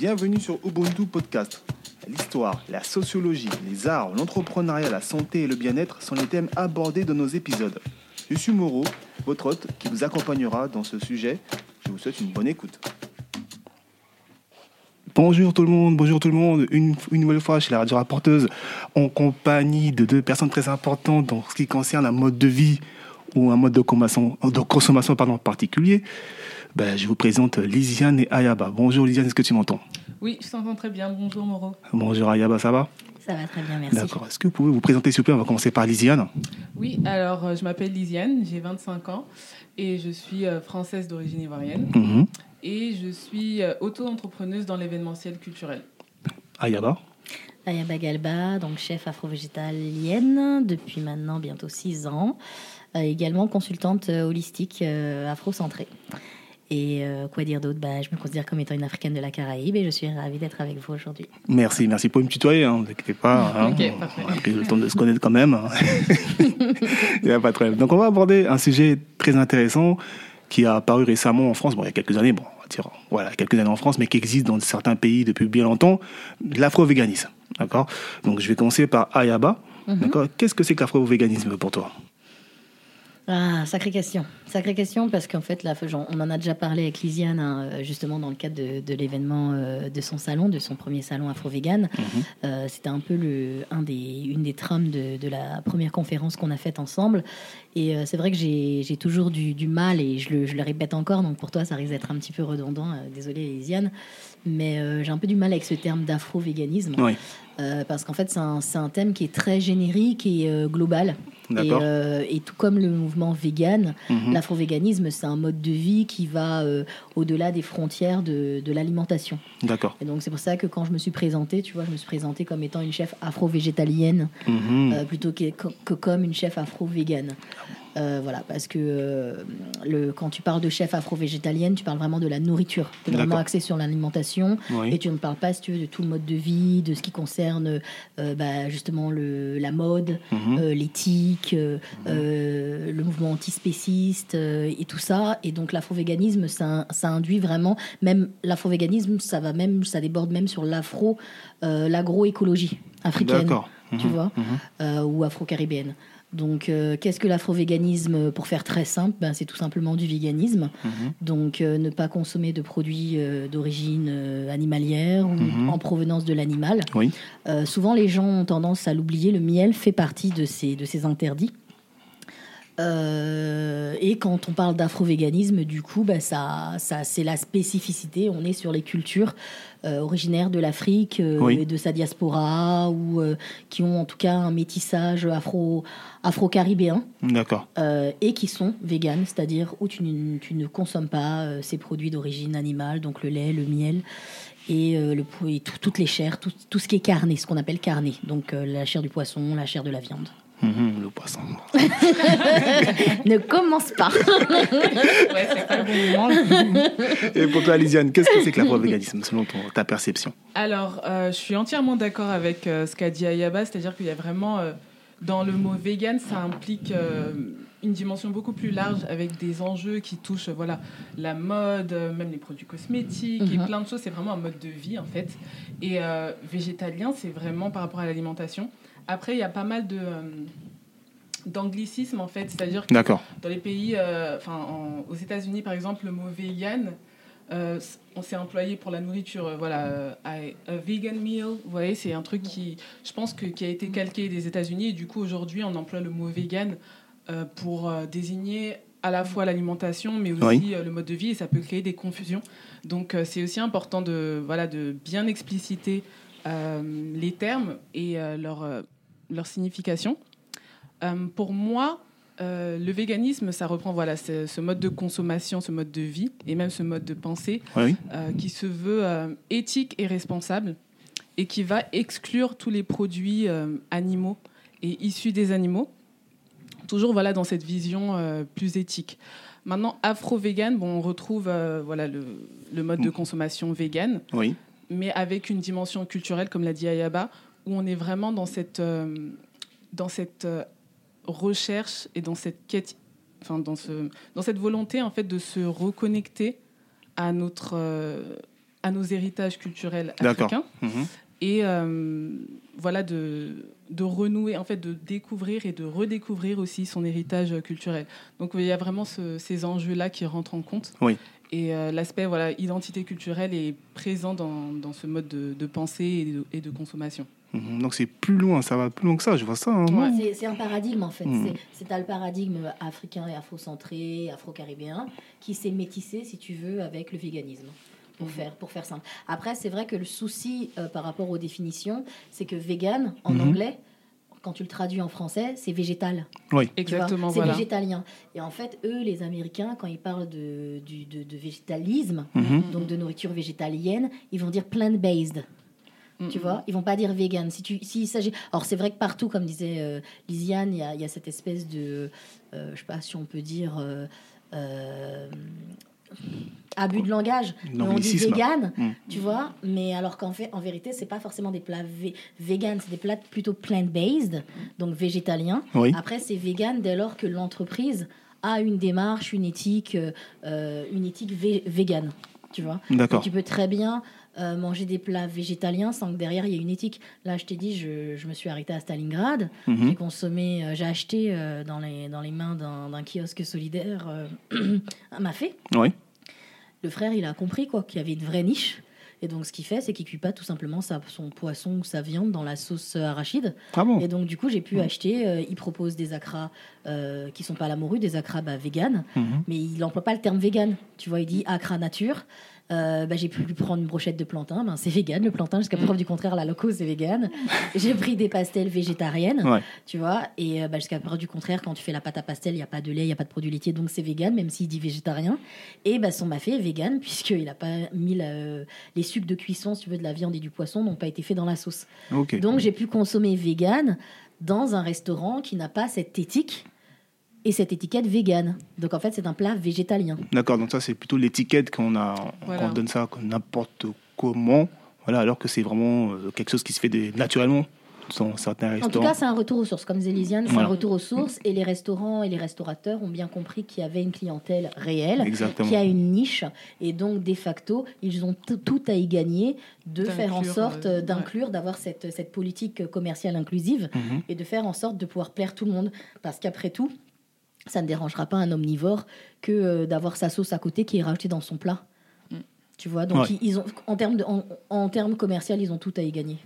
Bienvenue sur Ubuntu Podcast. L'histoire, la sociologie, les arts, l'entrepreneuriat, la santé et le bien-être sont les thèmes abordés dans nos épisodes. Je suis Moreau, votre hôte, qui vous accompagnera dans ce sujet. Je vous souhaite une bonne écoute. Bonjour tout le monde, bonjour tout le monde. Une, nouvelle fois chez la radio rapporteuse, en compagnie de deux personnes très importantes dans ce qui concerne un mode de vie ou un mode de consommation, de consommation pardon, particulier. Ben, je vous présente Lisiane et Ayaba. Bonjour Lisiane, est-ce que tu m'entends? Oui, je t'entends très bien. Bonjour Moreau. Bonjour Ayaba, ça va? Ça va très bien, merci. D'accord. Est-ce que vous pouvez vous présenter s'il vous plaît? On va commencer par Lisiane. Oui, alors euh, je m'appelle Lisiane, j'ai 25 ans et je suis euh, française d'origine ivoirienne Mhm. et je suis euh, auto-entrepreneuse dans l'événementiel culturel. Ayaba. Ayaba Galba, donc chef afro-végétalienne depuis maintenant bientôt 6 ans. Également consultante holistique afro-centrée. Et euh, quoi dire d'autre? Bah, Je me considère comme étant une africaine de la Caraïbe et je suis ravie d'être avec vous aujourd'hui. Merci, merci pour me tutoyer, hein, ne vous inquiétez pas. hein. Ok, parfait. On a pris le temps de se connaître quand même. hein. il n'y a pas de problème. Donc on va aborder un sujet très intéressant qui a apparu récemment en France, bon, il y a quelques années, bon, on va dire, voilà, quelques années en France, mais qui existe dans certains pays depuis bien longtemps, l'afro-véganisme. D'accord? Donc je vais commencer par Ayaba. D'accord? Qu'est-ce que c'est que l'afro-véganisme pour toi? Ah, sacrée question. Sacrée question parce qu'en fait, là, on en a déjà parlé avec Lisiane, hein, euh, justement dans le cadre de, de l'événement euh, de son salon, de son premier salon afro-vegan. Euh, C'était un peu le, un des, une des trames de, de la première conférence qu'on a faite ensemble. Et euh, c'est vrai que j'ai toujours du, du mal, et je le, je le répète encore, donc pour toi, ça risque d'être un petit peu redondant. désolée, Lisiane. Mais j'ai un peu du mal avec ce terme d'afro-véganisme. Oui. Parce qu'en fait, c'est un, thème qui est très générique et global. Et, euh, et tout comme le mouvement vegan, Mhm. l'afro-véganisme, c'est un mode de vie qui va euh, au-delà des frontières de, de l'alimentation. D'accord. Et donc, c'est pour ça que quand je me suis présentée, tu vois, je me suis présentée comme étant une chef afro-végétalienne Mhm. euh, plutôt que, que- que comme une chef afro-végane. Euh, voilà, parce que euh, le, quand tu parles de chef afro-végétalienne, tu parles vraiment de la nourriture. Tu es vraiment axé sur l'alimentation. Oui. Et tu ne parles pas, si tu veux, de tout le mode de vie, de ce qui concerne euh, bah, justement le, la mode, Mhm. l'éthique, euh, le mouvement antispéciste et tout ça. Et donc l'afro-véganisme, ça, ça induit vraiment, même l'afro-véganisme, ça va même, ça déborde même sur l'afro, l'agroécologie africaine, tu Mhm. vois, Mhm. ou afro-caribéenne. Donc, euh, qu'est-ce que l'afro-véganisme Pour faire très simple, ben, c'est tout simplement du véganisme. Mhm. Donc, euh, ne pas consommer de produits euh, d'origine euh, animalière ou Mhm. en provenance de l'animal. Oui. Euh, souvent, les gens ont tendance à l'oublier. Le miel fait partie de ces, de ces interdits. Euh, et quand on parle d'afro-véganisme, du coup, bah, ça, ça, c'est la spécificité. On est sur les cultures euh, originaires de l'Afrique euh, Oui. et de sa diaspora, ou euh, qui ont en tout cas un métissage afro, afro-caribéen D'accord. euh, et qui sont véganes, c'est-à-dire où tu, ne- tu ne consommes pas euh, ces produits d'origine animale, donc le lait, le miel et, euh, le, et tout- toutes les chairs, tout, tout ce qui est carné, ce qu'on appelle carné, donc euh, la chair du poisson, la chair de la viande. Mhm. Le poisson. ne commence pas. Ouais, c'est pas le bon moment. Et pour toi, Lisiane, qu'est-ce que c'est que l'afro-véganisme selon ton- ta perception? Alors, euh, je suis entièrement d'accord avec euh, ce qu'a dit Ayaba, c'est-à-dire qu'il y a vraiment, euh, dans le mot vegan, ça implique euh, une dimension beaucoup plus large avec des enjeux qui touchent voilà, la mode, même les produits cosmétiques et Mhm. plein de choses. C'est vraiment un mode de vie, en fait. Et euh, végétalien, c'est vraiment par rapport à l'alimentation. Après, il y a pas mal de... euh, d'anglicisme en fait, c'est-à-dire que D'accord. dans les pays, euh, enfin en- aux États-Unis par exemple, le mot vegan, euh, on s'est employé pour la nourriture, euh, voilà, I- a vegan meal, vous voyez, c'est un truc qui, je pense que qui a été calqué des États-Unis et du coup aujourd'hui on emploie le mot vegan pour désigner à la fois l'alimentation mais aussi Oui. le mode de vie et ça peut créer des confusions. Donc c'est aussi important de voilà de bien expliciter les termes et euh, leur euh, leur signification. Euh, pour moi, euh, le véganisme, ça reprend voilà, ce, ce mode de consommation, ce mode de vie et même ce mode de pensée Oui. euh, qui se veut euh, éthique et responsable et qui va exclure tous les produits euh, animaux et issus des animaux, toujours voilà, dans cette vision euh, plus éthique. Maintenant, afro-vegan, bon, on retrouve euh, voilà, le, le mode de consommation vegan, Oui. Mais avec une dimension culturelle, comme l'a dit Ayaba, où on est vraiment dans cette, euh, dans cette euh, recherche et dans cette quête, enfin dans, ce, dans cette volonté en fait de se reconnecter à notre, euh, à nos héritages culturels africains Mhm. et euh, voilà de, de renouer, en fait, de découvrir et de redécouvrir aussi son héritage culturel. Donc il y a vraiment ce- ces enjeux-là qui rentrent en compte. Oui. Et euh, l'aspect voilà, identité culturelle est présent dans, dans ce mode de, de pensée et de, et de consommation. Mhm. Donc c'est plus loin, ça va plus loin que ça, je vois ça. hein. Ouais. C'est- un paradigme en fait. Mm. C'est- le paradigme africain et afro-centré, afro-caribéen, qui s'est métissé, si tu veux, avec le véganisme. Pour, Mhm. faire, pour faire simple. Après, c'est vrai que le souci euh, par rapport aux définitions, c'est que vegan, en Mhm. anglais, quand tu le traduis en français, c'est végétal. Oui. Exactement, C'est voilà. végétalien. Et en fait, eux, les Américains, quand ils parlent de, du- de, de végétalisme, Mhm. donc de nourriture végétalienne, ils vont dire plant-based. Tu Mhm. vois, ils vont pas dire vegan. Si tu, s'il s'agit, alors c'est vrai que partout, comme disait euh, Lisiane, il y a, il y a cette espèce de, euh, je sais pas si on peut dire, euh, euh, abus de langage. Mais on dit vegan, Mm. tu vois. Mais alors qu'en fait, en vérité, c'est pas forcément des plats vé- vegan, c'est des plats plutôt plant-based, donc végétaliens. Oui. Après, c'est vegan dès lors que l'entreprise a une démarche, une éthique, euh, euh, une éthique vé- vegan. Tu vois. D'accord. Tu peux très bien euh, manger des plats végétaliens sans que derrière il y ait une éthique. Là, je t'ai dit, je, je me suis arrêtée à Stalingrad. J'ai Mhm. consommé, euh, j'ai acheté euh, dans, les, dans les mains d'un d'un kiosque solidaire un mafé. Oui. Le frère, il a compris quoi qu'il y avait une vraie niche. Et donc, ce qu'il fait, c'est qu'il cuit pas tout simplement sa, son poisson ou sa viande dans la sauce arachide. Ah bon? Et donc, du coup, j'ai pu acheter. euh, il propose des acras euh, qui sont pas à la morue, des acras bah, vegan, Mhm. mais il n'emploie pas le terme vegan. Tu vois, il dit acra nature. Euh, bah, j'ai pu prendre une brochette de plantain. Ben, c'est vegan le plantain. Jusqu'à preuve du contraire, la loco c'est vegan. J'ai pris des pastels végétariennes. Ouais. Tu vois, et euh, bah, jusqu'à preuve du contraire, quand tu fais la pâte à pastel, il n'y a pas de lait, il n'y a pas de produit laitier, donc c'est vegan, même s'il dit végétarien. Et bah, son mafé est vegan, puisqu'il n'a pas mis la- les sucs de cuisson, si tu veux, de la viande et du poisson, n'ont pas été faits dans la sauce. Donc j'ai pu consommer vegan dans un restaurant qui n'a pas cette éthique et cette étiquette vegan. Donc en fait, c'est un plat végétalien. D'accord, donc ça c'est plutôt l'étiquette qu'on a, Voilà. qu'on donne ça n'importe comment, voilà, alors que c'est vraiment euh, quelque chose qui se fait naturellement dans certains En tout restaurants. cas, c'est un retour aux sources. Comme disait Lisiane, c'est Voilà. un retour aux sources. Et les restaurants et les restaurateurs ont bien compris qu'il y avait une clientèle réelle, Exactement. qu'il y a une niche. Et donc, de facto, ils ont tout- à y gagner de faire en D'inclure, sorte euh, euh, d'inclure, d'avoir cette, cette politique commerciale inclusive Mhm. et de faire en sorte de pouvoir plaire tout le monde. Parce qu'après tout, ça ne dérangera pas un omnivore que euh, d'avoir sa sauce à côté qui est rajoutée dans son plat. Mm. Tu vois, donc Ouais. ils, ils ont, en termes de, en, en termes commerciaux, ils ont tout à y gagner.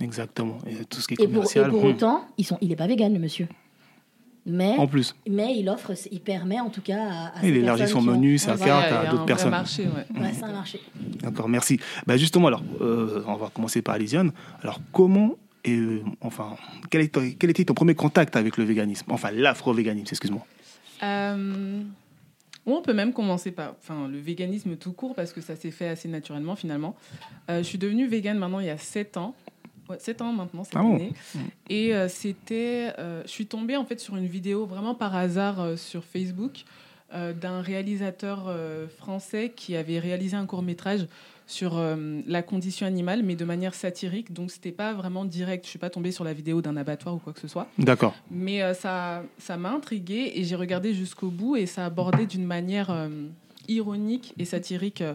Exactement. Et tout ce qui est Et pour, et commercial. pour hmm. autant, ils sont, il n'est pas vegan, le monsieur. Mais, En plus, mais il offre, il permet en tout cas à, à il élargit son ont- menu, sa Ouais, carte à d'autres personnes. marché, ouais. Ouais, c'est un marché. D'accord, merci. Bah justement, alors, euh, on va commencer par Lisiane. Alors, comment, et, euh, enfin, quel, est, quel était ton premier contact avec le véganisme? Enfin, l'afro-véganisme, excuse-moi. Euh, ou on peut même commencer par enfin, le véganisme tout court parce que ça s'est fait assez naturellement finalement. Euh, je suis devenue végane maintenant il y a 7 ans. Ouais, 7 ans maintenant cette Ah bon? année. Et euh, c'était... euh, je suis tombée en fait sur une vidéo vraiment par hasard sur Facebook d'un réalisateur français qui avait réalisé un court métrage sur euh, la condition animale mais de manière satirique. Donc c'était pas vraiment direct. Je suis pas tombée sur la vidéo d'un abattoir ou quoi que ce soit. D'accord. Mais euh, ça ça m'a intriguée et j'ai regardé jusqu'au bout et ça abordait d'une manière euh, ironique et satirique euh,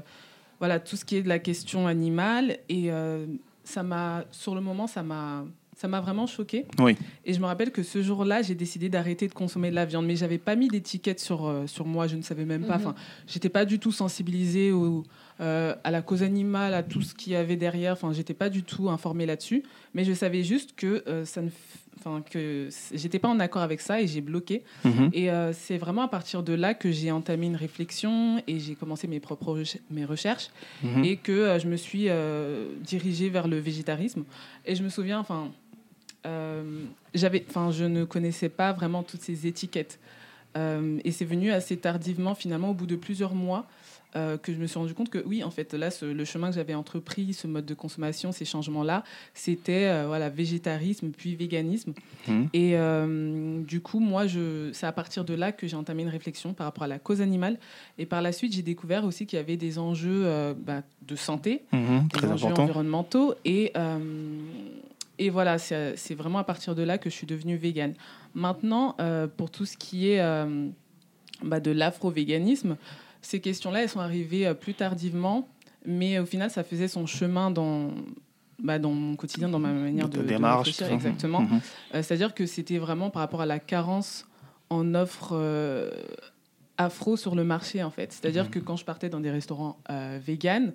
voilà, tout ce qui est de la question animale. Et euh, ça m'a, sur le moment, ça m'a, ça m'a vraiment choquée. Oui. Et je me rappelle que ce jour-là, j'ai décidé d'arrêter de consommer de la viande. Mais j'avais pas mis d'étiquette sur, euh, sur moi, je ne savais même pas. Mhm. Enfin, j'étais pas du tout sensibilisée au, euh, à la cause animale, à tout ce qu'il y avait derrière. Enfin, j'étais pas du tout informée là-dessus. Mais je savais juste que euh, ça ne, enfin, que j'étais pas en accord avec ça et j'ai bloqué. Mhm. Et euh, c'est vraiment à partir de là que j'ai entamé une réflexion et j'ai commencé mes propres mes recherches Mhm. et que euh, je me suis dirigée vers le végétarisme. Et je me souviens, enfin, j'avais, enfin, je ne connaissais pas vraiment toutes ces étiquettes. Et c'est venu assez tardivement, finalement, au bout de plusieurs mois, euh, que je me suis rendu compte que oui, en fait, là, ce- le chemin que j'avais entrepris, ce mode de consommation, ces changements-là, c'était euh, voilà, végétarisme puis véganisme. Mhm. Et euh, du coup, moi, je, c'est à partir de là que j'ai entamé une réflexion par rapport à la cause animale. Et par la suite, j'ai découvert aussi qu'il y avait des enjeux bah, de santé, Mhm. des enjeux important. environnementaux. Et, et voilà, c'est c'est vraiment à partir de là que je suis devenue végane. Maintenant, euh, pour tout ce qui est euh, bah, de l'afro-véganisme, ces questions-là, elles sont arrivées euh, plus tardivement. Mais au final, ça faisait son chemin dans, bah, dans mon quotidien, dans ma manière de, De démarche. Exactement. Mhm. Euh, C'est-à-dire que c'était vraiment par rapport à la carence en offre euh, afro sur le marché, en fait. C'est-à-dire Mhm. que quand je partais dans des restaurants euh, vegan,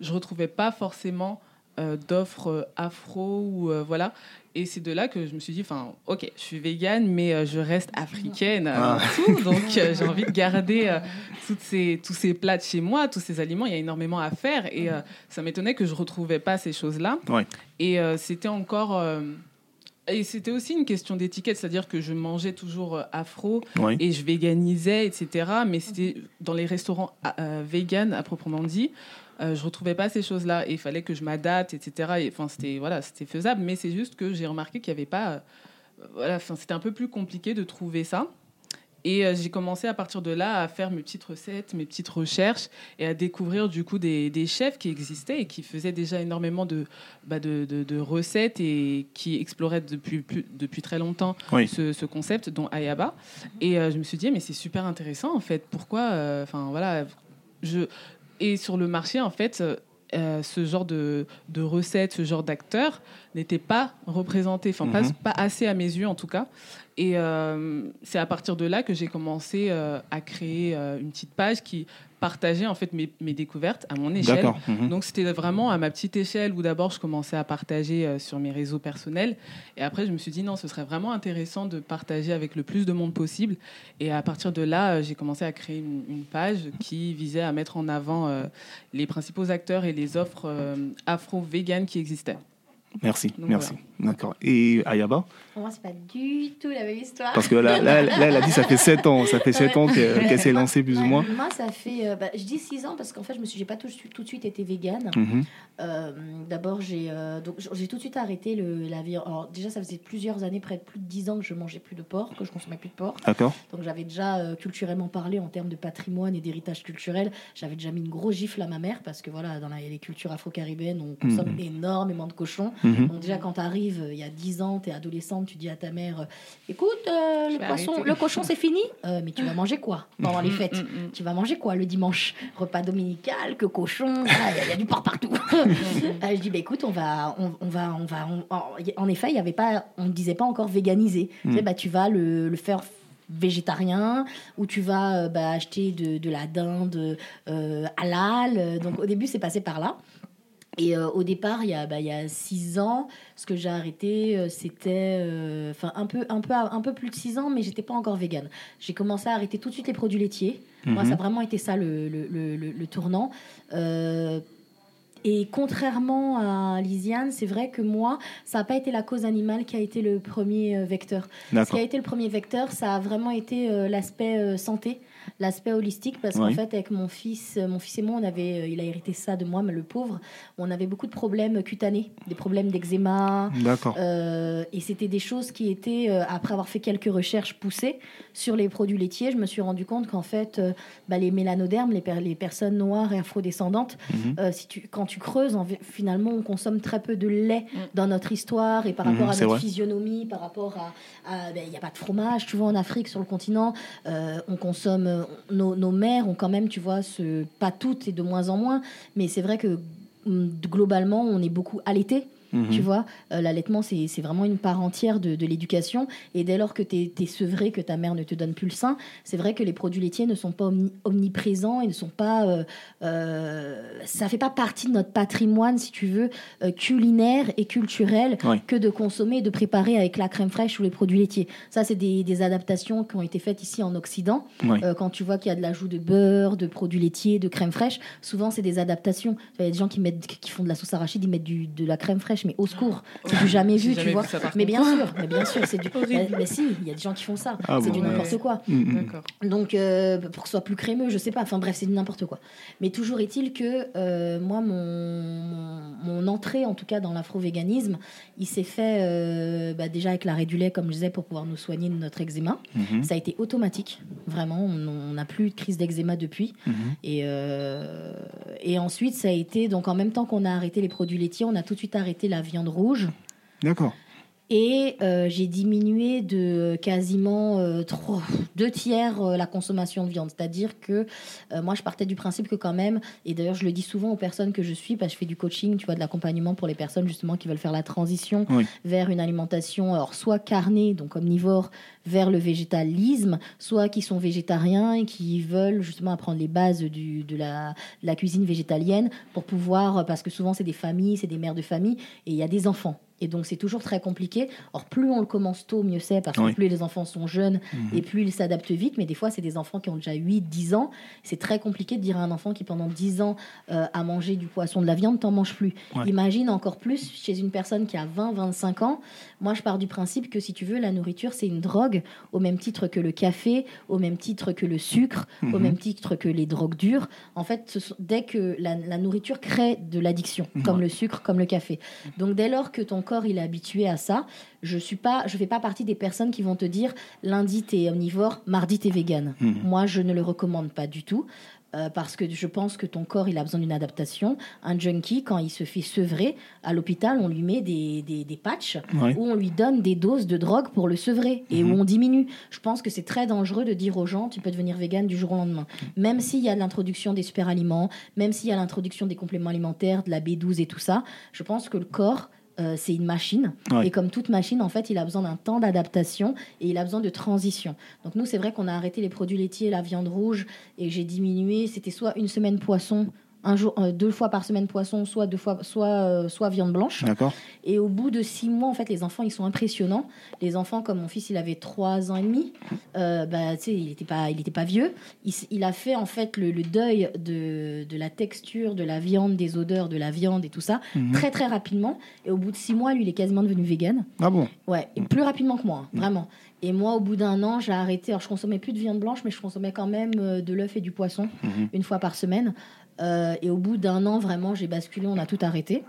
je retrouvais pas forcément euh, d'offres euh, afro ou euh, voilà. Et c'est de là que je me suis dit, enfin, ok, je suis végane, mais je reste africaine Ah. tout. Donc, j'ai envie de garder toutes ces, tous ces plats de chez moi, tous ces aliments. Il y a énormément à faire. Et ça m'étonnait que je retrouvais pas ces choses-là. Ouais. Et c'était encore. et c'était aussi une question d'étiquette, c'est-à-dire que je mangeais toujours afro Oui. et je véganisais, etc. Mais c'était dans les restaurants euh, vegan à proprement dit. Euh, je retrouvais pas ces choses-là et il fallait que je m'adapte, etc. Et, enfin, c'était voilà, c'était faisable, mais c'est juste que j'ai remarqué qu'il n'y avait pas, euh, voilà, c'était un peu plus compliqué de trouver ça. Et euh, j'ai commencé à partir de là à faire mes petites recettes, mes petites recherches et à découvrir du coup des, des chefs qui existaient et qui faisaient déjà énormément de, bah, de, de- de recettes et qui exploraient depuis, plus- depuis très longtemps Oui. ce, ce concept, dont Ayaba. Et euh, je me suis dit, mais c'est super intéressant en fait. Pourquoi euh, Enfin voilà. Je... Et sur le marché, en fait, euh, euh, ce genre de, de recettes, ce genre d'acteurs n'était pas représenté, enfin pas, Mhm. pas assez à mes yeux en tout cas. Et euh, c'est à partir de là que j'ai commencé euh, à créer euh, une petite page qui partageait en fait mes, mes découvertes à mon échelle. Mhm. Donc c'était vraiment à ma petite échelle où d'abord je commençais à partager sur mes réseaux personnels et après je me suis dit non ce serait vraiment intéressant de partager avec le plus de monde possible et à partir de là j'ai commencé à créer une, une page qui visait à mettre en avant les principaux acteurs et les offres afro-véganes qui existaient. Merci, Donc, merci. D'accord. Et Ayaba Pour moi, c'est pas du tout la même histoire. Parce que là, là, là, elle a dit ça fait 7 ans. Ça fait 7 ans que- qu'elle s'est lancée plus ou moins. Moi, ça fait. euh, bah, je dis 6 ans parce qu'en fait, je me suis, j'ai pas tout, tout de suite été végane. Mhm. Euh, D'abord, j'ai euh, donc j'ai tout de suite arrêté le, la viande. Alors, déjà, ça faisait plusieurs années, près de plus de 10 ans que je mangeais plus de porc, que je consommais plus de porc. D'accord. Donc, j'avais déjà euh, culturellement parlé en termes de patrimoine et d'héritage culturel. J'avais déjà mis une grosse gifle à ma mère parce que voilà, dans la- les cultures afro-caribéennes, on consomme énormément de cochons. Mhm. Donc déjà quand tu arrives il y a 10 ans, tu es adolescente, tu dis à ta mère euh, écoute euh, le poisson, le cochon c'est fini, Euh, mais tu vas manger quoi pendant les fêtes Mm, mm, mm. Tu vas manger quoi le dimanche? Repas dominical, que cochon, Ah, il y a- il y, a du porc partout. Euh, je dis bah écoute, on va on, on va on va on- en- effet, il y avait pas on ne disait pas encore véganisé. Tu sais, bah tu vas le, le faire végétarien ou tu vas euh, bah, acheter de, de la dinde euh, halal. Donc au début c'est passé par là. Et euh, au départ, il y a bah, il y a six ans, ce que j'ai arrêté, euh, c'était euh, un peu un peu un peu plus de six ans, mais j'étais pas encore végane. J'ai commencé à arrêter tout de suite les produits laitiers. Moi, Mhm. ça a vraiment été ça le, le, le- le- tournant. Et contrairement à Lisiane, c'est vrai que moi, ça n'a pas été la cause animale qui a été le premier vecteur. Ce qui a été le premier vecteur, ça a vraiment été l'aspect santé, l'aspect holistique, parce qu'en fait, avec mon fils, euh, mon fils et moi, on avait, euh, il a hérité ça de moi, mais le pauvre, on avait beaucoup de problèmes cutanés, des problèmes d'eczéma. D'accord. euh, et c'était des choses qui étaient, après avoir fait quelques recherches poussées sur les produits laitiers, je me suis rendu compte qu'en fait, euh, bah, les mélanodermes, les, per- les personnes noires et afrodescendantes, Mhm. euh, si tu, quand tu creuses, en, finalement, on consomme très peu de lait Mm. dans notre histoire et par Mhm, rapport à c'est notre vrai. physionomie, par rapport à. à- ben, Il n'y a pas de fromage, tu vois, en Afrique, sur le continent, euh, on consomme. Nos, mères ont quand même, tu vois, ce, pas toutes et de moins en moins, mais c'est vrai que hum, globalement, on est beaucoup allaité. Mhm. Tu vois, Euh, l'allaitement, c'est c'est vraiment une part entière de, de l'éducation. Et dès lors que tu es, sevré, que ta mère ne te donne plus le sein, c'est vrai que les produits laitiers ne sont pas omni- omniprésents et ne sont pas. euh, euh, ça fait pas partie de notre patrimoine, si tu veux, euh, culinaire et culturel Oui. que de consommer et de préparer avec la crème fraîche ou les produits laitiers. Ça, c'est des, des adaptations qui ont été faites ici en Occident. Oui. Euh, quand tu vois qu'il y a de l'ajout de beurre, de produits laitiers, de crème fraîche, souvent c'est des adaptations. Il y a des gens qui, mettent, qui font de la sauce arachide, ils mettent du, de la crème fraîche, mais au secours, c'est du jamais vu, jamais tu vois. ça, mais bien sûr, mais bien sûr, c'est du. Horrible. mais, mais si, il y a des gens qui font ça. Ah c'est bon, du ouais. n'importe quoi. Mhm. D'accord. Donc, euh, pour que ce soit plus crémeux, je sais pas. Enfin, bref, c'est du n'importe quoi. Mais toujours est-il que euh, moi, mon, entrée, en tout cas, dans l'afro-véganisme, il s'est fait euh, bah, déjà avec l'arrêt du lait, comme je disais, pour pouvoir nous soigner de notre eczéma. Mhm. Ça a été automatique, vraiment. On n'a plus de crise d'eczéma depuis. Mhm. Et, et ensuite, ça a été, donc en même temps qu'on a arrêté les produits laitiers, on a tout de suite arrêté la viande rouge. D'accord. Et euh, j'ai diminué de quasiment euh, trois- deux tiers euh, la consommation de viande. C'est-à-dire que moi, je partais du principe que quand même, et d'ailleurs, je le dis souvent aux personnes que je suis, parce que je fais du coaching, tu vois, de l'accompagnement pour les personnes justement qui veulent faire la transition Oui. vers une alimentation, alors soit carnée, donc omnivore, vers le végétalisme, soit qui sont végétariens et qui veulent justement apprendre les bases du, de, la, de la cuisine végétalienne pour pouvoir, parce que souvent c'est des familles, c'est des mères de famille, et il y a des enfants. Et donc c'est toujours très compliqué. Or plus on le commence tôt, mieux c'est, parce que Oui. plus les enfants sont jeunes et plus ils s'adaptent vite. Mais des fois, c'est des enfants qui ont déjà 8, 10 ans. C'est très compliqué de dire à un enfant qui pendant 10 ans euh, a mangé du poisson, de la viande, t'en manges plus. Ouais. Imagine encore plus chez une personne qui a 20, 25 ans. Moi, je pars du principe que si tu veux, la nourriture, c'est une drogue au même titre que le café, au même titre que le sucre, au même titre que les drogues dures. En fait, ce sont- dès que la, la nourriture crée de l'addiction, comme le sucre, comme le café. Donc, dès lors que ton corps il est habitué à ça, je suis pas, je fais pas partie des personnes qui vont te dire lundi t'es omnivore, mardi t'es vegan. Moi, je ne le recommande pas du tout. euh, parce que je pense que ton corps, il a besoin d'une adaptation. Un junkie, quand il se fait sevrer, à l'hôpital, on lui met des, des, des patchs Ouais. où on lui donne des doses de drogue pour le sevrer et où on diminue. Je pense que c'est très dangereux de dire aux gens, tu peux devenir vegan du jour au lendemain. Même s'il y a l'introduction des super aliments, même s'il y a l'introduction des compléments alimentaires, de la B12 et tout ça, je pense que le corps, euh, c'est une machine. Ouais. Et comme toute machine, en fait, il a besoin d'un temps d'adaptation et il a besoin de transition. Donc nous, c'est vrai qu'on a arrêté les produits laitiers, la viande rouge, et j'ai diminué. C'était soit une semaine poisson, un jour, euh, deux fois par semaine poisson, soit deux fois, soit, euh, soit viande blanche. D'accord. Et au bout de six mois, en fait, les enfants, ils sont impressionnants. Les enfants, comme mon fils, il avait trois ans et demi, euh, bah, tu sais, il n'était pas, il était pas vieux. Il, a fait, en fait, le, le deuil de, de la texture, de la viande, des odeurs de la viande et tout ça, très, très rapidement. Et au bout de six mois, lui, il est quasiment devenu vegan. Ah bon? Ouais, et plus rapidement que moi, hein, vraiment. Et moi, au bout d'un an, j'ai arrêté. Alors, je consommais plus de viande blanche, mais je consommais quand même de l'œuf et du poisson une fois par semaine. Euh, et au bout d'un an, vraiment, j'ai basculé, on a tout arrêté.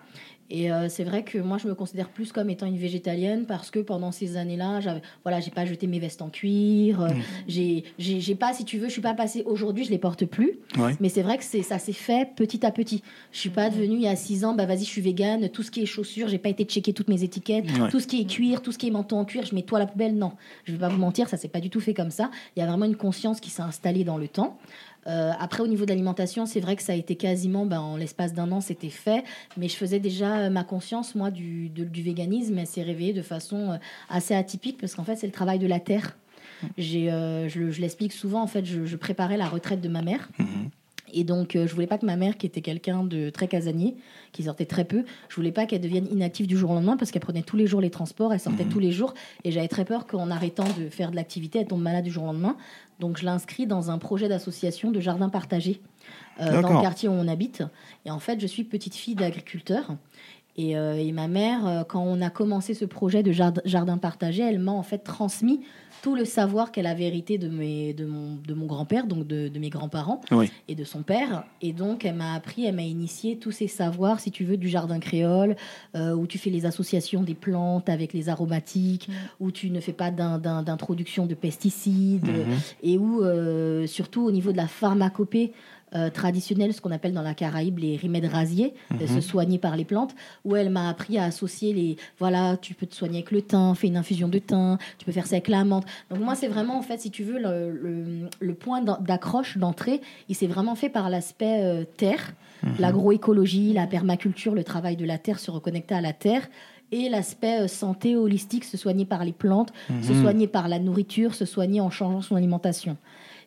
Et euh, c'est vrai que moi, je me considère plus comme étant une végétalienne parce que pendant ces années-là, j'avais, voilà, j'ai pas jeté mes vestes en cuir. euh, j'ai, j'ai, j'ai pas, si tu veux, je suis pas passée. Aujourd'hui, je les porte plus. Ouais. Mais c'est vrai que c'est, ça s'est fait petit à petit. Je suis pas devenue il y a six ans, bah vas-y, je suis végane. Tout ce qui est chaussures, j'ai pas été checker toutes mes étiquettes. Ouais. Tout ce qui est cuir, tout ce qui est manteau en cuir, je mets tout à la poubelle. Non, je vais pas vous mentir, ça s'est pas du tout fait comme ça. Il y a vraiment une conscience qui s'est installée dans le temps. Euh, après, au niveau de l'alimentation, c'est vrai que ça a été quasiment, ben, en l'espace d'un an, c'était fait. Mais je faisais déjà euh, ma conscience, moi, du, de- du véganisme. Elle s'est réveillée de façon euh, assez atypique parce qu'en fait, c'est le travail de la terre. J'ai, euh, je, le- je l'explique souvent, en fait, je, je préparais la retraite de ma mère. Et donc, euh, je voulais pas que ma mère, qui était quelqu'un de très casanier, qui sortait très peu, je voulais pas qu'elle devienne inactive du jour au lendemain parce qu'elle prenait tous les jours les transports, elle sortait tous les jours. Et j'avais très peur qu'en arrêtant de faire de l'activité, elle tombe malade du jour au lendemain. Donc, je l'ai inscrit dans un projet d'association de jardin partagé euh, dans le quartier où on habite. Et en fait, je suis petite fille d'agriculteur. Et, euh, et ma mère, euh, quand on a commencé ce projet de jard- jardin partagé, elle m'a en fait transmis tout le savoir qu'elle avait hérité de, mes, de mon, de mon grand-père, donc de, de mes grands-parents Oui. et de son père. Et donc, elle m'a appris, elle m'a initié tous ces savoirs, si tu veux, du jardin créole, euh, où tu fais les associations des plantes avec les aromatiques, où tu ne fais pas d'in- d'in- d'introduction de pesticides, et où, euh, surtout au niveau de la pharmacopée, euh, traditionnelle, ce qu'on appelle dans la Caraïbe les remèdes rasiers, euh, se soigner par les plantes, où elle m'a appris à associer les. Voilà, tu peux te soigner avec le thym, fais une infusion de thym, tu peux faire ça avec la menthe. Donc, moi, c'est vraiment, en fait, si tu veux, le, le- le point d'accroche, d'entrée, il s'est vraiment fait par l'aspect euh, terre, l'agroécologie, la permaculture, le travail de la terre, se reconnecter à la terre. Et l'aspect euh, santé holistique, se soigner par les plantes, se soigner par la nourriture, se soigner en changeant son alimentation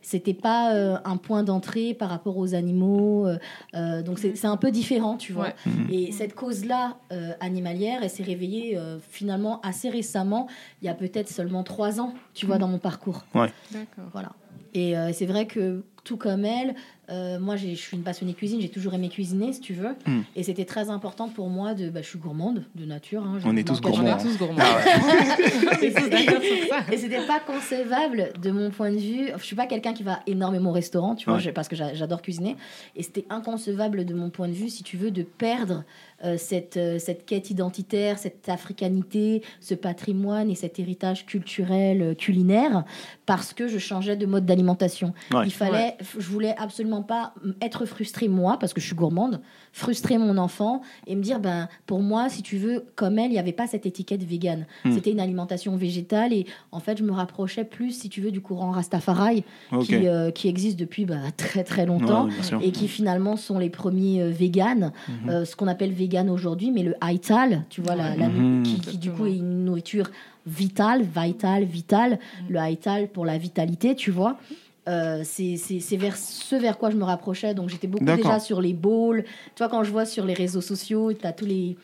c'était pas euh, un point d'entrée par rapport aux animaux. euh, euh, donc c'est c'est un peu différent, tu vois. Ouais. Et cette cause-là euh, animalière, elle s'est réveillée euh, finalement assez récemment, il y a peut-être seulement trois ans, tu vois, dans mon parcours. D'accord. Voilà. Et euh, c'est vrai que tout comme elle, euh, moi je suis une passionnée cuisine, j'ai toujours aimé cuisiner, si tu veux. Mm. Et c'était très important pour moi de. Bah, je suis gourmande de nature. hein, je On est tous On gourmands. pas. est tous gourmands. Ah On est tous d'accord sur ça. Et c'était pas concevable de mon point de vue. Je suis pas quelqu'un qui va énormément au restaurant, tu vois, Ouais. parce que j'a- j'adore cuisiner. Et c'était inconcevable de mon point de vue, si tu veux, de perdre euh, cette, euh, cette quête identitaire, cette africanité, ce patrimoine et cet héritage culturel, euh, culinaire, parce que je changeais de mode d'alimentation. Ouais. Il fallait, je voulais absolument pas être frustrée moi, parce que je suis gourmande, frustrer mon enfant et me dire, ben, pour moi, si tu veux, comme elle, il n'y avait pas cette étiquette végane. Hmm. C'était une alimentation végétale et en fait, je me rapprochais plus, si tu veux, du courant Rastafari qui, euh, qui existe depuis bah, très très longtemps Ouais, et qui finalement sont les premiers euh, véganes, Mhm. euh, ce qu'on appelle vegan aujourd'hui, mais le Haital, tu vois, la, la- Mhm. qui, qui, du coup est une nourriture vitale, vitale, vitale, Mhm. le Haital pour la vitalité, tu vois. Euh, c'est c'est- c'est vers ce vers quoi je me rapprochais, donc j'étais beaucoup déjà sur les bowls. Tu vois, quand je vois sur les réseaux sociaux, tu as tous les,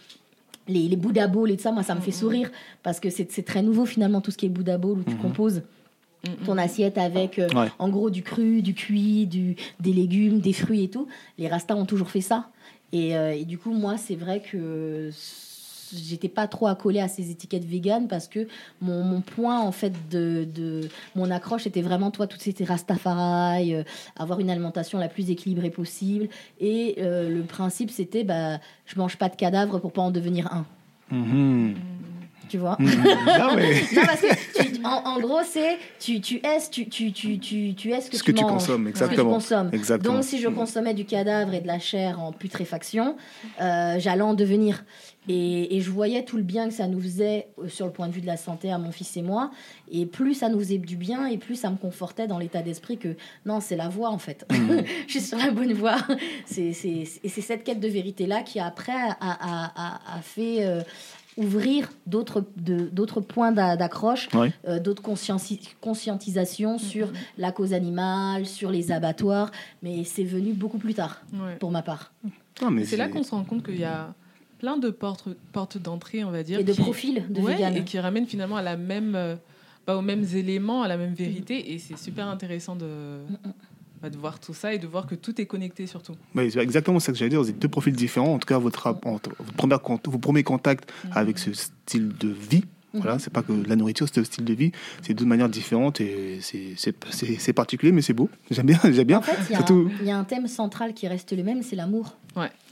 les, les Bouddha bowls et tout ça, moi ça me fait sourire parce que c'est c'est très nouveau finalement tout ce qui est Bouddha bowl où tu composes ton assiette avec euh, Ouais. en gros du cru, du cuit, du, des légumes, des fruits et tout. Les Rastas ont toujours fait ça. Et, euh, et du coup, moi, c'est vrai que j'étais pas trop accolée à ces étiquettes véganes parce que mon, mon point en fait de, de mon accroche était vraiment toi toutes ces Rastafari, euh, avoir une alimentation la plus équilibrée possible. Et euh, le principe c'était bah je mange pas de cadavres pour pas en devenir un, Mhm. Tu vois. Non, mais Non, parce que tu- en, en gros, c'est tu, tu es tu, tu, tu, tu, tu es ce que, ce que tu consommes, ce que tu exactement. consommes. Exactement. Donc, si je consommais du cadavre et de la chair en putréfaction, euh, j'allais en devenir. Et, et je voyais tout le bien que ça nous faisait euh, sur le point de vue de la santé à mon fils et moi. Et plus ça nous faisait du bien, et plus ça me confortait dans l'état d'esprit que non, c'est la voie en fait. Mhm. je suis sur la bonne voie. Et c'est cette quête de vérité-là qui après a, a, a, a fait euh, ouvrir d'autres, de, d'autres points d'a- d'accroche, euh, d'autres conscientisations sur la cause animale, sur les abattoirs. Mais c'est venu beaucoup plus tard, Ouais. pour ma part. Mais C'est là qu'on se rend compte qu'il y a plein de portes, portes d'entrée, on va dire. Et de qui- profils de Ouais, vegan. et qui ramènent finalement à la même, euh, bah, aux mêmes éléments, à la même vérité. Et c'est super intéressant de, de voir tout ça et de voir que tout est connecté surtout. Ouais, c'est exactement ça que j'allais dire. Vous êtes deux profils différents. En tout cas, votre, votre, première cont- vos premiers contacts avec ce style de vie. Voilà, c'est pas que la nourriture, c'est le style de vie. C'est deux manières différentes et c'est- c'est c'est- c'est particulier, mais c'est beau. J'aime bien, j'aime bien. En fait, y il y, a un thème central qui reste le même, c'est l'amour.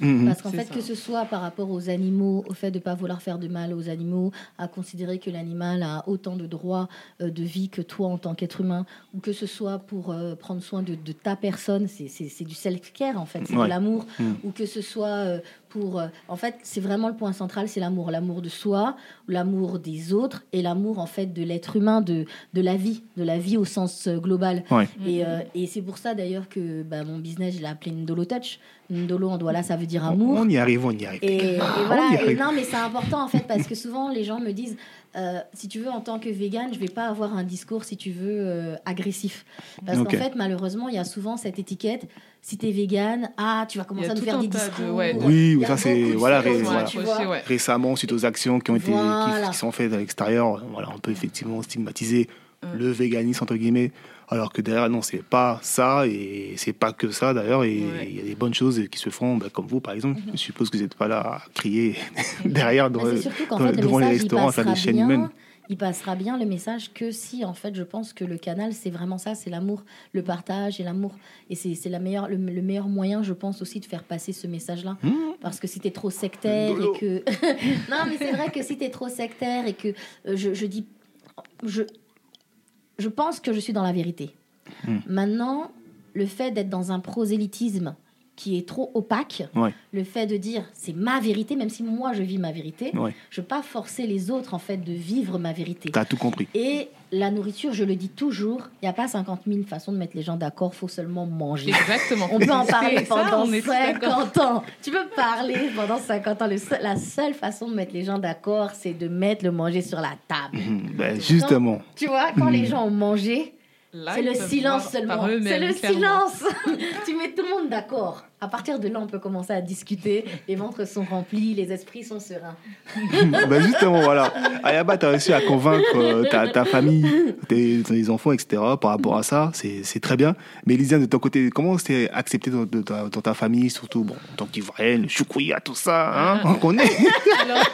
Mhm. Parce qu'en fait, ça. que ce soit par rapport aux animaux, au fait de ne pas vouloir faire de mal aux animaux, à considérer que l'animal a autant de droits euh, de vie que toi en tant qu'être humain, ou que ce soit pour euh, prendre soin de, de ta personne, c'est- c'est c'est du self-care en fait, c'est Ouais. de l'amour, Mm. ou que ce soit euh, pour... euh, en fait, c'est vraiment le point central, c'est l'amour. L'amour de soi, l'amour des autres, et l'amour en fait de l'être humain, de, de la vie, de la vie au sens global. Ouais. Et, euh, et c'est pour ça d'ailleurs que bah, mon business, je l'ai appelé Ndolo Touch. Ndolo en Douala, ça veut dire amour. On y arrive, on y arrive. Et, et On y voilà, et arrive. non, mais c'est important en fait parce que souvent les gens me disent euh, si tu veux, en tant que vegan, je vais pas avoir un discours, si tu veux, euh, agressif. Parce qu'en fait, malheureusement, il y a souvent cette étiquette si tu es vegan, ah, tu vas y commencer à nous faire des de- discours. ouais, de- Oui, y ça, c'est- voilà, ré- ouais. Récemment, suite aux actions qui ont été Voilà. qui, sont faites à l'extérieur, voilà, on peut effectivement stigmatiser Mm. le véganisme entre guillemets, alors que derrière non, c'est pas ça et c'est pas que ça d'ailleurs. Et il Ouais. y a des bonnes choses qui se font, bah, comme vous par exemple. Je suppose que vous n'êtes pas là à crier derrière dans, dans- fait, le devant les message, restaurants, faire des chaînes bien, humaines. il passera bien le message que si, en fait, je pense que le canal, c'est vraiment ça, c'est l'amour, le partage et l'amour. Et c'est c'est la meilleure, le, le meilleur moyen, je pense, aussi de faire passer ce message-là. Mmh. Parce que si tu es trop sectaire Dolo. et que... non, mais c'est vrai que si tu es trop sectaire et que euh, je, je dis... Je, je pense que je suis dans la vérité. Hmm. Maintenant, le fait d'être dans un prosélytisme qui est trop opaque, Ouais. le fait de dire c'est ma vérité, même si moi je vis ma vérité, Ouais. je veux pas forcer les autres en fait de vivre ma vérité. T'as tout compris. Et la nourriture, je le dis toujours, il n'y a pas 50 000 façons de mettre les gens d'accord, faut seulement manger. Exactement. On peut en parler ça, pendant on est tous d'accord. 50 ans. Tu peux parler pendant 50 ans. Le seul- la seule façon de mettre les gens d'accord, c'est de mettre le manger sur la table. Mmh. Ben, justement. Tu vois, quand Mhm. les gens ont mangé, c'est le silence seulement. C'est le clairement. silence. tu mets tout le monde d'accord. À partir de là, on peut commencer à discuter. Les ventres sont remplis, les esprits sont sereins. ben, justement, voilà. Ayaba, t'as réussi à convaincre euh, ta, ta famille, tes, tes enfants, etc. par rapport à ça. C'est très bien. Mais Lisiane, de ton côté, comment c'était accepté dans, de ta, dans ta famille, surtout bon, en tant qu'Ivoirienne, le choukouya, tout ça, hein, on connaît Alors,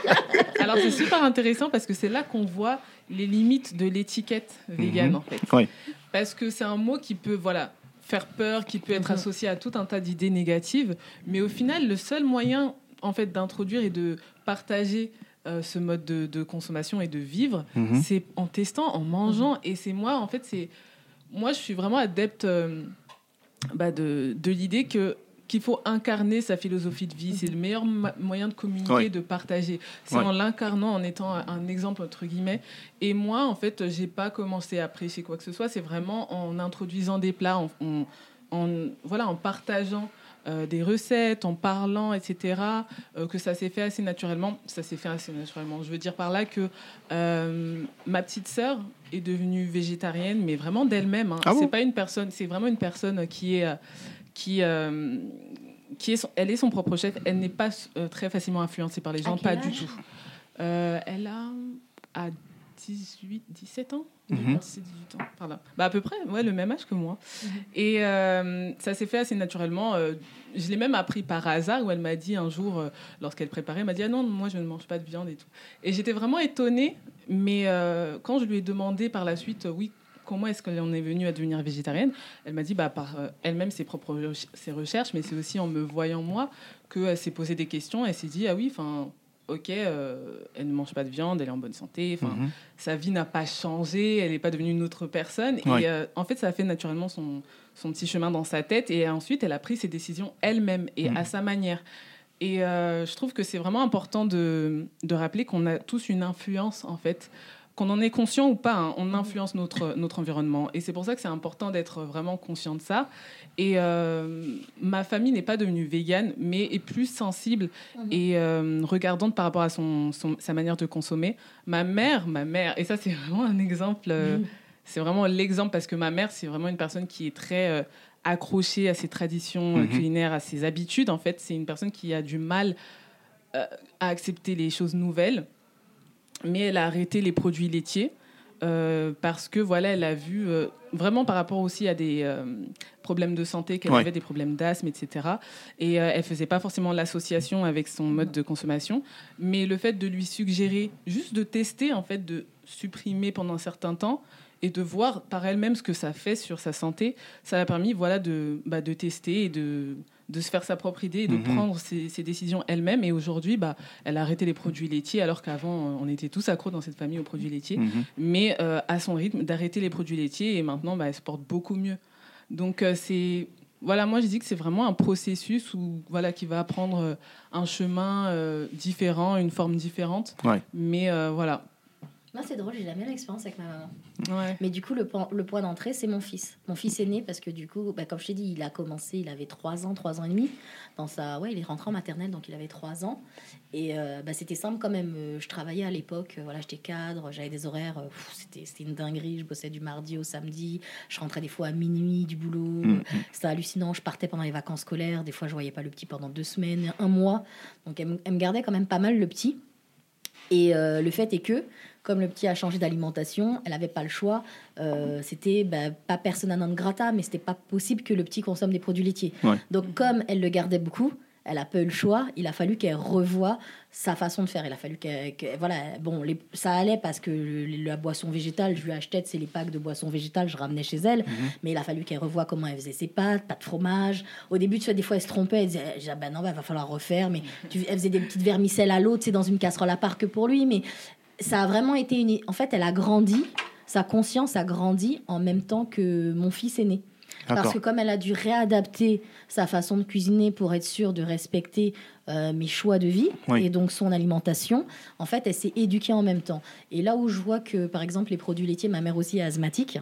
alors, c'est super intéressant parce que c'est là qu'on voit les limites de l'étiquette végane Mhm. en fait. Oui. Parce que c'est un mot qui peut voilà faire peur, qui peut être Mhm. associé à tout un tas d'idées négatives, mais au final le seul moyen en fait d'introduire et de partager euh, ce mode de, de consommation et de vivre, Mhm. c'est en testant, en mangeant. Et c'est moi, en fait, c'est. Moi, je suis vraiment adepte euh, bah, de, de l'idée que qu'il faut incarner sa philosophie de vie. C'est le meilleur moyen de communiquer, Ouais. de partager. C'est Ouais. en l'incarnant, en étant un, exemple, entre guillemets. Et moi, en fait, j'ai pas commencé à prêcher quoi que ce soit. C'est vraiment en introduisant des plats, en, en- en- voilà, en partageant euh, des recettes, en parlant, etc., euh, que ça s'est fait assez naturellement. Ça s'est fait assez naturellement. Je veux dire par là que euh, ma petite sœur est devenue végétarienne, mais vraiment d'elle-même. hein. Ah bon? C'est pas une personne, c'est vraiment une personne qui est, qui, euh, qui est, son- elle est son propre chef. Elle n'est pas euh, très facilement influencée par les gens, pas du tout. Euh, elle a à 18, 17 ans? 17, 18 ans, par là. Bah, à peu près, ouais, le même âge que moi. Mhm. Et euh, ça s'est fait assez naturellement. euh, je l'ai même appris par hasard, où elle m'a dit un jour, euh, lorsqu'elle préparait, elle m'a dit Ah non, moi je ne mange pas de viande et tout. Et j'étais vraiment étonnée, mais euh, quand je lui ai demandé par la suite, oui, comment est-ce en est venue à devenir végétarienne, elle m'a dit bah, par euh, elle-même ses propres ses recherches, mais c'est aussi en me voyant moi qu'elle s'est posé des questions. Elle s'est dit Ah oui, enfin. Ok, euh, elle ne mange pas de viande, elle est en bonne santé. Enfin, Mhm. sa vie n'a pas changé, elle n'est pas devenue une autre personne. Ouais. Et euh, en fait, ça a fait naturellement son, son petit chemin dans sa tête. Et ensuite, elle a pris ses décisions elle-même et Mhm. à sa manière. Et euh, je trouve que c'est vraiment important de, de rappeler qu'on a tous une influence, en fait. Qu'on en est conscient ou pas, hein, on influence notre, notre environnement. Et c'est pour ça que c'est important d'être vraiment conscient de ça. Et euh, ma famille n'est pas devenue végane, mais est plus sensible Mhm. et euh, regardante par rapport à son, son- sa manière de consommer. Ma mère, ma mère, et ça c'est vraiment un exemple, euh, Mhm. c'est vraiment l'exemple parce que ma mère c'est vraiment une personne qui est très euh, accrochée à ses traditions culinaires, à ses habitudes. En fait, c'est une personne qui a du mal euh, à accepter les choses nouvelles, mais elle a arrêté les produits laitiers. euh, parce que voilà, elle a vu euh, vraiment par rapport aussi à des euh, problèmes de santé qu'elle Ouais. avait, des problèmes d'asthme, etc. Et elle faisait pas forcément l'association avec son mode de consommation, mais le fait de lui suggérer juste de tester, en fait, de supprimer pendant un certain temps et de voir par elle-même ce que ça fait sur sa santé, ça a permis voilà de, bah, de tester et de, de se faire sa propre idée et de Mhm. prendre ses, ses décisions elle-même. Et aujourd'hui, bah, elle a arrêté les produits laitiers alors qu'avant, euh, on était tous accros dans cette famille aux produits laitiers Mhm. mais euh, à son rythme, d'arrêter les produits laitiers et maintenant bah, elle se porte beaucoup mieux. Donc euh, c'est voilà, moi je dis que c'est vraiment un processus où voilà qui va prendre un chemin euh, différent, une forme différente. Ouais. Mais voilà. Moi, c'est drôle, j'ai la même expérience avec ma maman. Ouais. Mais du coup, le, point- le point d'entrée, c'est mon fils. Mon fils est né parce que du coup, bah, comme je t'ai dit, il a commencé, il avait 3 ans, 3 ans et demi. Dans sa... ouais, il est rentré en maternelle, donc il avait 3 ans. Et euh, bah, c'était simple quand même. Euh, Je travaillais à l'époque, euh, voilà, j'étais cadre, j'avais des horaires, c'était une dinguerie. Je bossais du mardi au samedi. Je rentrais des fois à minuit du boulot. Mhm. C'était hallucinant. Je partais pendant les vacances scolaires. Des fois, je voyais pas le petit pendant deux semaines, un mois. Donc, elle me gardait quand même pas mal le petit. Et euh, le fait est que, comme le petit a changé d'alimentation, elle n'avait pas le choix. Euh, c'était bah, pas persona non grata, mais c'était pas possible que le petit consomme des produits laitiers. Ouais. Donc, comme elle le gardait beaucoup, elle a pas eu le choix. Il a fallu qu'elle revoie sa façon de faire. Il a fallu qu'elle, que- voilà, bon, les- ça allait parce que le- la boisson végétale, je lui achetais, c'est les packs de boissons végétales, je ramenais chez elle. Mais il a fallu qu'elle revoie comment elle faisait ses pâtes, pas de fromage. Au début, tu vois, des fois, elle se trompait. Elle disait, ah, ben non, il va falloir refaire. Mais tu, elle faisait des petites vermicelles à l'eau, tu sais, dans une casserole à part que pour lui. Mais ça a vraiment été une. En fait, elle a grandi. Sa conscience a grandi en même temps que mon fils est né. Parce que comme elle a dû réadapter sa façon de cuisiner pour être sûre de respecter euh, mes choix de vie Oui. et donc son alimentation, en fait, elle s'est éduquée en même temps. Et là où je vois que, par exemple, les produits laitiers, ma mère aussi est asthmatique,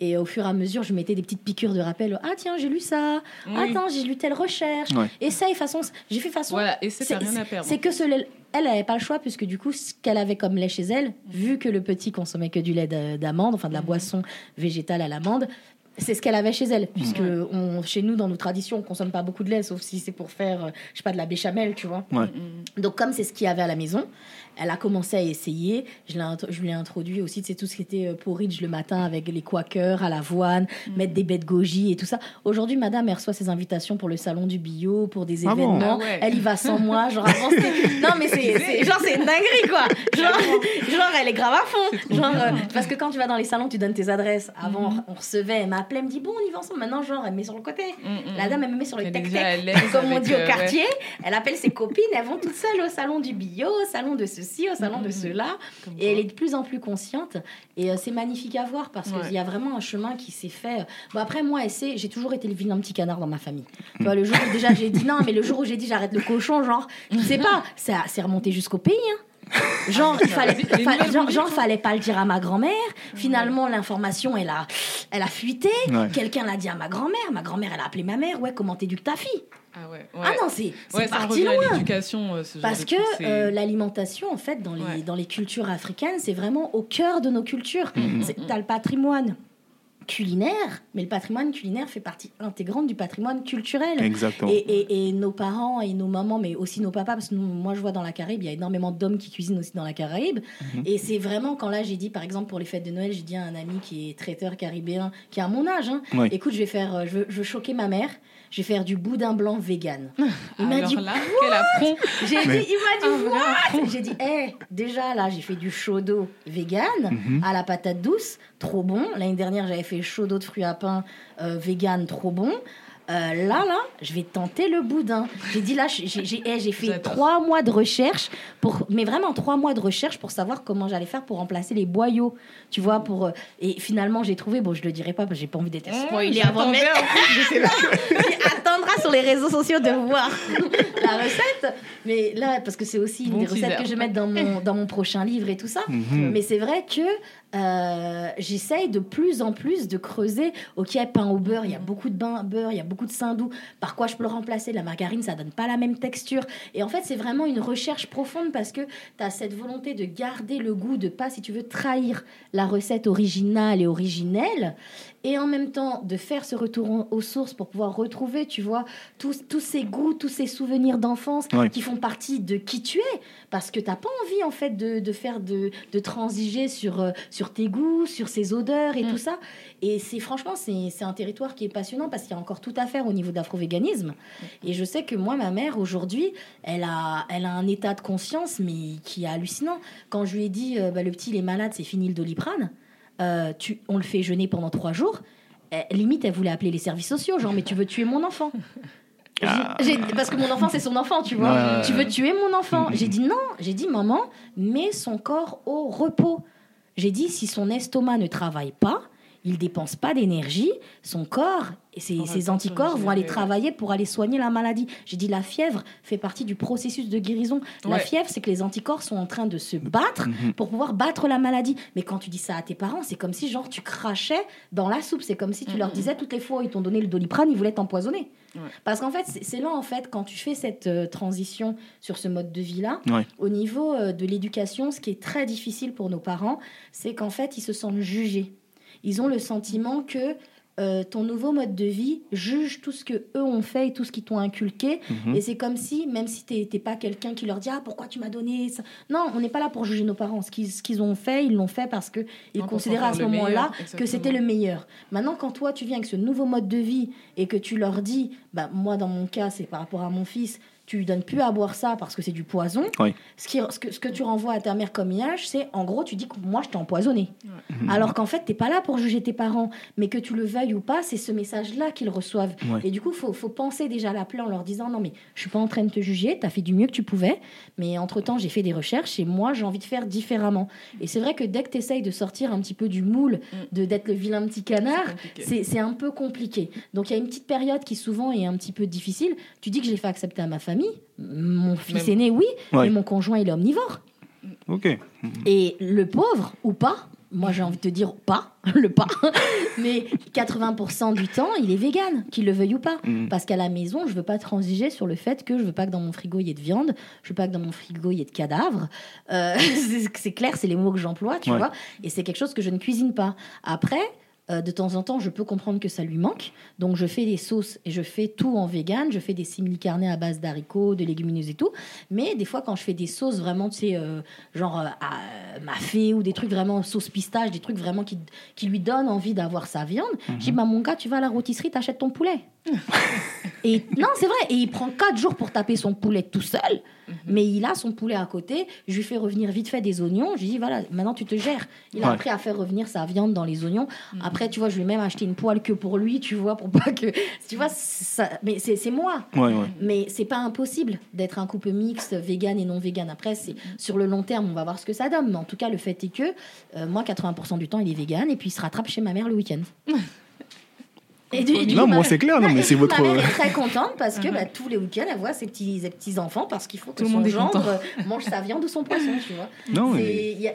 et au fur et à mesure, je mettais des petites piqûres de rappel. Ah tiens, j'ai lu ça. Oui. Attends, j'ai lu telle recherche. Ouais. Essaye façon. J'ai fait façon. Voilà, et c'est rien à perdre. C'est que ce lait- elle n'avait pas le choix puisque du coup, ce qu'elle avait comme lait chez elle, vu que le petit consommait que du lait de- d'amande, enfin de la Mhm. boisson végétale à l'amande, c'est ce qu'elle avait chez elle. Puisque Ouais. on, chez nous, dans nos traditions, on consomme pas beaucoup de lait, sauf si c'est pour faire, euh, je sais pas, de la béchamel, tu vois. Ouais. Mm, Donc comme c'est ce qu'il y avait à la maison, elle a commencé à essayer. Je, je lui ai introduit aussi, c'est tout ce qui était euh, porridge le matin avec les quakers à l'avoine, mm. mettre des baies de goji et tout ça. Aujourd'hui, madame, elle reçoit ses invitations pour le salon du bio, pour des Ah bon événements. Ah ouais. Elle y va sans moi. Genre avant. Non, mais c'est, genre, c'est une dinguerie, quoi. Genre, genre, elle est grave à fond. Genre, euh, parce que quand tu vas dans les salons, tu donnes tes adresses. Avant, Mhm. on recevait, elle m'appelait, elle me dit, bon, on y va ensemble. Maintenant, genre, elle me met sur le côté. La dame, elle me met sur le tec-tec, comme on dit au euh, quartier. Elle appelle ses copines, elles vont toutes seules au salon du bio, au salon de ceci, au salon de Mhm. cela. Comme Et elle est de plus en plus consciente. Et euh, c'est magnifique à voir parce qu'il Ouais. y a vraiment un chemin qui s'est fait. Bon, après, moi, j'ai toujours été le vilain petit canard dans ma famille. Tu vois, le jour où déjà j'ai dit non, mais le jour où j'ai dit j'arrête le cochon, genre, tu sais pas, ça c'est remonté jusqu'au pays. hein. Genre, il fallait, Les fa- genre, genre, quoi. fallait pas le dire à ma grand-mère. Finalement, l'information, elle a, elle a fuité. Ouais. Quelqu'un l'a dit à ma grand-mère. Ma grand-mère, elle a appelé ma mère. Ouais, comment t'éduques ta fille Ah ouais. Ah non, c'est Ouais, parti loin. l'éducation. euh, ce genre Parce de que euh, l'alimentation, en fait, dans les, Ouais. dans les cultures africaines, c'est vraiment au cœur de nos cultures. C'est- T'as le patrimoine culinaire, mais le patrimoine culinaire fait partie intégrante du patrimoine culturel. Exactement. Et, et- et nos parents et nos mamans, mais aussi nos papas, parce que nous, moi je vois dans la Caraïbe, il y a énormément d'hommes qui cuisinent aussi dans la Caraïbe. Mhm. Et c'est vraiment quand là j'ai dit, par exemple pour les fêtes de Noël, j'ai dit à un ami qui est traiteur caribéen, qui à mon âge, hein, Oui. écoute, je vais faire, euh, je veux, je veux choquer ma mère, je vais faire du boudin blanc vegan. Il m'a dit, là, quel affront j'ai dit, il m'a dit, J'ai dit, hé, déjà là, j'ai fait du chaud d'eau vegan Mhm. à la patate douce, trop bon. L'année dernière, j'avais fait chaud d'eau de fruits à pain euh, vegan, trop bon. Euh, là, là, je vais tenter le boudin. J'ai dit là, j'ai j'ai fait trois mois de recherche pour, mais vraiment trois mois de recherche pour savoir comment j'allais faire pour remplacer les boyaux, tu vois, pour euh, et finalement j'ai trouvé, bon, je le dirai pas parce que j'ai pas envie d'être spoilée avant, attendras sur les réseaux sociaux de voir la recette. Mais là, parce que c'est aussi une Bon des recettes que je vais mettre dans mon, dans mon prochain livre et tout ça. Mhm. Mais c'est vrai que euh, j'essaye de plus en plus de creuser. Ok, pain au beurre, il y a beaucoup de bain, beurre, il y a beaucoup de saindoux. Par quoi je peux le remplacer? La margarine, ça donne pas la même texture. Et en fait, c'est vraiment une recherche profonde parce que tu as cette volonté de garder le goût, de pas, si tu veux, trahir la recette originale et originelle. Et en même temps, de faire ce retour aux sources pour pouvoir retrouver, tu vois, tous, tous ces goûts, tous ces souvenirs d'enfance Ouais. qui font partie de qui tu es. Parce que tu n'as pas envie, en fait, de, de faire de, de transiger sur, euh, sur tes goûts, sur ces odeurs et Mm. tout ça. Et c'est franchement, c'est c'est un territoire qui est passionnant parce qu'il y a encore tout à faire au niveau d'afro-véganisme. Et je sais que moi, ma mère, aujourd'hui, elle a, elle a un état de conscience, mais qui est hallucinant. Quand je lui ai dit, euh, bah, le petit, il est malade, c'est fini le doliprane, euh, tu, on le fait jeûner pendant trois jours. Eh, limite, elle voulait appeler les services sociaux, genre, mais tu veux tuer mon enfant. Ah. Parce que mon enfant, c'est son enfant, tu vois. Tu veux tuer mon enfant. J'ai dit non. J'ai dit, maman, mets son corps au repos. J'ai dit, si son estomac ne travaille pas, il dépense pas d'énergie, son corps et ses, anticorps vont aller travailler pour aller soigner la maladie. J'ai dit, la fièvre fait partie du processus de guérison. La Ouais. fièvre, c'est que les anticorps sont en train de se battre Mhm. pour pouvoir battre la maladie. Mais quand tu dis ça à tes parents, c'est comme si genre tu crachais dans la soupe. C'est comme si tu leur Mhm. disais toutes les fois où ils t'ont donné le doliprane, ils voulaient t'empoisonner. Ouais. Parce qu'en fait, c'est c'est là en fait quand tu fais cette euh, transition sur ce mode de vie là, Ouais. au niveau euh, de l'éducation, ce qui est très difficile pour nos parents, c'est qu'en fait ils se sentent jugés. Ils ont le sentiment que euh, ton nouveau mode de vie juge tout ce que eux ont fait et tout ce qu'ils t'ont inculqué. Mhm. Et c'est comme si, même si t'es t'es pas quelqu'un qui leur dit ah pourquoi tu m'as donné ça? Non, on n'est pas là pour juger nos parents. Ce qu'ils ce qu'ils ont fait, ils l'ont fait parce que ils considéraient à ce moment-là que c'était le meilleur. Maintenant, quand toi tu viens avec ce nouveau mode de vie et que tu leur dis, bah moi dans mon cas c'est par rapport à mon fils, tu lui donnes plus à boire ça parce que c'est du poison. Oui. Ce, qui, ce, que, ce que tu renvoies à ta mère comme image, c'est en gros tu dis que moi je t'ai empoisonné. Alors qu'en fait t'es pas là pour juger tes parents, mais que tu le veuilles ou pas, c'est ce message-là qu'ils reçoivent. Ouais. Et du coup, faut, faut penser déjà à l'appeler en leur disant non mais je suis pas en train de te juger, t'as fait du mieux que tu pouvais, mais entre temps j'ai fait des recherches et moi j'ai envie de faire différemment. Et c'est vrai que dès que tu essayes de sortir un petit peu du moule, de d'être le vilain petit canard, C'est compliqué. c'est c'est un peu compliqué. Donc il y a une petite période qui souvent est un petit peu difficile. Tu dis que je l'ai fait accepter à ma famille. Mon fils Même- aîné, oui, Ouais. mais mon conjoint, il est omnivore. Ok. Et le pauvre, ou pas, moi j'ai envie de te dire pas, le pas, mais 80% du temps, il est vegan, qu'il le veuille ou pas. Mhm. Parce qu'à la maison, je veux pas transiger sur le fait que je veux pas que dans mon frigo il y ait de viande, je veux pas que dans mon frigo il y ait de cadavres. Euh, c'est c'est clair, c'est les mots que j'emploie, tu Ouais. vois. Et c'est quelque chose que je ne cuisine pas. Après, euh, de temps en temps, je peux comprendre que ça lui manque. Donc, je fais des sauces et je fais tout en vegan. Je fais des simili carnés à base d'haricots, de légumineuses et tout. Mais des fois, quand je fais des sauces vraiment, tu sais, euh, genre euh, à mafé ou des trucs vraiment sauce pistache, des trucs vraiment qui, qui lui donnent envie d'avoir sa viande, je dis, bah, mon gars, tu vas à la rôtisserie, t'achètes ton poulet. Et non, c'est vrai. Et il prend quatre jours pour taper son poulet tout seul. Mais il a son poulet à côté. Je lui fais revenir vite fait des oignons. Je lui dis, voilà, maintenant tu te gères. Il a Ouais. appris à faire revenir sa viande dans les oignons. Après, tu vois, je lui ai même acheté une poêle que pour lui, tu vois, pour pas que. Tu vois, ça... mais c'est c'est moi. Ouais, ouais. Mais c'est pas impossible d'être un couple mixte, vegan et non vegan. Après, c'est sur le long terme, on va voir ce que ça donne. Mais en tout cas, le fait est que euh, moi, 80% du temps, il est vegan et puis il se rattrape chez ma mère le week-end. Et du- du Non, coup, moi, ma- c'est clair, non, Ouais, mais c'est votre- Ma mère est très contente parce que bah, tous les week-ends, elle voit ses petits, ses petits enfants parce qu'il faut que Tout le son monde est gendre mange sa viande ou son poisson, tu vois. Non, C'est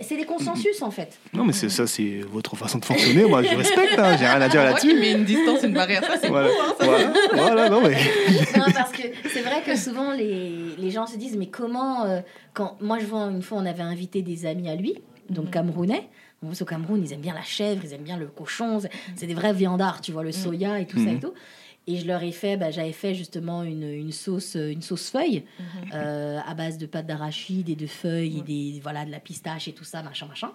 mais, des consensus en fait. non, mais c'est ça, c'est votre façon de fonctionner. Moi, je respecte, hein, j'ai rien à dire qu'il là-dessus. met une distance, une barrière. Ça, c'est Voilà, beau, hein, ça. voilà, voilà, non, mais. Non, parce que c'est vrai que souvent les, les gens se disent mais comment euh, quand moi je vois une fois on avait invité des amis à lui donc camerounais Plus, au Cameroun ils aiment bien la chèvre ils aiment bien le cochon c'est- des vrais viandards tu vois le soya et tout ça et Mhm. tout. Et je leur ai fait bah, j'avais fait justement une, une sauce une sauce feuille euh, à base de pâte d'arachide et de feuilles et des voilà de la pistache et tout ça machin machin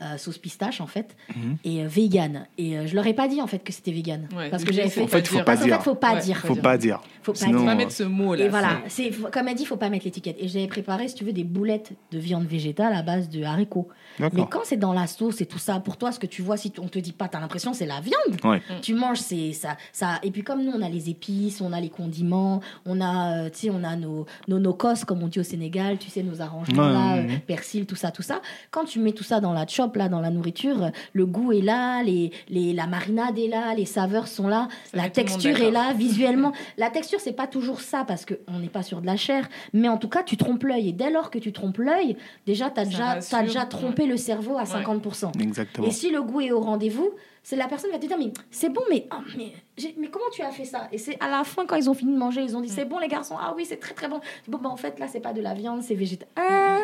Euh, sauce pistache en fait Mhm. et euh, vegan et euh, je leur ai pas dit en fait que c'était vegan Ouais, parce que j'avais fait En fait, il faut dire. pas dire. fait faut pas Ouais. dire Faut pas dire. faut pas Sinon, dire Faut pas mettre ce mot là. et voilà, c'est comme elle dit, il faut pas mettre l'étiquette. Et j'avais préparé, si tu veux, des boulettes de viande végétale à base de haricots. Mais quand c'est dans la sauce et tout ça, pour toi, ce que tu vois, si on te dit pas, t'as l'impression c'est la viande. Ouais. Tu manges, c'est ça, ça. Et puis comme nous, on a les épices, on a les condiments, on a, euh, tu sais, on a nos nos nocos comme on dit au Sénégal, tu sais, nos arrangements Ouais, là, ouais, ouais. persil, tout ça, tout ça. Quand tu mets tout ça dans la chop là, dans la nourriture, le goût est là, les, les la marinade est là, les saveurs sont là, Ça la texture est là, visuellement. La texture, c'est pas toujours ça parce que on n'est pas sur de la chair, mais en tout cas, tu trompes l'œil. Et dès lors que tu trompes l'œil, déjà, tu as déjà, t'as déjà ouais. trompé le cerveau à Ouais. 50%. Exactement. Et si le goût est au rendez-vous, c'est la personne qui va te dire mais c'est bon mais, oh, mais mais comment tu as fait ça? Et c'est à la fin quand ils ont fini de manger, ils ont dit c'est bon les garçons ah oui c'est très très bon. Bon bah en fait là c'est pas de la viande c'est végétal. Ah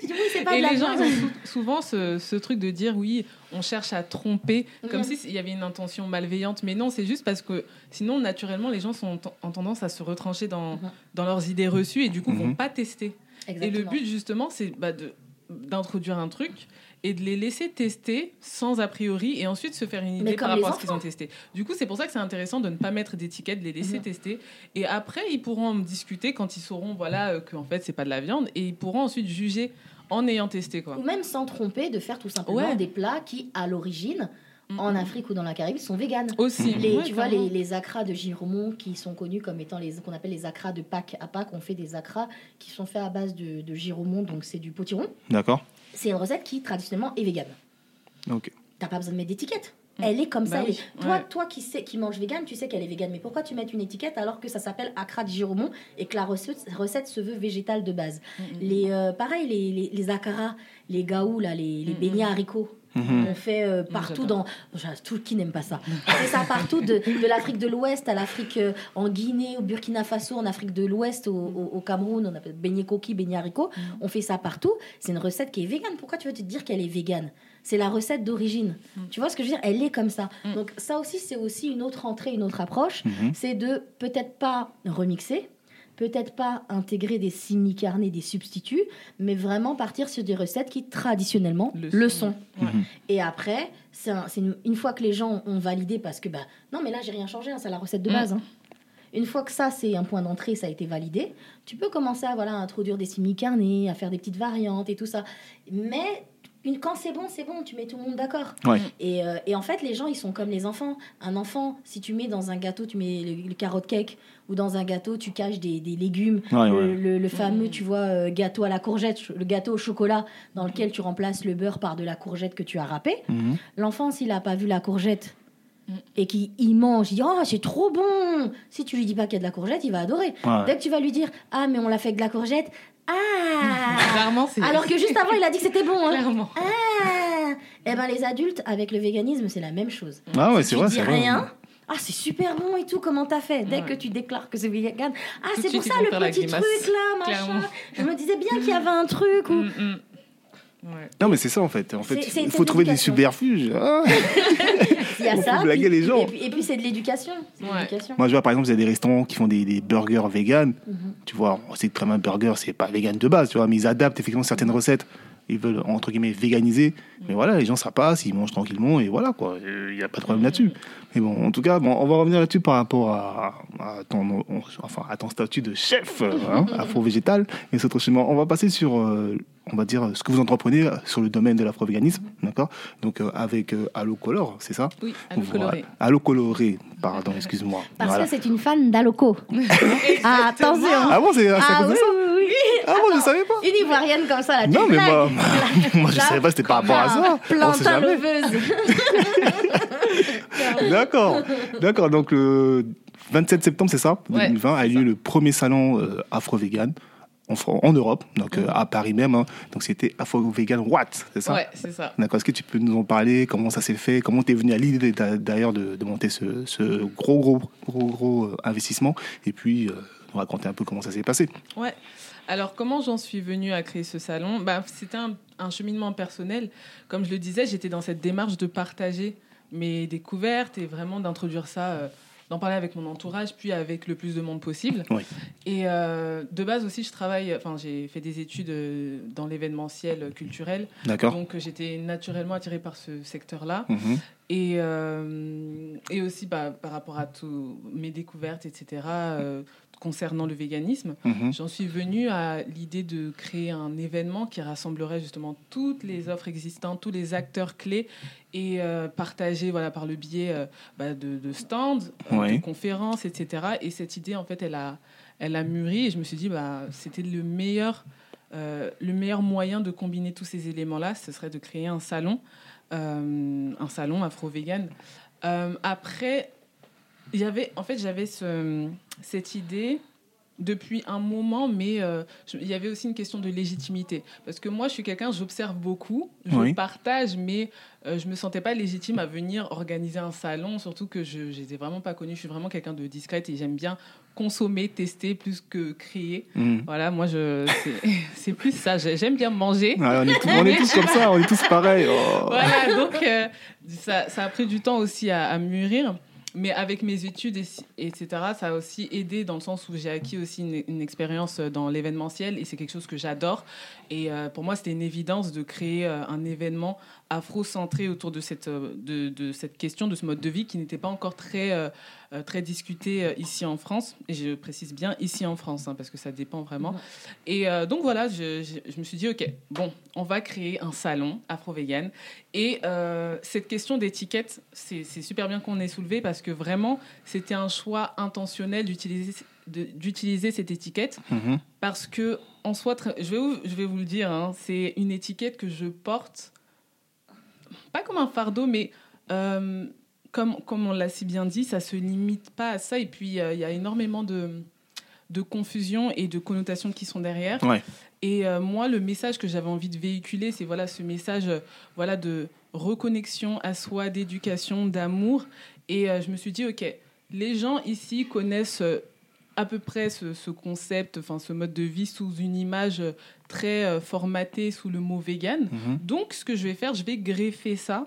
Tu dis oui c'est pas Et de la les gens, viande. ils ont sou- souvent ce, ce truc de dire oui, on cherche à tromper, comme Mhm. si il y avait une intention malveillante. Mais non, c'est juste parce que sinon, naturellement, les gens sont en tendance à se retrancher dans, Mhm. dans leurs idées reçues et du coup, vont Mhm. pas tester. Et le but, justement, c'est bah, d'introduire un truc et de les laisser tester sans a priori et ensuite se faire une idée par rapport à ce qu'ils ont testé. Du coup, c'est pour ça que c'est intéressant de ne pas mettre d'étiquette, de les laisser Mhm. tester. Et après, ils pourront en discuter quand ils sauront voilà, euh, qu'en fait, c'est pas de la viande et ils pourront ensuite juger en ayant testé. Quoi. Ou même sans tromper de faire tout simplement Ouais. des plats qui à l'origine en. Afrique ou dans la Caraïbe sont véganes. Aussi. Les, Ouais, tu vois, les, les acras de Giromont qui sont connus comme étant les qu'on appelle les acras de Pâques. À Pâques, on fait des acras qui sont faits à base de, de Giromont, donc c'est du potiron. D'accord. C'est une recette qui, traditionnellement, est végane. Ok. T'as pas besoin de mettre d'étiquette. Mm. Elle est comme Bah ça. elle oui, est- Toi, ouais. toi qui, sais, qui mange vegan, tu sais qu'elle est végane. Mais pourquoi tu mets une étiquette alors que ça s'appelle acra de Giromont et que la recette, recette se veut végétale de base? Mhm. les, euh, Pareil, les, les, les akara, les gaous, là, les, les Mm, beignets mm. haricots. Mhm. On fait euh, partout dans. Tout qui n'aime pas ça. On fait ça partout, de, de l'Afrique de l'Ouest à l'Afrique euh, en Guinée, au Burkina Faso, en Afrique de l'Ouest, au, au- au Cameroun, on appelle beignet coquille, beignet haricot. Mm. On fait ça partout. C'est une recette qui est végane. Pourquoi tu veux te dire qu'elle est végane? C'est la recette d'origine. Mm. Tu vois ce que je veux dire? Elle est comme ça. Mm. Donc, ça aussi, c'est aussi une autre entrée, une autre approche. Mhm. C'est de peut-être pas remixer. Peut-être pas intégrer des semi-carnés, des substituts, mais vraiment partir sur des recettes qui traditionnellement Le le, sont. sont. Ouais. Mhm. Et après, c'est un- c'est une, une fois que les gens ont validé, parce que bah, non, mais là, j'ai rien changé, hein, c'est la recette de Mm. base. hein. Une fois que ça, c'est un point d'entrée, ça a été validé, tu peux commencer à, voilà, à introduire des semi-carnés, à faire des petites variantes et tout ça. Mais une, quand c'est bon, c'est bon, tu mets tout le monde d'accord. Ouais. Et, euh, et en fait, les gens, ils sont comme les enfants. Un enfant, si tu mets dans un gâteau, tu mets le, le carotte cake, ou dans un gâteau, tu caches des, des légumes, Ouais, le, ouais. le- le fameux, Mm. tu vois, euh, gâteau à la courgette, le gâteau au chocolat, dans lequel tu remplaces le beurre par de la courgette que tu as râpée. Mhm. L'enfant, s'il n'a pas vu la courgette Mm. et qu'il il mange, il dit Oh, c'est trop bon Si tu lui dis pas qu'il y a de la courgette, il va adorer. Ouais. Dès que tu vas lui dire Ah, mais on l'a fait avec de la courgette, ah Clairement, c'est. Alors que juste avant, il a dit que c'était bon. hein. Clairement. Ah Eh ben, les adultes, avec le véganisme, c'est la même chose. Ah ouais, Si c'est tu vrai, dis c'est vrai. rien, ah, c'est super bon et tout, comment t'as fait? Dès Ouais. que tu déclares que c'est vegan, ah, c'est pour ça le petit truc là, machin. Clairement. Je me disais bien qu'il y avait un truc. Ou... Mm, mm. Ouais. Non, mais c'est ça en fait. En fait, C'est- c'est- il faut trouver des subterfuges. Ah. Il y a Faut ça. blaguer les gens. Et puis, et puis c'est de l'éducation. C'est de Ouais. l'éducation. Moi, je vois par exemple, il y a des restaurants qui font des, des burgers vegan. Mhm. Tu vois, on sait que burger, c'est pas vegan de base, tu vois, mais ils adaptent effectivement certaines recettes ils veulent entre guillemets véganiser. Mais voilà, les gens ça passe, ils mangent tranquillement et voilà quoi. Il n'y a pas de problème là-dessus. Mais bon, en tout cas, bon, on va revenir là-dessus par rapport à, à ton, enfin, à ton statut de chef hein, afro-végétal. Et c'est On va passer sur, euh, on va dire, ce que vous entreprenez sur le domaine de l'afro-véganisme, d'accord? Donc euh, avec euh, Allo Color, c'est ça? Oui, Allo Coloré. Allo Coloré, pardon, excuse-moi. Parce que c'est une fan d'Aloco. ah, attention Ah bon, c'est ah, oui, ça? oui, Ah bon, je savais pas. Une ivoirienne comme ça, là. Non, mais moi, moi, je savais pas c'était par rapport à ça. Plantain leveuse. D'accord, d'accord. Donc le 27 septembre, c'est ça, 2020, a lieu le premier salon euh, afro-vegan en, en, Europe, donc euh, à Paris même. Hein. Donc c'était Afro Vegan What, c'est ça? Ouais, c'est ça. D'accord. Est-ce que tu peux nous en parler? Comment ça s'est fait? Comment tu es venu à l'idée d'ailleurs de, de, monter ce, ce, gros, gros, gros, gros euh, investissement? Et puis nous raconter un peu comment ça s'est passé. Ouais. Alors, comment j'en suis venue à créer ce salon? Bah, C'était un, un, cheminement personnel. Comme je le disais, j'étais dans cette démarche de partager mes découvertes et vraiment d'introduire ça, euh, d'en parler avec mon entourage, puis avec le plus de monde possible. Oui. Et euh, de base aussi, je travaille, enfin, j'ai fait des études euh, dans l'événementiel culturel. D'accord. Donc, j'étais naturellement attirée par ce secteur-là. Mhm. Et, et aussi bah, par rapport à tous mes découvertes, etc concernant le véganisme, mhm. j'en suis venue à l'idée de créer un événement qui rassemblerait justement toutes les offres existantes, tous les acteurs clés et euh, partager voilà, par le biais euh, bah, de, stands, euh, de conférences, etc. Et cette idée, en fait, elle a, elle a mûri et je me suis dit, bah, c'était le meilleur, le meilleur moyen de combiner tous ces éléments-là, ce serait de créer un salon, un salon afro-vegan. après, il y avait, en fait, j'avais ce, cette idée depuis un moment, mais euh, il y avait aussi une question de légitimité. Parce que moi, je suis quelqu'un, j'observe beaucoup, je partage, mais euh, je me sentais pas légitime à venir organiser un salon, surtout que je n'étais vraiment pas connue. Je suis vraiment quelqu'un de discrète et j'aime bien consommer, tester plus que créer. Mm. Voilà, moi, je, c'est, plus ça. J'aime bien manger. on, est tous, comme ça, on est tous pareils. Oh. Voilà, donc euh, ça, ça, a pris du temps aussi à, à mûrir mais avec mes études, etc., ça a aussi aidé dans le sens où j'ai acquis aussi une, expérience dans l'événementiel et c'est quelque chose que j'adore. Et euh, pour moi, c'était une évidence de créer euh, un événement afro-centré autour de cette, euh, de, de, cette question, de ce mode de vie qui n'était pas encore très, très discuté ici en France. Et je précise bien ici en France, hein, parce que ça dépend vraiment. Et donc voilà, je, je, me suis dit, OK, bon, on va créer un salon afro-vegan. Et cette question d'étiquette, c'est super bien qu'on ait soulevé parce que vraiment, c'était un choix intentionnel d'utiliser d'utiliser cette étiquette mm-hmm. parce que en soi je vais vous, je vais vous le dire hein, c'est une étiquette que je porte pas comme un fardeau mais euh, comme comme on l'a si bien dit ça se limite pas à ça. Et puis euh, il y a énormément de de confusion et de connotations qui sont derrière. Et euh, moi le message que j'avais envie de véhiculer c'est voilà ce message voilà de reconnexion à soi d'éducation d'amour. Et je me suis dit ok les gens ici connaissent à peu près ce, concept, enfin ce mode de vie sous une image très euh, formatée sous le mot vegan. Mhm. Donc, ce que je vais faire, je vais greffer ça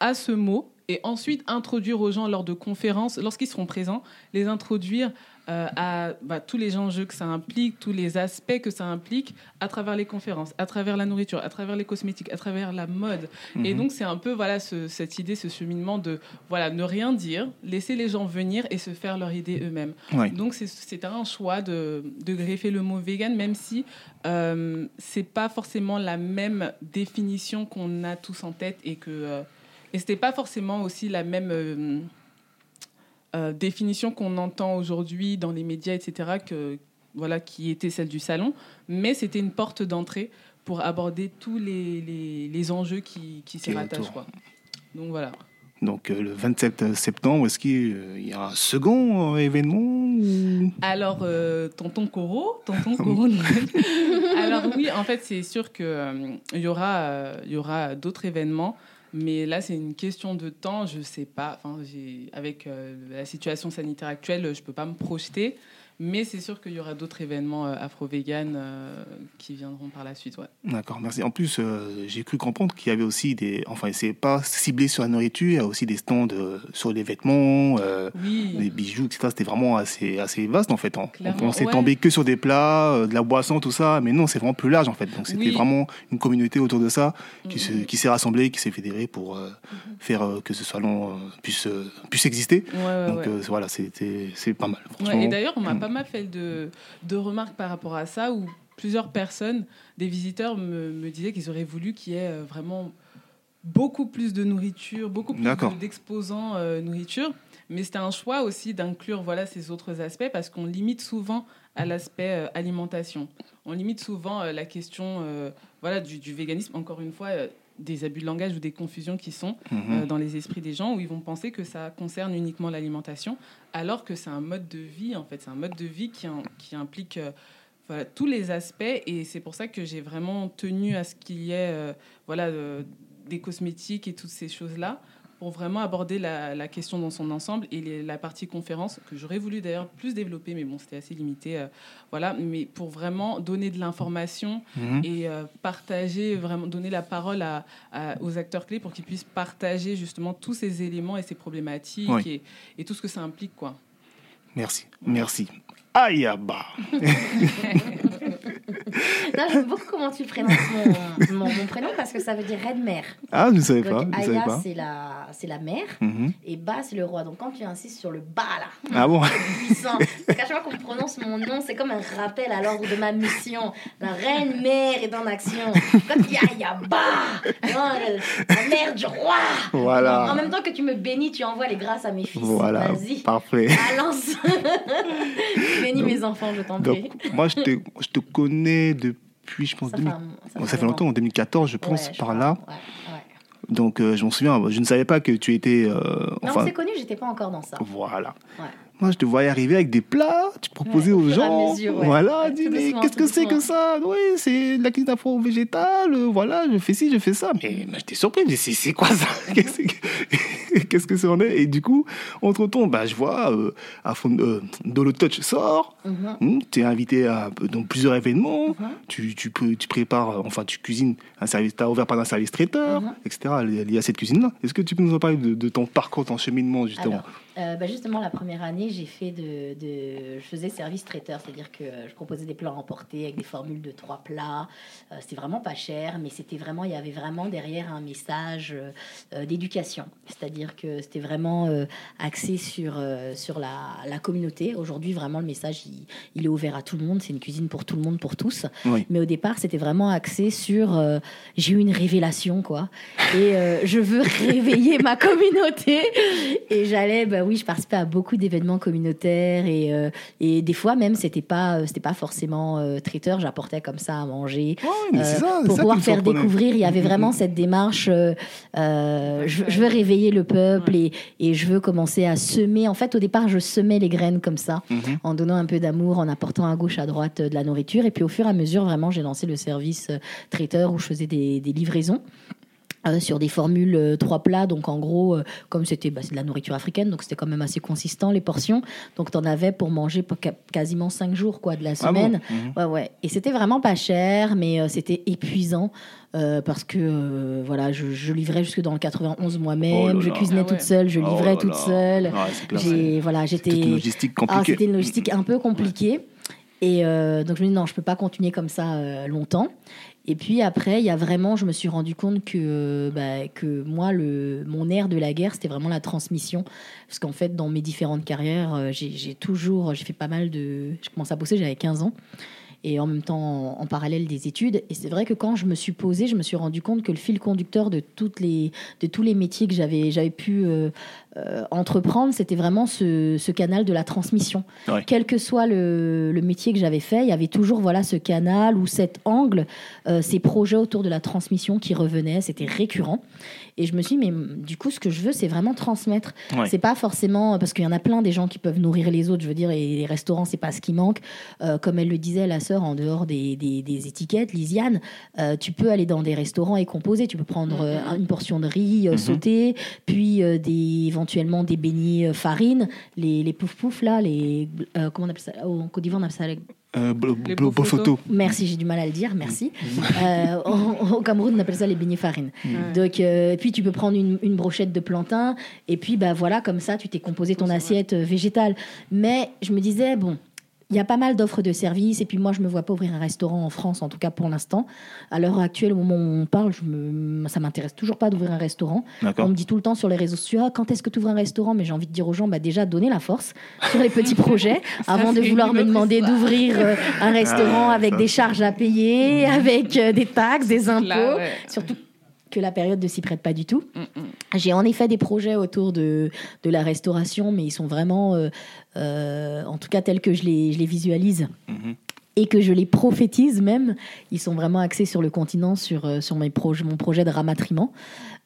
à ce mot et ensuite introduire aux gens lors de conférences, lorsqu'ils seront présents, les introduire euh, à bah, tous les enjeux que ça implique, tous les aspects que ça implique à travers les conférences, à travers la nourriture, à travers les cosmétiques, à travers la mode. Et mhm. donc c'est un peu voilà cette idée, ce cheminement de voilà ne rien dire, laisser les gens venir et se faire leur idée eux-mêmes. Donc c'est un choix de, de, greffer le mot vegan, même si euh, c'est pas forcément la même définition qu'on a tous en tête et que euh, et c'était pas forcément aussi la même euh, euh, définition qu'on entend aujourd'hui dans les médias, etc., que, voilà, qui était celle du salon, mais c'était une porte d'entrée pour aborder tous les, les, enjeux qui, qui s'y rattachent. Quoi. Donc voilà. Donc euh, le 27 septembre, est-ce qu'il y a un second événement Alors, tonton Coro, tonton Coro. Alors oui, en fait, c'est sûr qu'il il y aura, il y aura d'autres événements. Mais là, c'est une question de temps. Je ne sais pas. Avec euh, la situation sanitaire actuelle, je ne peux pas me projeter. Mais c'est sûr qu'il y aura d'autres événements euh, afro-vegan euh, qui viendront par la suite. Ouais. D'accord, merci. En plus, euh, j'ai cru comprendre qu'il y avait aussi des. Enfin, c'est pas ciblé sur la nourriture, il y a aussi des stands sur les vêtements, Oui. les bijoux, etc. C'était vraiment assez, assez vaste en fait. hein. On pensait ouais. tomber que sur des plats, de la boisson, tout ça, mais non, c'est vraiment plus large en fait. Donc c'était Oui. vraiment une communauté autour de ça qui Mhm. se- qui s'est rassemblée, qui s'est fédérée pour euh, faire euh, que ce salon euh, puisse, puisse exister. Ouais, ouais, Donc voilà, c'était c'est pas mal. Et d'ailleurs, on m'a Mm. Pas mal fait de, de remarques par rapport à ça, où plusieurs personnes, des visiteurs, me, me disaient qu'ils auraient voulu qu'il y ait euh, vraiment beaucoup plus de nourriture, beaucoup plus de- d'exposants euh, nourriture. Mais c'était un choix aussi d'inclure voilà, ces autres aspects, parce qu'on limite souvent à l'aspect euh, alimentation. On limite souvent euh, la question voilà, du, du véganisme, encore une fois, des abus de langage ou des confusions qui sont Mhm. euh, dans les esprits des gens où ils vont penser que ça concerne uniquement l'alimentation, alors que c'est un mode de vie, en fait. C'est un mode de vie qui, qui implique euh, voilà, tous les aspects. Et c'est pour ça que j'ai vraiment tenu à ce qu'il y ait euh, voilà, euh, des cosmétiques et toutes ces choses-là pour vraiment aborder la, la question dans son ensemble et les- la partie conférence que j'aurais voulu d'ailleurs plus développer mais bon c'était assez limité euh, voilà mais pour vraiment donner de l'information Mhm. et euh, partager, vraiment donner la parole à, à- aux acteurs clés pour qu'ils puissent partager justement tous ces éléments et ces problématiques Oui. et, et tout ce que ça implique. Quoi. Merci, merci. Aïe, bah. Non, j'aime beaucoup comment tu prononces mon, mon, mon prénom parce que ça veut dire reine mère. Ah, je ne savais pas. Donc Aya, c'est la, c'est la mère Mhm. et Ba, c'est le roi. Donc quand tu insistes sur le Ba là, Ah bon? puissant, qu'à chaque fois qu'on prononce mon nom, c'est comme un rappel à l'ordre de ma mission. La reine mère est en action. Quand il y a, il y a Ba, le- la mère du roi. Voilà. En même temps que tu me bénis, tu envoies les grâces à mes fils. Voilà, Vas-y. parfait. Balance. Bénis mes enfants, je t'en prie. Donc, moi, je te, je te connais depuis, je pense, Ça 2000 fait, un- Bon, ça fait longtemps, en 2014, je pense, Ouais, je par crois. là. Donc, euh, je m'en souviens, je ne savais pas que tu étais. euh, Non, on enfin, s'est connus, j'étais pas encore dans ça. voilà. Moi, je te voyais arriver avec des plats, tu proposais Ouais, aux gens. mesure, ouais. Voilà, Ouais, dis, mais qu'est-ce que c'est que ça? Oui, c'est de la cuisine afro-végétale, euh, voilà, je fais ci, je fais ça. Mais, mais j'étais surpris, c'est c'est quoi ça? Qu'est-ce que- Qu'est-ce que ça en est? Et du coup, entre-temps, bah, je vois, euh, à fond, euh, Dolo Touch sort, Mhm. tu es invité à dans plusieurs événements, Mhm. tu, tu, peux, tu prépares, enfin, tu cuisines un service, tu as ouvert par un service traiteur, Mhm. etc., lié à cette cuisine-là. Est-ce que tu peux nous en parler de, de ton parcours, ton cheminement, justement? Alors, euh, bah, justement, la première année, j'ai fait de, de- je faisais service traiteur, c'est-à-dire que euh, je proposais des plats emportés avec des formules de trois plats. Euh, c'était vraiment pas cher, mais c'était vraiment, il y avait vraiment derrière un message euh, d'éducation. C'est-à-dire que c'était vraiment axé sur, sur la, la communauté. Aujourd'hui, vraiment, le message, il, il est ouvert à tout le monde. C'est une cuisine pour tout le monde, pour tous. Oui. Mais au départ, c'était vraiment axé sur j'ai eu une révélation, quoi. Et je veux réveiller ma communauté. Et j'allais, bah oui, je participais à beaucoup d'événements communautaires. Et, euh, et des fois, même, c'était pas, euh, c'était pas forcément euh, traiteur. J'apportais comme ça à manger. Ouais, mais c'est Euh, ça, pour pouvoir faire découvrir, il y avait vraiment cette démarche. je, je veux réveiller le peuple et, et je veux commencer à semer. En fait, au départ, je semais les graines comme ça Mhm. en donnant un peu d'amour, en apportant à gauche, à droite de la nourriture. Et puis au fur et à mesure, vraiment, j'ai lancé le service traiteur où je faisais des, des livraisons. Euh, sur des formules euh, trois plats, donc en gros, euh, comme c'était bah, c'est de la nourriture africaine, donc c'était quand même assez consistant les portions. Donc t'en avais pour manger pour ca- quasiment cinq jours quoi de la Ah bon? semaine. Mhm. Ouais, ouais. Et c'était vraiment pas cher, mais euh, c'était épuisant euh, parce que euh, voilà, je, je livrais jusque dans le 91 moi-même, Oh je cuisinais Ah ouais. toute seule, je Oh livrais toute seule. J'ai voilà, j'étais toute une logistique ah, c'était une logistique un peu compliquée. Et euh, donc je me dis non, je peux pas continuer comme ça euh, longtemps. Et puis après, il y a vraiment, je me suis rendu compte que, bah, que moi, le, mon air de la guerre, c'était vraiment la transmission. Parce qu'en fait, dans mes différentes carrières, euh, j'ai toujours, j'ai fait pas mal de. Je commencé à bosser, j'avais 15 ans. Et en même temps, en, parallèle des études. Et c'est vrai que quand je me suis posée, je me suis rendu compte que le fil conducteur de, toutes les, de tous les métiers que j'avais j'avais pu euh, euh, entreprendre, c'était vraiment ce, ce canal de la transmission. Ouais. Quel que soit le, le métier que j'avais fait, il y avait toujours voilà ce canal ou cet angle, euh, ces projets autour de la transmission qui revenaient, c'était récurrent. Et je me suis dit, mais du coup, ce que je veux, c'est vraiment transmettre. Ouais. C'est pas forcément parce qu'il y en a plein des gens qui peuvent nourrir les autres. Je veux dire, et les restaurants, c'est pas ce qui manque. Euh, comme elle le disait, la sœur, en dehors des, des- des étiquettes, Lisiane, euh, tu peux aller dans des restaurants et composer. Tu peux prendre euh, une portion de riz Mhm. sauté, puis des, éventuellement des beignets euh, farine, les, les pouf pouf là, les euh, comment on appelle ça En Côte d'Ivoire, on appelle ça les- Euh, Les beaux Bofoto. Merci, j'ai du mal à le dire, merci. Euh, au, au Cameroun, on appelle ça les beignets farine. Ouais. Donc, euh, puis tu peux prendre une, une brochette de plantain, et puis bah voilà, comme ça, tu t'es composé ton assiette euh, végétale. Mais je me disais, bon, il y a pas mal d'offres de services, et puis moi, je me vois pas ouvrir un restaurant en France, en tout cas pour l'instant. À l'heure actuelle, au moment où on parle, je me, ça m'intéresse toujours pas d'ouvrir un restaurant. On me dit tout le temps sur les réseaux sociaux, Ah, quand est-ce que tu ouvres un restaurant? Mais j'ai envie de dire aux gens, bah déjà, donnez la force sur les petits projets, Ça, avant de vouloir me demander d'ouvrir euh, un restaurant Ah, avec ça. des charges à payer, avec euh, des taxes, des impôts. Là, ouais. Surtout que la période ne s'y prête pas du tout. Mm, mm. J'ai en effet des projets autour de, de la restauration, mais ils sont vraiment, euh, euh, en tout cas tels que je les, je les visualise Mhm. et que je les prophétise même, ils sont vraiment axés sur le continent, sur, euh, sur mes mon projet de ramatriement.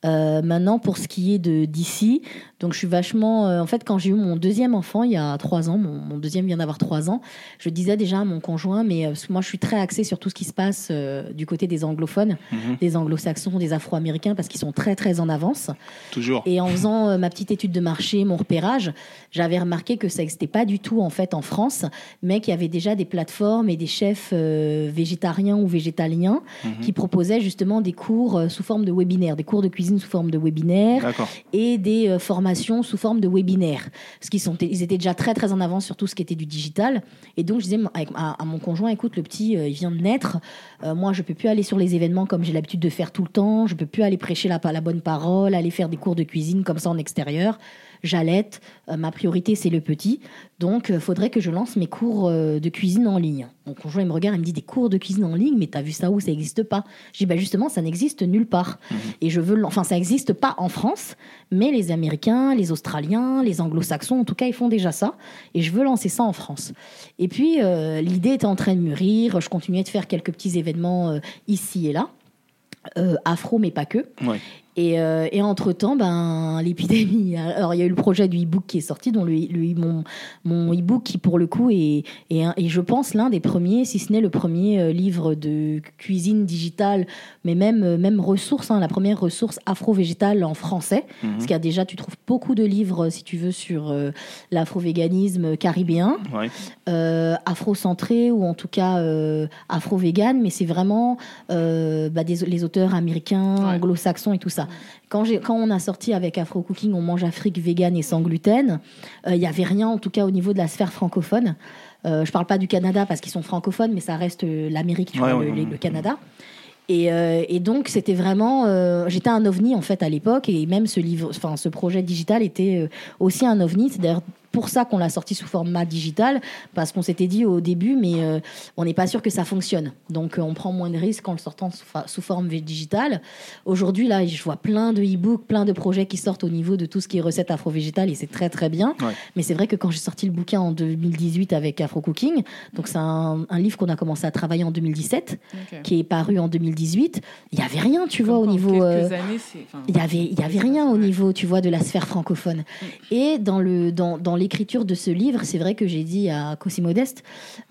Euh, maintenant, pour ce qui est de d'ici, donc je suis vachement. euh, en fait, quand j'ai eu mon deuxième enfant il y a trois ans, mon, mon deuxième vient d'avoir trois ans, je disais déjà à mon conjoint, mais euh, parce que moi je suis très axée sur tout ce qui se passe euh, du côté des anglophones, Mhm. des anglo-saxons, des afro-américains, parce qu'ils sont très très en avance. Toujours. Et en faisant ma petite étude de marché, mon repérage, j'avais remarqué que ça n'existait pas du tout en fait en France, mais qu'il y avait déjà des plateformes et des chefs végétariens ou végétaliens Mhm. qui proposaient justement des cours sous forme de webinaire, des cours de cuisine sous forme de webinaire D'accord. et des euh, formations sous forme de webinaire. Parce qu'ils sont, ils étaient déjà très très en avance sur tout ce qui était du digital. Et donc je disais avec- à, à mon conjoint, écoute, le petit, euh, il vient de naître. Euh, moi, je peux plus aller sur les événements comme j'ai l'habitude de faire tout le temps. Je peux plus aller prêcher la, la bonne parole, aller faire des cours de cuisine comme ça en extérieur. J'allaite. Euh, ma priorité, c'est le petit. Donc, il faudrait que je lance mes cours euh, de cuisine en ligne. Mon conjoint, il me regarde, il me dit des cours de cuisine en ligne, mais t'as vu ça où? Ça n'existe pas. Je dis, bah justement, ça n'existe nulle part. Et je veux, enfin, ça n'existe pas en France, mais les Américains, les Australiens, les Anglo-Saxons, en tout cas, ils font déjà ça. Et je veux lancer ça en France. Et puis, euh, l'idée était en train de mûrir. Je continuais de faire quelques petits événements euh, ici et là. Euh, afro, mais pas que. Ouais. Et, euh, et entre-temps, ben, l'épidémie. Alors, il y a eu le projet du e-book qui est sorti, dont le, le- mon, mon e-book qui, pour le coup, est, est, un- est, je pense, l'un des premiers, si ce n'est le premier euh, livre de cuisine digitale, mais même, euh, même ressource, hein, la première ressource afro-végétale en français. Mhm. Parce qu'il y a déjà, tu trouves beaucoup de livres, si tu veux, sur euh, l'afro-véganisme caribéen Ouais. euh, afro-centré ou en tout cas euh, afro-vegan, mais c'est vraiment euh, bah, des, les auteurs américains, Ouais. anglo-saxons et tout ça. Quand, on a sorti avec Afro Cooking, on mange Afrique vegan et sans gluten, euh, il n'y avait rien en tout cas au niveau de la sphère francophone. Euh, je parle pas du Canada parce qu'ils sont francophones, mais ça reste euh, l'Amérique, Ouais, ouais, le, ouais. le Canada. Et, euh, et donc c'était vraiment, euh, j'étais un ovni en fait à l'époque, et même ce livre, enfin ce projet digital était euh, aussi un ovni. C'est d'ailleurs pour ça qu'on l'a sorti sous format digital, parce qu'on s'était dit au début, mais euh, on n'est pas sûr que ça fonctionne. Donc euh, on prend moins de risques en le sortant sous, forme digitale. Aujourd'hui, là, je vois plein de e-books, plein de projets qui sortent au niveau de tout ce qui est recettes afro-végétales, et c'est très très bien. Ouais. Mais c'est vrai que quand j'ai sorti le bouquin en 2018 avec Afro Cooking, donc c'est un, un livre qu'on a commencé à travailler en 2017, Ok. qui est paru en 2018, il y avait rien, tu vois, Comme au niveau. euh, années, il y avait il y avait rien au niveau tu vois de la sphère francophone et dans le dans, dans l'écriture de ce livre c'est vrai que j'ai dit à Cossi Modeste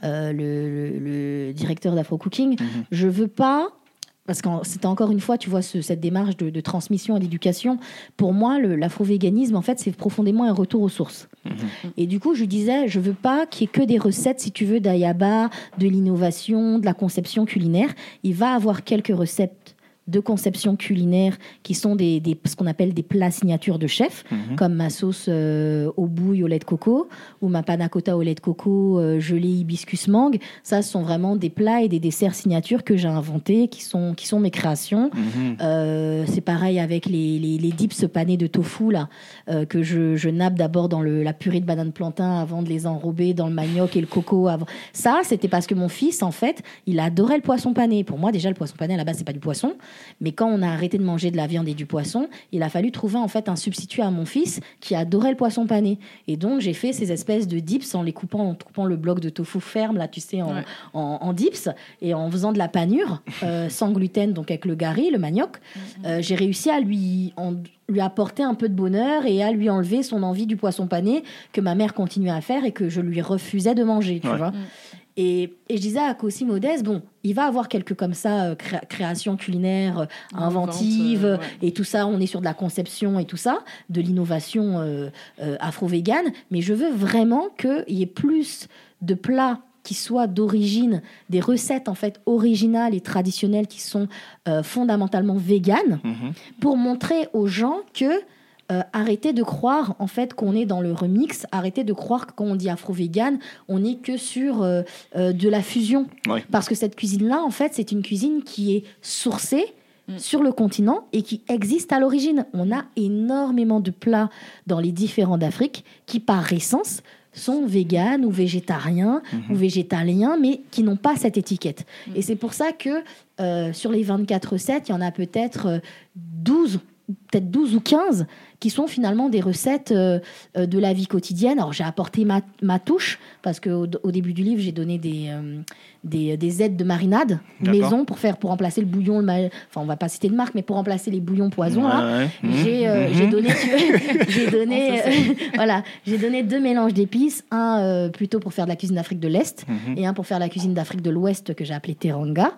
euh, le, le- le directeur d'Afro Cooking Mhm. je veux pas parce que c'était encore une fois, tu vois, ce- cette démarche de, de transmission et d'éducation. Pour moi, l'afro-véganisme, en fait, c'est profondément un retour aux sources. Mhm. Et du coup, je disais, je veux pas qu'il y ait que des recettes, si tu veux, d'ayaba, de l'innovation, de la conception culinaire. Il va avoir quelques recettes de conception culinaire qui sont des, des- ce qu'on appelle des plats signatures de chef, Mhm. comme ma sauce euh, au bouille au lait de coco ou ma panna cotta au lait de coco euh, gelée hibiscus mangue. Ça, ce sont vraiment des plats et des desserts signatures que j'ai inventés, qui sont, qui sont mes créations. Mhm. Euh, c'est pareil avec les, les, les dips panés de tofu là, euh, que je, je nappe d'abord dans le, la purée de banane plantain avant de les enrober dans le manioc et le coco. Avant. Ça, c'était parce que mon fils, en fait, il adorait le poisson pané. Pour moi, déjà, le poisson pané à la base, c'est pas du poisson. Mais quand on a arrêté de manger de la viande et du poisson, il a fallu trouver en fait un substitut à mon fils qui adorait le poisson pané. Et donc, j'ai fait ces espèces de dips en les coupant, en coupant le bloc de tofu ferme, là, tu sais, en, Ouais. en, en dips et en faisant de la panure euh, sans gluten, donc avec le gari, le manioc. Euh, j'ai réussi à lui, en- lui apporter un peu de bonheur et à lui enlever son envie du poisson pané que ma mère continuait à faire et que je lui refusais de manger, tu Ouais. vois. Et, et je disais à Cossi Modeste, bon, il va avoir quelques comme ça euh, créa- créations culinaires euh, inventives euh, ouais. et tout ça. On est sur de la conception et tout ça, de l'innovation euh, euh, afro-végane. Mais je veux vraiment qu'il y ait plus de plats qui soient d'origine, des recettes en fait originales et traditionnelles qui sont euh, fondamentalement véganes Mhm. pour montrer aux gens que euh, arrêtez de croire en fait qu'on est dans le remix, arrêtez de croire que quand on dit afro-vegan, on n'est que sur euh, euh, de la fusion. Ouais. Parce que cette cuisine-là, en fait, c'est une cuisine qui est sourcée Mm. sur le continent et qui existe à l'origine. On a énormément de plats dans les différents d'Afrique qui, par essence, sont véganes ou végétariens ou végétaliens, mais qui n'ont pas cette étiquette. Et c'est pour ça que euh, sur les 24 recettes, il y en a peut-être euh, 12, peut-être 12 ou 15 qui sont finalement des recettes euh, euh, de la vie quotidienne. Alors j'ai apporté ma, ma touche parce qu'au au début du livre, j'ai donné des, euh, des, des aides de marinade maison pour faire pour remplacer le bouillon, le enfin on va pas citer de marque, mais pour remplacer les bouillons poison. là. Ouais, ouais. J'ai euh, donné, j'ai donné, voilà, j'ai donné deux mélanges d'épices, un plutôt pour faire de la cuisine d'Afrique de l'Est Mhm. et un pour faire la cuisine d'Afrique de l'Ouest que j'ai appelé teranga.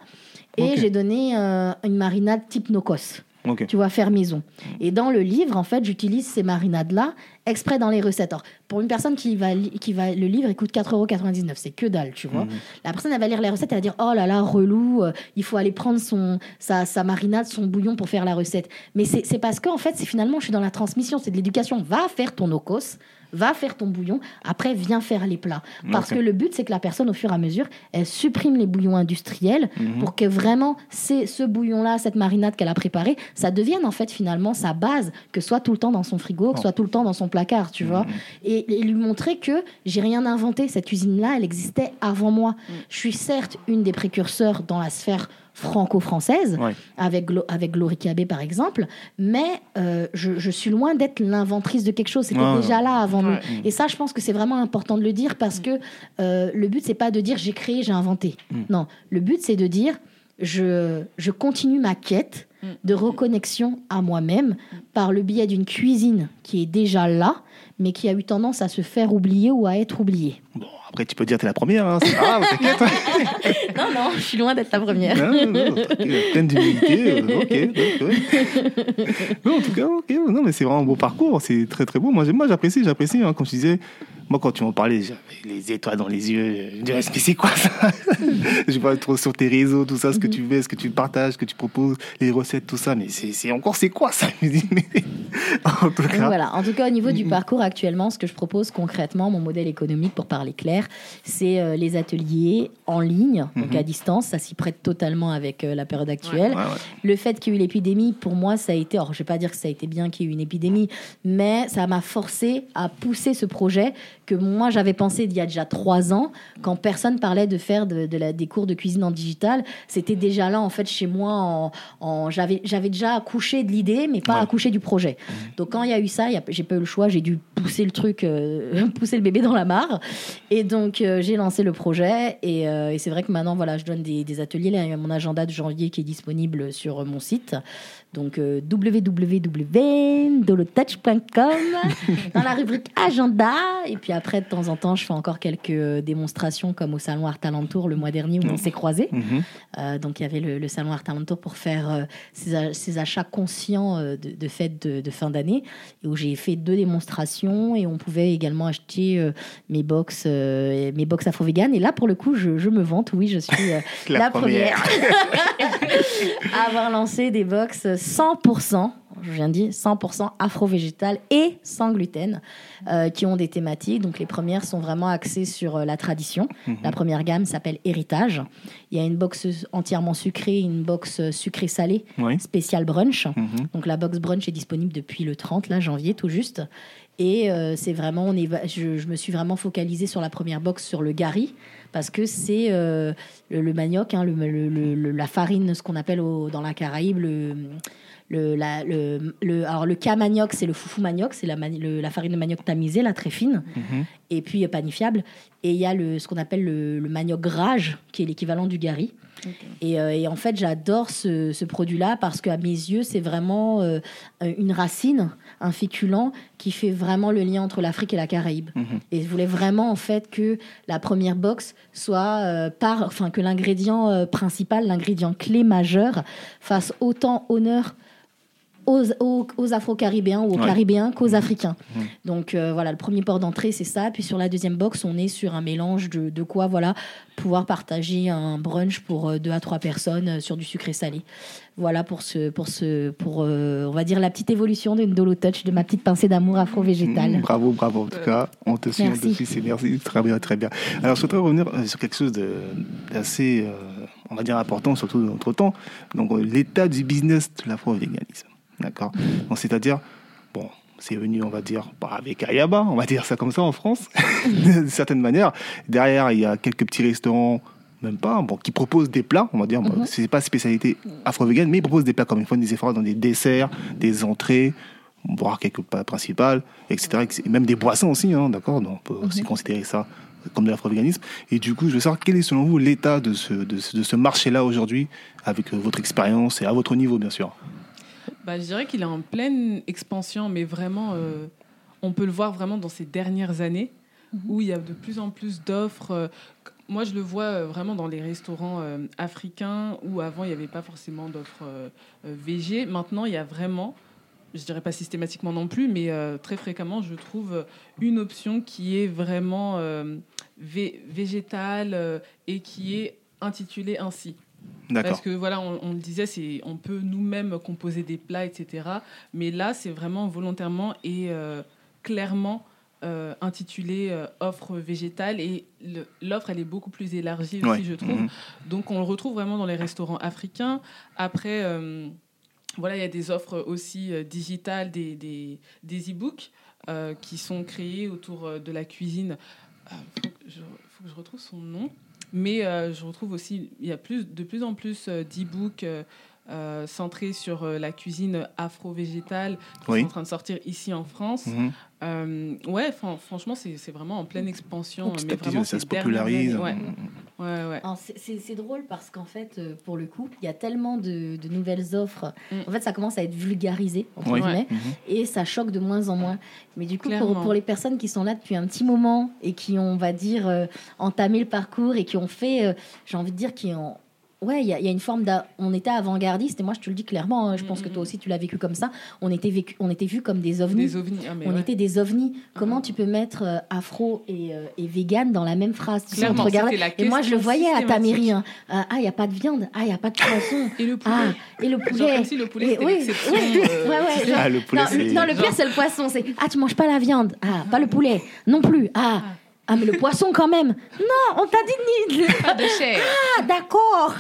Et j'ai donné une marinade type nokos, Tu vois, faire maison. Et dans le livre, en fait, j'utilise ces marinades-là exprès dans les recettes. Alors, pour une personne qui va, qui va, le livre, il coûte 4,99€, c'est que dalle, tu vois. Mhm. La personne, elle va lire les recettes, elle va dire, oh là là, relou, euh, il faut aller prendre son, sa, sa marinade, son bouillon pour faire la recette. Mais c'est parce qu'en fait, c'est finalement, je suis dans la transmission, c'est de l'éducation. Va faire ton okos, va faire ton bouillon, après, viens faire les plats. Parce que le but, c'est que la personne, au fur et à mesure, elle supprime les bouillons industriels Mhm. pour que vraiment, c'est ce bouillon-là, cette marinade qu'elle a préparée, ça devienne en fait finalement sa base, que soit tout le temps dans son frigo, que Oh. soit tout le temps dans son placard, tu vois. Et, et lui montrer que j'ai rien inventé. Cette cuisine-là, elle existait avant moi. Je suis certes une des précurseurs dans la sphère franco-française, Ouais. avec, avec Glory Cabé par exemple, mais euh, je, je suis loin d'être l'inventrice de quelque chose. C'était Ouais. déjà là avant Ouais. nous. Et ça, je pense que c'est vraiment important de le dire parce que euh, le but, c'est pas de dire j'ai créé, j'ai inventé. Mm. Non, le but, c'est de dire je, je continue ma quête Mm. de reconnexion à moi-même par le biais d'une cuisine qui est déjà là, mais qui a eu tendance à se faire oublier ou à être oubliée. Bon, après, tu peux dire que t'es la première, hein, c'est pas grave, t'inquiète. Non, non, je suis loin d'être la première. Non, non, t'inquiète, pleine d'humilité. euh, ok, donc, ouais. Non, en tout cas, ok. Non, mais c'est vraiment un beau parcours. C'est très, très beau. Moi, j'apprécie, j'apprécie. Hein, comme je disais, moi, quand tu m'en parlais, j'avais les étoiles dans les yeux. Je me disais, mais c'est quoi ça? Je vois trop sur tes réseaux, tout ça, ce que tu fais, ce que tu partages, ce que tu proposes, les recettes, tout ça. Mais c'est encore, c'est quoi ça? Je me dis, mais en tout cas. voilà, en tout cas au niveau du parcours actuellement, ce que je propose concrètement, mon modèle économique pour parler clair, c'est euh, les ateliers en ligne, donc Mhm. à distance, ça s'y prête totalement avec euh, la période actuelle. Ouais, ouais. Le fait qu'il y ait eu l'épidémie, pour moi, ça a été, alors je vais pas dire que ça a été bien qu'il y ait eu une épidémie, mais ça m'a forcé à pousser ce projet que moi j'avais pensé il y a déjà trois ans, quand personne parlait de faire de, de la, des cours de cuisine en digital. C'était déjà là, en fait, chez moi, en, en- j'avais, j'avais déjà accouché de l'idée, mais pas Ouais. accouché du projet. Donc quand il y a eu ça, j'ai pas eu le choix, j'ai dû pousser le truc, euh, pousser le bébé dans la mare. Et donc euh, j'ai lancé le projet. Et, euh, et c'est vrai que maintenant, voilà, je donne des, des ateliers. Là, il y a mon agenda de janvier qui est disponible sur mon site. Donc euh, www.dolotouch.com dans la rubrique agenda. Et puis après, de temps en temps, je fais encore quelques euh, démonstrations comme au salon Art Alentour le mois dernier où on s'est croisés. Mhm. Euh, donc il y avait le, le salon Art Alentour pour faire euh, ces, ces achats conscients de, de fêtes de, de fin d'année et où j'ai fait deux démonstrations et on pouvait également acheter mes box mes box afro vegan et là pour le coup je, je me vante oui je suis La la, première. première, à avoir lancé des box 100% je viens de dire 100% afro-végétal et sans gluten, euh, qui ont des thématiques. Donc les premières sont vraiment axées sur euh, la tradition. La première gamme s'appelle Héritage. Il y a une box entièrement sucrée, une box sucrée-salée, Oui. spéciale brunch. Mhm. Donc la box brunch est disponible depuis le 30 là, janvier tout juste. Et euh, c'est vraiment, on est, je, je me suis vraiment focalisée sur la première box sur le gari parce que c'est euh, le, le manioc, hein, le, la farine, ce qu'on appelle au- dans la Caraïbe le, le, la, le, le, alors le cas manioc, c'est le foufou manioc, c'est la, mani- le- la farine de manioc tamisée, la très fine, Mhm. et puis euh, panifiable. Et il y a le, ce qu'on appelle le, le manioc grage, qui est l'équivalent du gari. Et, euh, et en fait, j'adore ce, ce produit-là parce qu'à mes yeux, c'est vraiment euh, une racine, un féculent qui fait vraiment le lien entre l'Afrique et la Caraïbe. Mhm. Et je voulais vraiment en fait que la première box soit euh, par, enfin que l'ingrédient principal, l'ingrédient clé majeur, fasse autant honneur aux, aux, aux Afro-Caribéens ou aux Ouais. Caribéens qu'aux Africains. Mhm. Donc euh, voilà, le premier port d'entrée, c'est ça. Puis sur la deuxième box, on est sur un mélange de, de quoi, voilà, pouvoir partager un brunch pour euh, deux à trois personnes euh, sur du sucré salé. Voilà pour ce, pour ce, pour euh, on va dire la petite évolution d'une Dolo Touch, de ma petite pincée d'amour afro-végétale. Mm, Bravo, bravo. En tout cas, on te suit, on Merci. te suit, c'est merci. Très bien, très bien. Alors, je souhaiterais revenir sur quelque chose de- d'assez, euh, on va dire, important, surtout dans notre temps. Donc, l'état du business de l'afro-véganisme. D'accord Donc, c'est-à-dire, bon, c'est venu, on va dire, pas avec Ayaba, on va dire ça comme ça en France, d'une certaine manière. Derrière, il y a quelques petits restaurants, même pas, bon, qui proposent des plats, on va dire, bon, Mhm. c'est pas spécialité afro-végane, mais ils proposent des plats comme ils font des efforts dans des desserts, des entrées, boire quelques plats principaux, etc. Et même des boissons aussi, hein, d'accord Donc, On peut aussi considérer ça comme de l'afro-véganisme. Et du coup, je veux savoir quel est selon vous l'état de ce, de ce, de ce marché-là aujourd'hui, avec euh, votre expérience et à votre niveau, bien sûr? Bah, je dirais qu'il est en pleine expansion, mais vraiment, euh, on peut le voir vraiment dans ces dernières années, où il y a de plus en plus d'offres. euh, moi, je le vois euh, vraiment dans les restaurants euh, africains, où avant, il n'y avait pas forcément d'offres euh, VG. Maintenant, il y a vraiment, je dirais pas systématiquement non plus, mais très fréquemment, je trouve une option qui est vraiment vé- végétale et qui est intitulée ainsi. Parce que voilà, on, on le disait, c'est on peut nous-mêmes composer des plats, etc. Mais là, c'est vraiment volontairement et euh, clairement euh, intitulé euh, offre végétale et l'offre elle est beaucoup plus élargie aussi, Ouais. je trouve. Mhm. Donc on le retrouve vraiment dans les restaurants africains. Après, voilà, il y a des offres aussi digitales, des, des, des e-books qui sont créés autour de la cuisine. Il faut que je retrouve son nom. Mais euh, je retrouve aussi, il y a plus, de plus en plus euh, d'e-books euh, centrés sur la cuisine afro-végétale qui Oui. sont en train de sortir ici en France. Mhm. Ouais, fran- franchement, c'est c'est vraiment en pleine expansion. Petit mais vraiment, ça se popularise. années, Ouais, Mhm. Ouais, ouais. Alors, c'est- drôle parce qu'en fait, euh, pour le coup, il y a tellement de, de nouvelles offres. Mm. En fait, ça commence à être vulgarisé, entre Oui. guillemets, Mhm. et ça choque de moins en moins. Mais du coup, pour les personnes qui sont là depuis un petit moment et qui ont, on va dire, euh, entamé le parcours et qui ont fait, euh, j'ai envie de dire, qui ont. Ouais, il y, a- y une forme d'a- On était avant-gardiste, et moi je te le dis clairement, hein, je pense que toi aussi tu l'as vécu comme ça. On était, vécu, on était vus comme des ovnis. Des ovnis. ah, mais On ouais. était des ovnis. Comment tu peux mettre euh, afro et, euh, et vegan dans la même phrase Tu sais, on te regardait. Et moi, je le voyais à ta systématique. mairie. hein. Ah, il n'y a pas de viande. Ah, il n'y a pas de poisson. Et le poulet. Ah, et le Genre poulet. comme si le poulet Et- oui, oui, euh, ouais, ouais, tu sais. genre- Ah, le poulet, non, non, le pire, c'est le poisson. C'est Ah, tu manges pas la viande. Ah, pas le poulet. Non plus. Ah. Ah, mais le poisson quand même. Non, on t'a dit ni. Pas de chair. Ah, d'accord.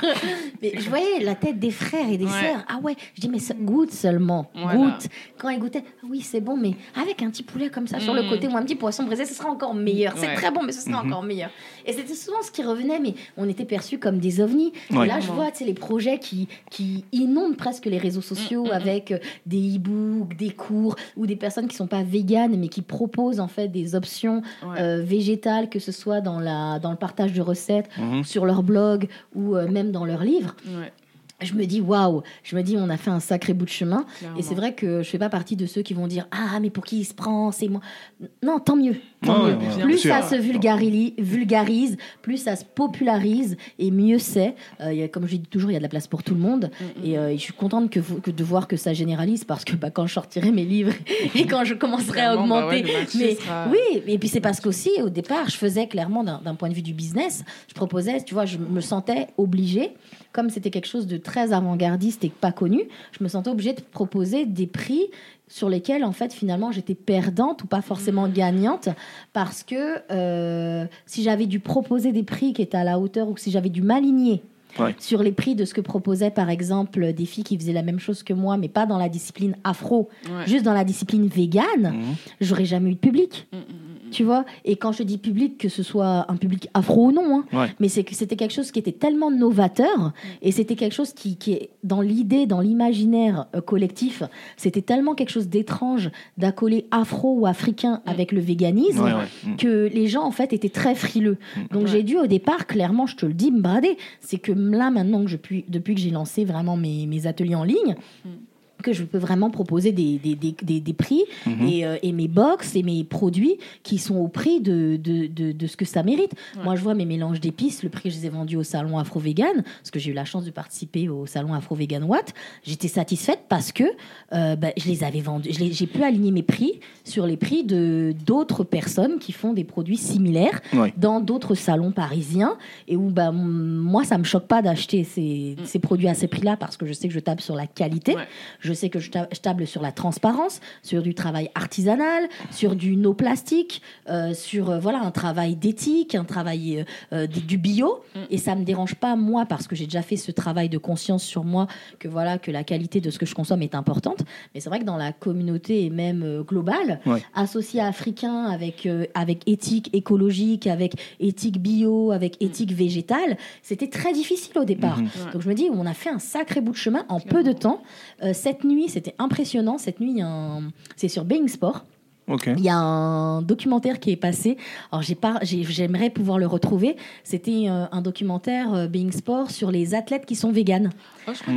Mais je voyais la tête des frères et des Ouais. sœurs. Ah ouais, je dis, mais ça- goûte seulement. Voilà. Goûte. Quand ils goûtaient, ah oui, c'est bon, mais avec un petit poulet comme ça sur le Mm. côté ou un petit poisson braisé, ce sera encore meilleur. C'est très bon, mais ce sera Mhm. encore meilleur. Et c'était souvent ce qui revenait, mais on était perçus comme des ovnis. Ouais. Et là, je vois, tu sais, les projets qui, qui inondent presque les réseaux sociaux avec euh, des e-books, des cours, ou des personnes qui sont pas véganes, mais qui proposent en fait des options Ouais. euh, végétales, que ce soit dans, la, dans le partage de recettes, Mhm. sur leur blog ou euh, même dans leurs livres, Ouais, je me dis waouh, je me dis on a fait un sacré bout de chemin. clairement. Et c'est vrai que je fais pas partie de ceux qui vont dire ah mais pour qui il se prend, c'est moi. Non, tant mieux. Tant Ouais, mieux. ouais, ouais, plus ça se vulgari- vulgarise, plus ça se popularise et mieux c'est. Euh, comme je dis toujours, il y a de la place pour tout le monde. Mm, mm. Et, euh, et je suis contente que, vous- que de voir que ça généralise parce que bah, quand je sortirai mes livres et quand je commencerai à bah augmenter, ouais, marché mais sera- oui, et puis c'est parce qu'aussi au départ, je faisais clairement d'un d'un point de vue du business, je proposais, tu vois, je me sentais obligée, comme c'était quelque chose de très avant-gardiste et pas connu, je me sentais obligée de proposer des prix sur lesquels en fait finalement j'étais perdante ou pas forcément gagnante parce que euh, si j'avais dû proposer des prix qui étaient à la hauteur ou que si j'avais dû m'aligner Ouais. sur les prix de ce que proposaient par exemple des filles qui faisaient la même chose que moi mais pas dans la discipline afro, Ouais. juste dans la discipline végane, Mhm. j'aurais jamais eu de public. Mm, mm, mm, tu vois. Et quand je dis public, que ce soit un public afro ou non, hein, Ouais. mais c'est que c'était quelque chose qui était tellement novateur et c'était quelque chose qui, qui est dans l'idée, dans l'imaginaire euh, collectif, c'était tellement quelque chose d'étrange d'accoler afro ou africain avec le véganisme Ouais, ouais. Mm. que les gens en fait étaient très frileux. Donc Ouais. j'ai dû au départ, clairement, je te le dis, me brader. C'est que là maintenant que je puis, depuis que j'ai lancé vraiment mes, mes ateliers en ligne. Que je peux vraiment proposer des, des, des, des- des prix Mhm. et, euh, et mes box et mes produits qui sont au prix de, de, de, de ce que ça mérite. Ouais. Moi, je vois mes mélanges d'épices, le prix que je les ai vendus au salon Afro Vegan, parce que j'ai eu la chance de participer au salon Afro Vegan Watt. J'étais satisfaite parce que euh, bah, je les avais vendus. J'ai pu aligner mes prix sur les prix de d'autres personnes qui font des produits similaires Ouais. dans d'autres salons parisiens et où bah, moi, ça me choque pas d'acheter ces, ces produits à ces prix-là parce que je sais que je tape sur la qualité. Ouais. Je sais que je, ta- je table sur la transparence, sur du travail artisanal, sur du no plastique, euh, sur euh, voilà un travail d'éthique, un travail euh, du bio. Mm. Et ça me dérange pas moi parce que j'ai déjà fait ce travail de conscience sur moi que voilà que la qualité de ce que je consomme est importante. Mais c'est vrai que dans la communauté et même euh, globale, Ouais. associé africain avec euh, avec éthique écologique, avec éthique bio, avec éthique végétale, c'était très difficile au départ. Mhm. Ouais. Donc je me dis, on a fait un sacré bout de chemin en peu de temps. Euh, cette nuit, c'était impressionnant. Cette nuit, c'est sur Being Sport. Il y a un documentaire qui est passé. Alors j'ai pas, j'ai- j'aimerais pouvoir le retrouver. C'était euh, un documentaire euh, Being Sport sur les athlètes qui sont véganes. Oh, Mmh.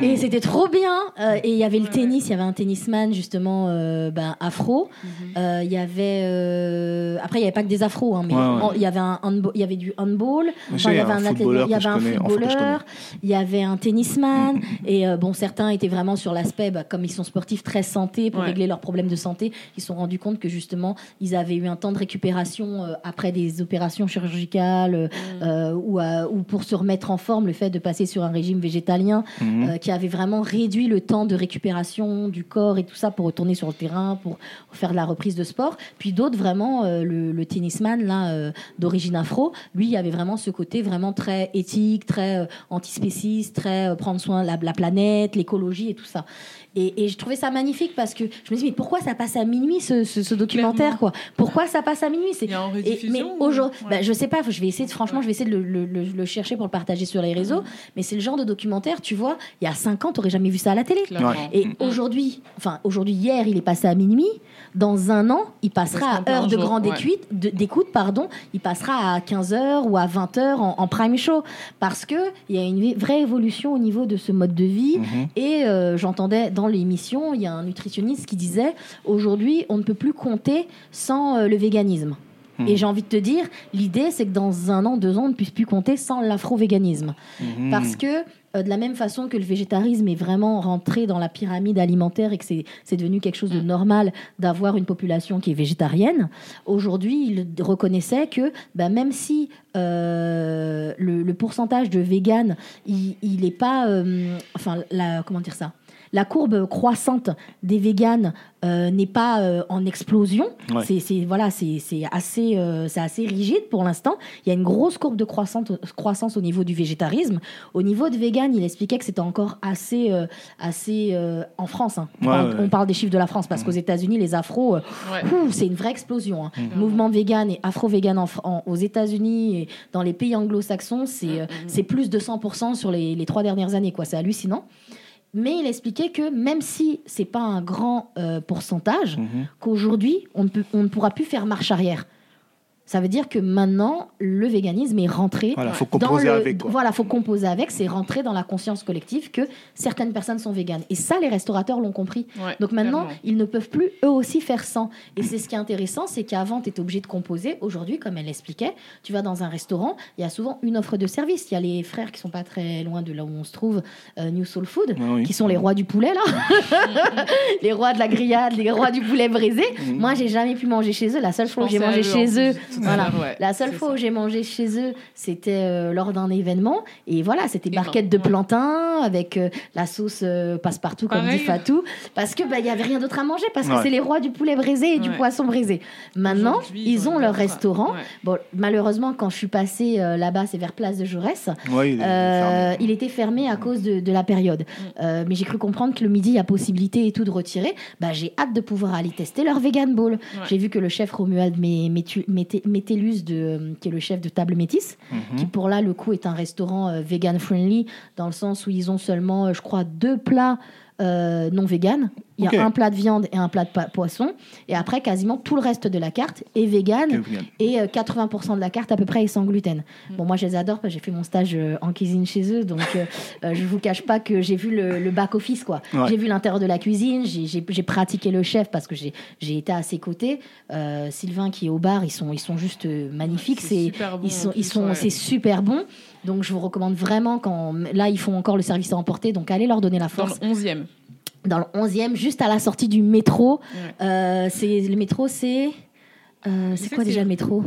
vu. Et c'était trop bien. Euh, et il y avait le tennis, il y avait un tennisman justement euh, ben, afro. Mhm. Euh, Il y avait euh, après il y avait pas que des afros, hein, mais Ouais, ouais. en- il y avait un handball- il y avait du handball. Il y avait un un athlète, footballeur il y avait un footballeur, il y avait un tennisman, et euh, bon, certains étaient vraiment sur l'aspect, bah, comme ils sont sportifs très santé, pour Ouais. régler leurs problèmes de santé, ils sont rendus compte que justement, ils avaient eu un temps de récupération euh, après des opérations chirurgicales, euh, euh, ou, à- ou pour se remettre en forme, le fait de passer sur un régime végétalien, euh, qui avait vraiment réduit le temps de récupération du corps et tout ça pour retourner sur le terrain, pour faire de la reprise de sport. Puis d'autres, vraiment, euh, le, le tennisman là euh, d'origine afro, lui, il y avait vraiment ce côté vraiment très éthique, très euh, antispéciste, très euh, prendre soin de la, la planète, l'écologie et tout ça. Et, et je trouvais ça magnifique parce que je me dis mais pourquoi ça passe à minuit ce, ce- ce documentaire Clairement. quoi? Pourquoi ça passe à minuit? C'est Il y a en et- mais ou- aujourd'hui, Ouais. bah, je sais pas, je vais essayer de, franchement, Ouais. je vais essayer de le, le- le- le chercher pour le partager sur les réseaux. Mais c'est le genre de documentaire, tu vois, il y a 5 ans, t'aurais jamais vu ça à la télé. Et aujourd'hui, enfin aujourd'hui, hier, il est passé à minuit. Dans un an, il passera à heure de jour, grande ouais. écoute, de- d'écoute, pardon. Il passera à 15h ou à 20h en, en prime show. Parce que il y a une vraie évolution au niveau de ce mode de vie. Mhm. Et euh, j'entendais dans l'émission, il y a un nutritionniste qui disait aujourd'hui, on ne peut plus compter sans euh, le véganisme. Mhm. Et j'ai envie de te dire, l'idée, c'est que dans un an, deux ans, on ne puisse plus compter sans l'afro-véganisme. Mhm. Parce que, euh, de la même façon que le végétarisme est vraiment rentré dans la pyramide alimentaire et que c'est c'est devenu quelque chose de normal d'avoir une population qui est végétarienne, aujourd'hui, il reconnaissait que bah, même si euh, le, le pourcentage de véganes, il n'est pas. euh, enfin, la, comment dire ça? La courbe croissante des véganes euh, n'est pas euh, en explosion. Ouais. C'est, c'est- voilà, c'est, c'est assez, euh, c'est assez rigide pour l'instant. Il y a une grosse courbe de croissance, croissance au niveau du végétarisme. Au niveau de vegan, il expliquait que c'était encore assez, euh, assez euh, en France. hein. On, Ouais, parle, ouais. on parle des chiffres de la France parce qu'aux États-Unis, les afros, euh, c'est une vraie explosion. hein. Mhm. Mouvement vegan et afro-vegan en Fr- en- aux États-Unis et dans les pays anglo-saxons, c'est, euh, c'est plus de 100% sur les, les trois dernières années. quoi. C'est hallucinant. Mais il expliquait que même si c'est pas un grand euh, pourcentage, Mhm. qu'aujourd'hui, on, ne peut- on ne pourra plus faire marche arrière. Ça veut dire que maintenant, le véganisme est rentré Voilà, faut dans composer le, avec. Quoi. Voilà, faut composer avec. C'est rentré dans la conscience collective que certaines personnes sont véganes. Et ça, les restaurateurs l'ont compris. Ouais, Donc maintenant, clairement. ils ne peuvent plus eux aussi faire sans. Et c'est ce qui est intéressant, c'est qu'avant, tu étais obligé de composer. Aujourd'hui, comme elle l'expliquait, tu vas dans un restaurant, il y a souvent une offre de service. Il y a les frères qui sont pas très loin de là où on se trouve, euh, New Soul Food, Ouais, oui. qui sont les rois du poulet, là. les rois de la grillade, les rois du poulet brisé. Mhm. Moi, j'ai jamais pu manger chez eux. La seule fois que j'ai mangé chez eux, plus. Voilà. Ouais, La seule fois ça. où j'ai mangé chez eux, c'était euh, lors d'un événement. Et voilà, c'était Et barquette de plantain avec euh, la sauce euh, passe-partout, comme Pareil. dit Fatou. Parce que bah, il y avait rien d'autre à manger, parce que Ouais. c'est les rois du poulet braisé et du Ouais. poisson braisé. Maintenant, ils ont le leur restaurant. Ouais. Bon, malheureusement, quand je suis passée euh, là-bas, c'est vers Place de Jaurès. Ouais, il Euh, il était fermé à cause de, de la période. Mm. Euh, mais j'ai cru comprendre que le midi, il y a possibilité et tout de retirer. Bah, j'ai hâte de pouvoir aller tester leur vegan bowl. J'ai vu que le chef Romuald Mété- Métellus, de, euh, qui est le chef de Table Métis, Mhm. qui pour là, le coup, est un restaurant euh, vegan friendly, dans le sens où ils ont seulement, euh, je crois, deux plats euh, non vegan. Il y a un plat de viande et un plat de poisson. Et après, quasiment tout le reste de la carte est vegan. Et euh, 80% de la carte à peu près est sans gluten. Bon, moi je les adore parce que j'ai fait mon stage euh, en cuisine chez eux, donc euh, euh, je vous cache pas que j'ai vu le, le back office quoi. Ouais. J'ai vu l'intérieur de la cuisine, j'ai- pratiqué le chef parce que j'ai été à ses côtés. Euh, Sylvain qui est au bar, ils sont ils sont juste euh, magnifiques. C'est bon, ils sont en ils plus, sont ouais. c'est super bon. Donc je vous recommande vraiment quand là ils font encore le service à emporter, donc allez leur donner la Dans le force. 11e. Dans le 11e, juste à la sortie du métro. Ouais. Euh, c'est le métro, c'est euh, c'est quoi déjà le métro?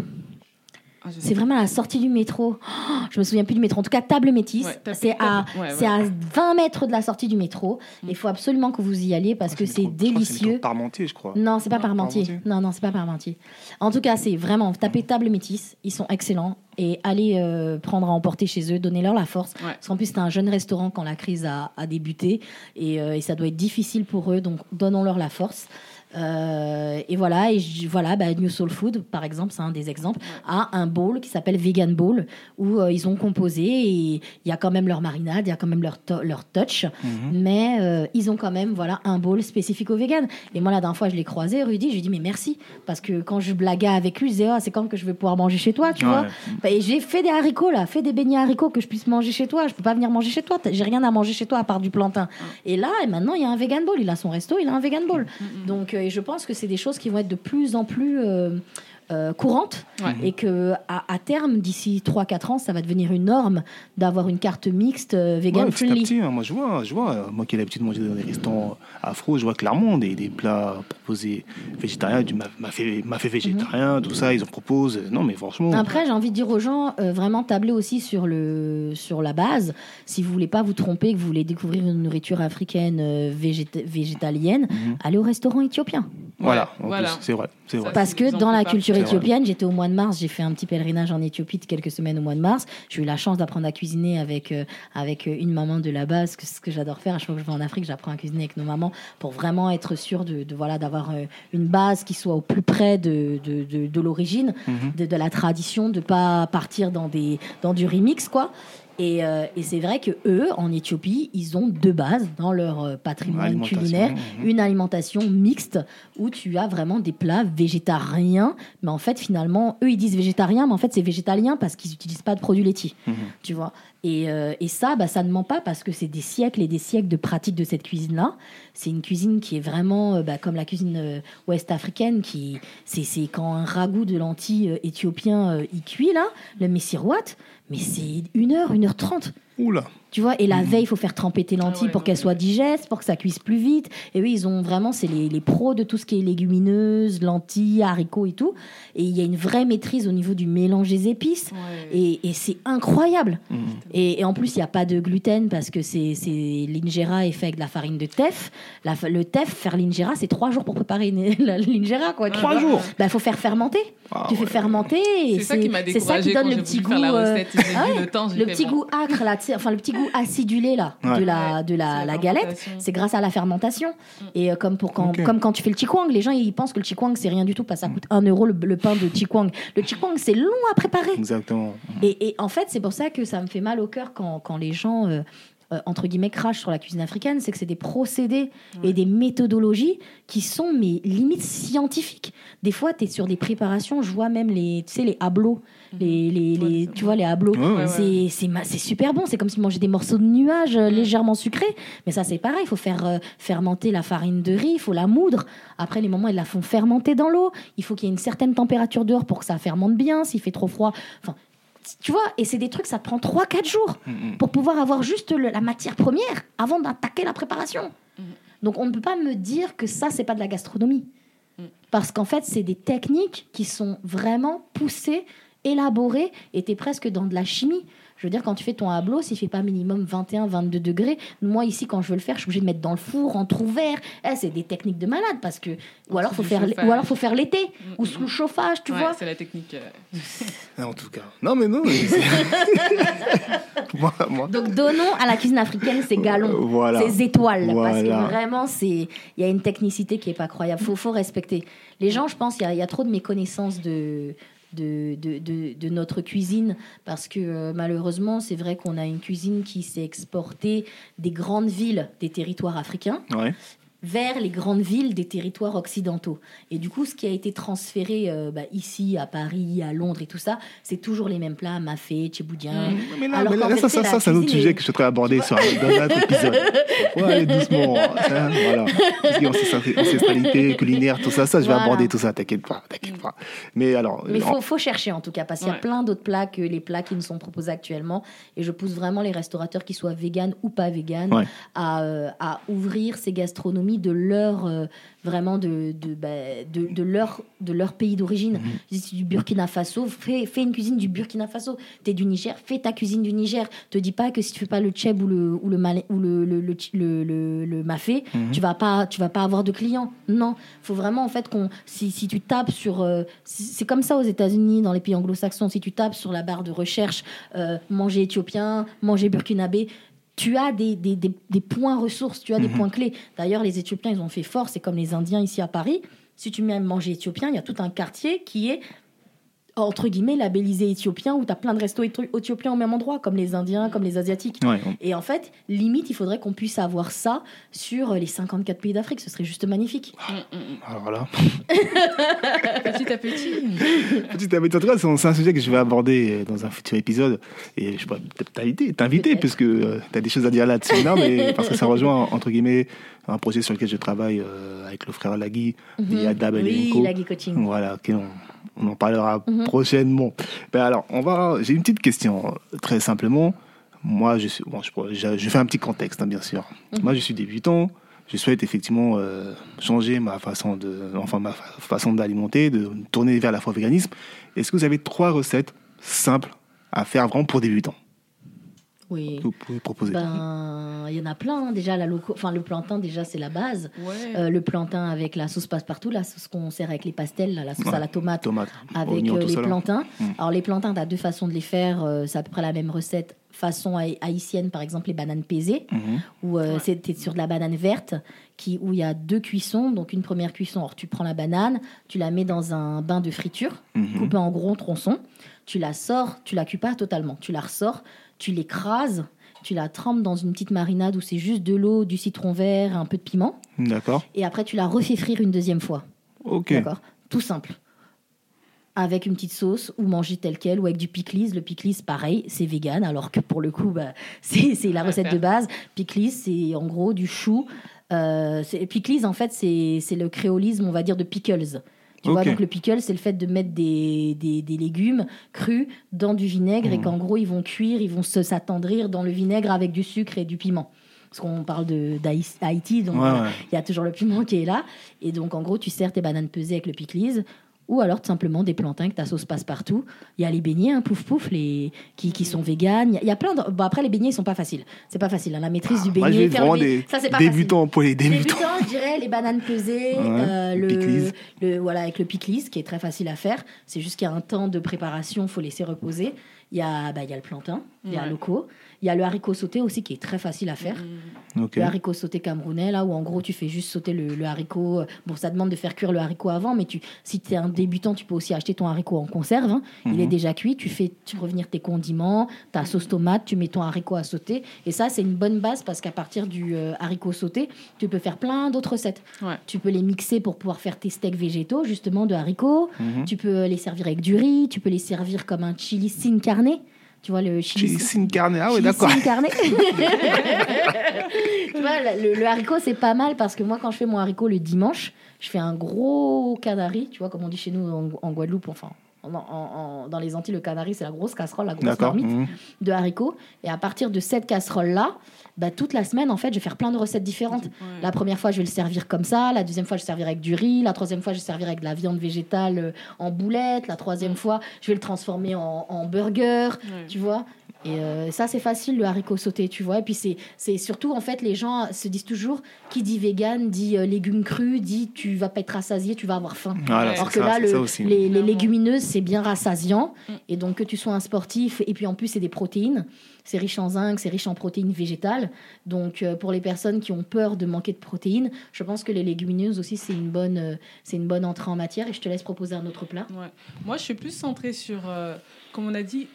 Ah, c'est vraiment à la sortie du métro. Oh, je me souviens plus du métro. En tout cas, Table Métis. Ouais, Table- c'est à, ouais, c'est ouais. à 20 mètres de la sortie du métro. Il faut absolument que vous y alliez parce que Ah, c'est que délicieux. métro Parmentier, je crois. Non, c'est pas Parmentier. Parmentier. Non, non, c'est pas Parmentier. En tout cas, c'est vraiment tapez Table Métis. Ils sont excellents et allez euh, prendre à emporter chez eux. Donnez-leur la force. Ouais. Parce qu'en plus, c'était un jeune restaurant quand la crise a, a débuté et, euh, et ça doit être difficile pour eux. Donc, donnons-leur la force. Euh, et voilà, et je- voilà, bah, New Soul Food, par exemple, c'est un des exemples, a un bowl qui s'appelle Vegan Bowl où euh, ils ont composé et il y a quand même leur marinade, il y a quand même leur, to- leur touch, Mhm. mais euh, ils ont quand même voilà un bowl spécifique au vegan. Et moi, la dernière fois, je l'ai croisé, Rudy, je lui ai dit mais merci parce que quand je blaguais avec lui, je disais Ah, c'est quand que je vais pouvoir manger chez toi, tu Ouais. vois? Bah, et j'ai fait des haricots là, fait des beignets haricots que je puisse manger chez toi. Je peux pas venir manger chez toi. J'ai rien à manger chez toi à part du plantain. Et là, et maintenant, il y a un vegan bowl. Il a son resto, il a un vegan bowl. Donc, euh, et je pense que c'est des choses qui vont être de plus en plus euh, euh, Ouais. et que à, à terme, d'ici 3-4 ans, ça va devenir une norme d'avoir une carte mixte euh, vegan Ouais, petit à friendly. petit, hein, moi je vois, je vois, euh, moi qui ai l'habitude de manger dans des restaurants afro, je vois clairement des, des plats proposés végétariens, du ma- mafé, mafé végétarien, tout ça, ils en proposent. Non, mais franchement, Après, j'ai envie de dire aux gens, euh, vraiment tabler aussi sur, le, sur la base. Si vous voulez pas vous tromper, que vous voulez découvrir une nourriture africaine euh, végéta- végétalienne, Mhm. allez au restaurant éthiopien. voilà, voilà. plus, c'est vrai, c'est vrai. Parce que dans la culture. Éthiopienne, j'étais au mois de mars, j'ai fait un petit pèlerinage en Éthiopie de quelques semaines au mois de mars. J'ai eu la chance d'apprendre à cuisiner avec, euh, avec euh, une maman de là-bas, ce que, ce que j'adore faire. À chaque fois que je vais en Afrique, j'apprends à cuisiner avec nos mamans pour vraiment être sûr de, de, voilà d'avoir euh, une base qui soit au plus près de, de, de, de l'origine, Mhm. de, de la tradition, de pas partir dans, des, dans du remix, quoi. Et, euh, et c'est vrai que eux, en Éthiopie, ils ont deux bases dans leur euh, patrimoine culinaire. mhm. Une alimentation mixte où tu as vraiment des plats végétariens. Mais en fait, finalement, eux, ils disent végétarien, mais en fait, c'est végétalien parce qu'ils n'utilisent pas de produits laitiers. Mhm. Tu vois et, euh, et ça, bah, ça ne ment pas parce que c'est des siècles et des siècles de pratique de cette cuisine-là. C'est une cuisine qui est vraiment euh, bah, comme la cuisine euh, ouest-africaine. qui C'est quand un ragoût de lentilles éthiopien y cuit, là, le messirouat, mais c'est une heure, une heure trente. Oula, Tu vois, et la veille, il faut faire tremper tes lentilles Ah ouais, pour qu'elles soient digestes, pour que ça cuise plus vite. Et eux, ils ont vraiment, c'est les, les pros de tout ce qui est légumineuses, lentilles, haricots et tout. Et il y a une vraie maîtrise au niveau du mélange des épices. Ouais. Et, et c'est incroyable. Mhm. Et, et en plus, il n'y a pas de gluten parce que c'est c'est- l'injera est fait avec de la farine de teff. La le teff, faire l'injera, c'est trois jours pour préparer l'injera. quoi. Trois jours ouais. Bah, faut faire fermenter. Ah tu fais fermenter. et C'est ça qui m'a c'est ça qui donne quand le petit goût. euh, ah le temps, le petit goût acre là, enfin le petit goût acidulé là Ouais. de la Ouais, de la, galette, c'est grâce à la fermentation. Mm. Et euh, comme pour quand comme quand tu fais le chikwang, les gens ils pensent que le chikwang c'est rien du tout parce que ça coûte 1 euro le, le pain de chikwang. Le chikwang c'est long à préparer. exactement. Et, et en fait, c'est pour ça que ça me fait mal au cœur quand, quand les gens, euh, euh, entre guillemets, crachent sur la cuisine africaine. C'est que c'est des procédés et des méthodologies qui sont, mais limite scientifiques. Des fois, tu es sur des préparations, je vois même les, tu sais, les hablos. Les, les, Ouais, les- tu vois, les hablos. Ouais, ouais. Ouais, C'est- C'est super bon. C'est comme si manger des morceaux de nuages euh, Mm. légèrement sucrés. Mais ça, c'est pareil. Il faut faire euh, fermenter la farine de riz. Il faut la moudre. Après, les moments, ils la font fermenter dans l'eau. Il faut qu'il y ait une certaine température dehors pour que ça fermente bien. S'il fait trop froid. Enfin, tu vois, et c'est des trucs, ça prend 3-4 jours Mhm. pour pouvoir avoir juste le- la matière première avant d'attaquer la préparation. Mhm. Donc, on ne peut pas me dire que ça, c'est pas de la gastronomie. Parce qu'en fait, c'est des techniques qui sont vraiment poussées, élaborées, et tu es presque dans de la chimie. Je veux dire, quand tu fais ton hablo, s'il fait pas minimum 21, 22 degrés, moi ici, quand je veux le faire, je suis obligée de mettre dans le four, en trou vert. Eh, c'est des techniques de malade parce que. Ou alors, faut faire, ou alors faut faire l'été, Mm, ou mm, sous mm. le chauffage, tu Ouais, vois. c'est la technique. euh, En tout cas. Non, mais non. mais c'est- moi, moi. Donc, donnons à la cuisine africaine ses galons, Voilà. ses étoiles. Parce que vraiment, c'est il y a une technicité qui est pas croyable. Faut, faut respecter. Les gens, je pense, il y y, a trop de méconnaissance de. De, de, de, notre cuisine parce que euh, malheureusement c'est vrai qu'on a une cuisine qui s'est exportée des grandes villes des territoires africains. Vers les grandes villes des territoires occidentaux. Et du coup, ce qui a été transféré euh, bah, ici, à Paris, à Londres et tout ça, c'est toujours les mêmes plats, mafé, tchéboudien. Mais là, Alors mais là, qu'en ça, ça, ça, c'est un autre sujet est- que je souhaiterais aborder sur, dans un autre épisode. Faut aller doucement. hein, voilà. Qui ancestralité, culinaire, tout ça, ça, je vais Voilà. aborder tout ça, t'inquiète pas, t'inquiète pas. Mais alors, Mais il en- faut, faut chercher en tout cas, parce qu'il y a plein d'autres plats que les plats qui nous sont proposés actuellement. Et je pousse vraiment les restaurateurs, qu'ils soient véganes ou pas véganes, Ouais. à, euh, à ouvrir ces gastronomies de leur, euh, vraiment de, de, bah, de, de leur, de leur pays d'origine. Mhm. Si du Burkina Faso, fais, fais une cuisine du Burkina Faso. T'es du Niger, fais ta cuisine du Niger. Te dis pas que si tu fais pas le tchèb ou le, ou le, ou le, le, le, le, mafé, Mhm. tu vas pas tu vas pas avoir de clients. Non, faut vraiment en fait qu'on si, si tu tapes sur euh, c'est comme ça aux États-Unis dans les pays anglo-saxons si tu tapes sur la barre de recherche euh, manger éthiopien, manger burkinabé tu as des, des, des, des points ressources, tu as des Mhm. points clés. D'ailleurs, les Éthiopiens, ils ont fait fort, c'est comme les Indiens ici à Paris. Si tu mets à manger éthiopien, il y a tout un quartier qui est entre guillemets labellisé éthiopien où tu as plein de restos éthio- éthiopiens au même endroit, comme les Indiens, comme les Asiatiques. ouais, Et en fait, limite, il faudrait qu'on puisse avoir ça sur les 54 pays d'Afrique. Ce serait juste magnifique. mm, mm, mm. alors là. Petit à petit. Petit à petit, en tout cas, c'est un sujet que je vais aborder dans un futur épisode. Et je pourrais peut-être t'inviter, Peut-être. puisque tu as des choses à dire là-dessus. Non, mais parce que ça rejoint, entre guillemets, un projet sur lequel je travaille euh, avec le frère Lagui, via Mhm. Dab Oui, Elenco. la coaching. Voilà, ok, on, on en parlera Mhm. prochainement. Ben alors, on va. J'ai une petite question, très simplement. Moi, je suis. Bon, je, pourrais- je, je fais un petit contexte, hein, bien sûr. Mhm. Moi, je suis débutant. Je souhaite effectivement euh, changer ma façon de, enfin ma fa- façon d'alimenter, de tourner vers la fois véganisme. Est-ce que vous avez trois recettes simples à faire vraiment pour débutants? Oui. que vous pouvez proposer Ben, il y en a plein. hein. Déjà, la loco... enfin, le plantain, déjà, c'est la base. Ouais. Euh, le plantain avec la sauce passe-partout, la sauce qu'on sert avec les pastels, là, la sauce Ouais. à la tomate. Avec euh, les plantains. Mm. Alors les plantains, tu as deux façons de les faire. euh, c'est à peu près la même recette. Façon haï- haïtienne, par exemple, les bananes pesées, Mhm. où euh, Ouais. c'est t'es sur de la banane verte, qui, où il y a deux cuissons. Donc une première cuisson, alors tu prends la banane, tu la mets dans un bain de friture, Mhm. coupé en gros tronçons. Tu la sors, tu la cuis pas totalement. Tu la ressors, tu l'écrases, tu la trempes dans une petite marinade où c'est juste de l'eau, du citron vert, un peu de piment. D'accord. Et après, tu la refais frire une deuxième fois. Ok. D'accord Tout simple. Avec une petite sauce ou manger tel quel ou avec du pickles. Le pickles, pareil, c'est vegan, alors que pour le coup, bah, c'est la recette de base. Pickles, c'est en gros du chou. Euh, c'est- pickles, en fait, c'est c'est le créolisme, on va dire, de pickles. Tu vois, donc le pickle, c'est le fait de mettre des, des, des légumes crus dans du vinaigre et Mhm. qu'en gros, ils vont cuire, ils vont se- s'attendrir dans le vinaigre avec du sucre et du piment. Parce qu'on parle de d'Haï- Haïti, donc Ouais, euh, ouais. il y a toujours le piment qui est là. Et donc, en gros, tu sers tes bananes pesées avec le pickles. Ou alors, tout simplement, des plantains que ta sauce passe partout. Il y a les beignets, hein, pouf pouf, les, qui, qui sont véganes. Il y a- plein de... Bon, après, les beignets, ils sont pas faciles. C'est pas facile. hein. La maîtrise du Moi, je beignet, faire le beignet, des ça, c'est pas débutants pour les débutants. Débutants, je dirais les bananes pesées, Ouais, euh, le le, le- voilà, avec le pickles, qui est très facile à faire. C'est juste qu'il y a un temps de préparation, faut laisser reposer. Il y a, bah, il y a le plantain, il y a Ouais. loco. Il y a le haricot sauté aussi, qui est très facile à faire. Mm. Le haricot sauté camerounais, là où en gros tu fais juste sauter le, le haricot. Bon, ça demande de faire cuire le haricot avant, mais tu, si tu es un débutant, tu peux aussi acheter ton haricot en conserve. hein. Il Mhm. est déjà cuit, tu fais tu revenir tes condiments, ta sauce tomate, tu mets ton haricot à sauter. Et ça, c'est une bonne base parce qu'à partir du euh, haricot sauté, tu peux faire plein d'autres recettes. Ouais. Tu peux les mixer pour pouvoir faire tes steaks végétaux, justement, de haricots. Mhm. Tu peux les servir avec du riz, tu peux les servir comme un chili sin carne. Tu vois, le chili Chili carne. Ah Chili d'accord. tu vois, le, le haricot, c'est pas mal parce que moi, quand je fais mon haricot le dimanche, je fais un gros canari, tu vois, comme on dit chez nous en, en Guadeloupe, enfin, en- dans les Antilles, le canari, c'est la grosse casserole, la grosse marmite Mhm. de haricots. Et à partir de cette casserole-là, bah, toute la semaine, en fait, je vais faire plein de recettes différentes. Ouais. La première fois, je vais le servir comme ça. La deuxième fois, je vais le servir avec du riz. La troisième fois, je vais le servir avec de la viande végétale euh, en boulettes. La troisième fois, je vais le transformer en, en burger. Ouais. Tu vois Et euh, ça, c'est facile, le haricot sauté, tu vois. Et puis, c'est c'est surtout, en fait, les gens se disent toujours qui dit vegan, dit euh, légumes crus, dit tu vas pas être rassasié, tu vas avoir faim. Voilà, Alors que ça, là, le- les, légumineuses, c'est bien rassasiant. Mm. Et donc, que tu sois un sportif, et puis en plus, c'est des protéines. C'est riche en zinc, c'est riche en protéines végétales. Donc, euh, pour les personnes qui ont peur de manquer de protéines, je pense que les légumineuses aussi, c'est une, bonne, euh, c'est une bonne entrée en matière. Et je te laisse proposer un autre plat. Ouais. Moi, je suis plus centrée sur, euh, comme on a dit,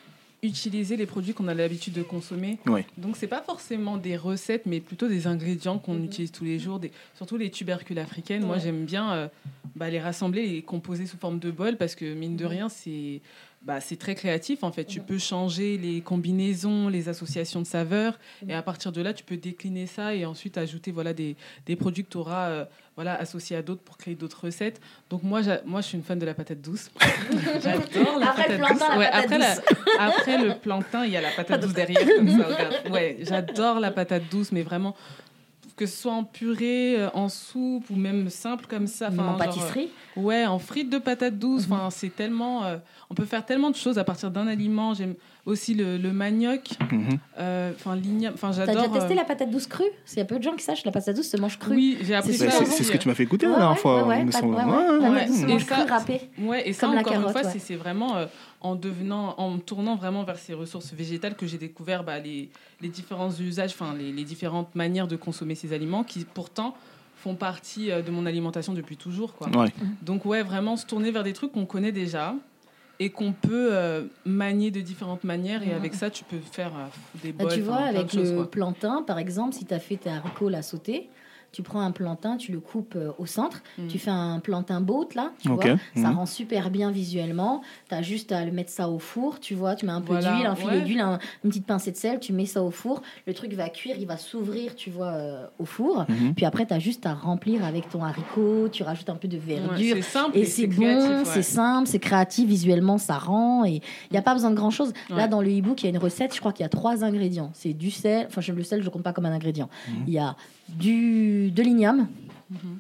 utiliser les produits qu'on a l'habitude de consommer. Oui. Donc, c'est pas forcément des recettes, mais plutôt des ingrédients qu'on Mhm. utilise tous les jours, des, surtout les tubercules africaines. Moi, j'aime bien euh, bah, les rassembler et les composer sous forme de bol parce que, mine de Mhm. rien, c'est. Bah, c'est très créatif en fait. Tu peux changer les combinaisons, les associations de saveurs, et à partir de là, tu peux décliner ça et ensuite ajouter voilà des, des produits que tu auras voilà associés à d'autres pour créer d'autres recettes. Donc moi, moi, je suis une fan de la patate douce. J'adore la Après le patate plantain, douce. la Ouais, patate après, la- après le plantain, il y a la patate douce derrière. Comme ça, regarde. Ouais, j'adore la patate douce, mais vraiment que ce soit en purée, euh, en soupe ou même simple comme ça. Enfin, en genre, pâtisserie. euh, ouais, en frites de patates douces. Mhm. Enfin, c'est tellement. euh, on peut faire tellement de choses à partir d'un aliment. J'aime aussi le, le manioc. Mhm. euh, Enfin, l'igname. Enfin, T'as déjà testé la patate douce crue? Il y a peu de gens qui sachent que la patate douce se mange crue. Oui, j'ai appris C'est ça. C'est ce que tu m'as fait écouter Ouais, la dernière ouais, fois, ouais, ouais, ouais, ouais. Ouais, ouais. Ouais, et ça, Comme la encore une carotte, fois, ouais. c'est- c'est vraiment en devenant, en me tournant vraiment vers ces ressources végétales que j'ai découvert bah, les, les différents usages, enfin les, les différentes manières de consommer ces aliments qui pourtant font partie euh, de mon alimentation depuis toujours. Quoi. Ouais. Donc ouais, vraiment se tourner vers des trucs qu'on connaît déjà et qu'on peut euh, manier de différentes manières et Ouais. avec ça tu peux faire euh, des Bah, bols, tu vois, avec choses, le quoi. plantain, par exemple, si tu as fait tes haricots là sautés, tu prends un plantain, tu le coupes euh, au centre, Mm. tu fais un plantain boat là, tu vois, ça Mhm. rend super bien visuellement. Tu as juste à le mettre ça au four, tu vois, tu mets un peu Voilà, d'huile, un filet ouais. d'huile, un- une petite pincée de sel, tu mets ça au four, le truc va cuire, il va s'ouvrir, tu vois, euh, au four. Mhm. Puis après, tu as juste à remplir avec ton haricot, tu rajoutes un peu de Ouais, verdure. c'est simple Et c'est bon, c'est ouais. simple, c'est créatif, visuellement ça rend et il n'y a pas besoin de grand chose. Là, Ouais. dans le e-book, il y a une recette, je crois qu'il y a trois ingrédients. C'est du sel, enfin je- le sel, je ne compte pas comme un ingrédient. Mhm. Il y a du, de l'igname, Mhm.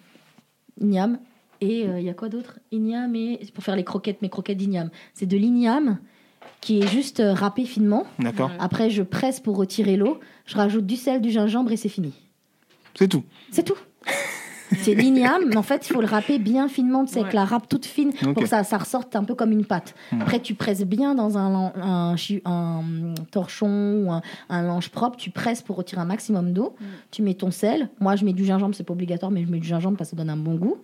igname, et euh, il y a quoi d'autre? Igname, et c'est pour faire les croquettes, mes croquettes d'igname. C'est de l'igname qui est juste euh, râpé finement. D'accord. Après, je presse pour retirer l'eau, je rajoute du sel, du gingembre et c'est fini. C'est tout. C'est tout. C'est l'igname, mais en fait, il faut le râper bien finement, tu sais, avec la râpe toute fine, pour que ça, ça ressorte un peu comme une pâte. Après, tu presses bien dans un, un, torchon ou un, un lange propre, tu presses pour retirer un maximum d'eau. Hmm. Tu mets ton sel. Moi, je mets du gingembre, c'est pas obligatoire, mais je mets du gingembre parce que ça donne un bon goût.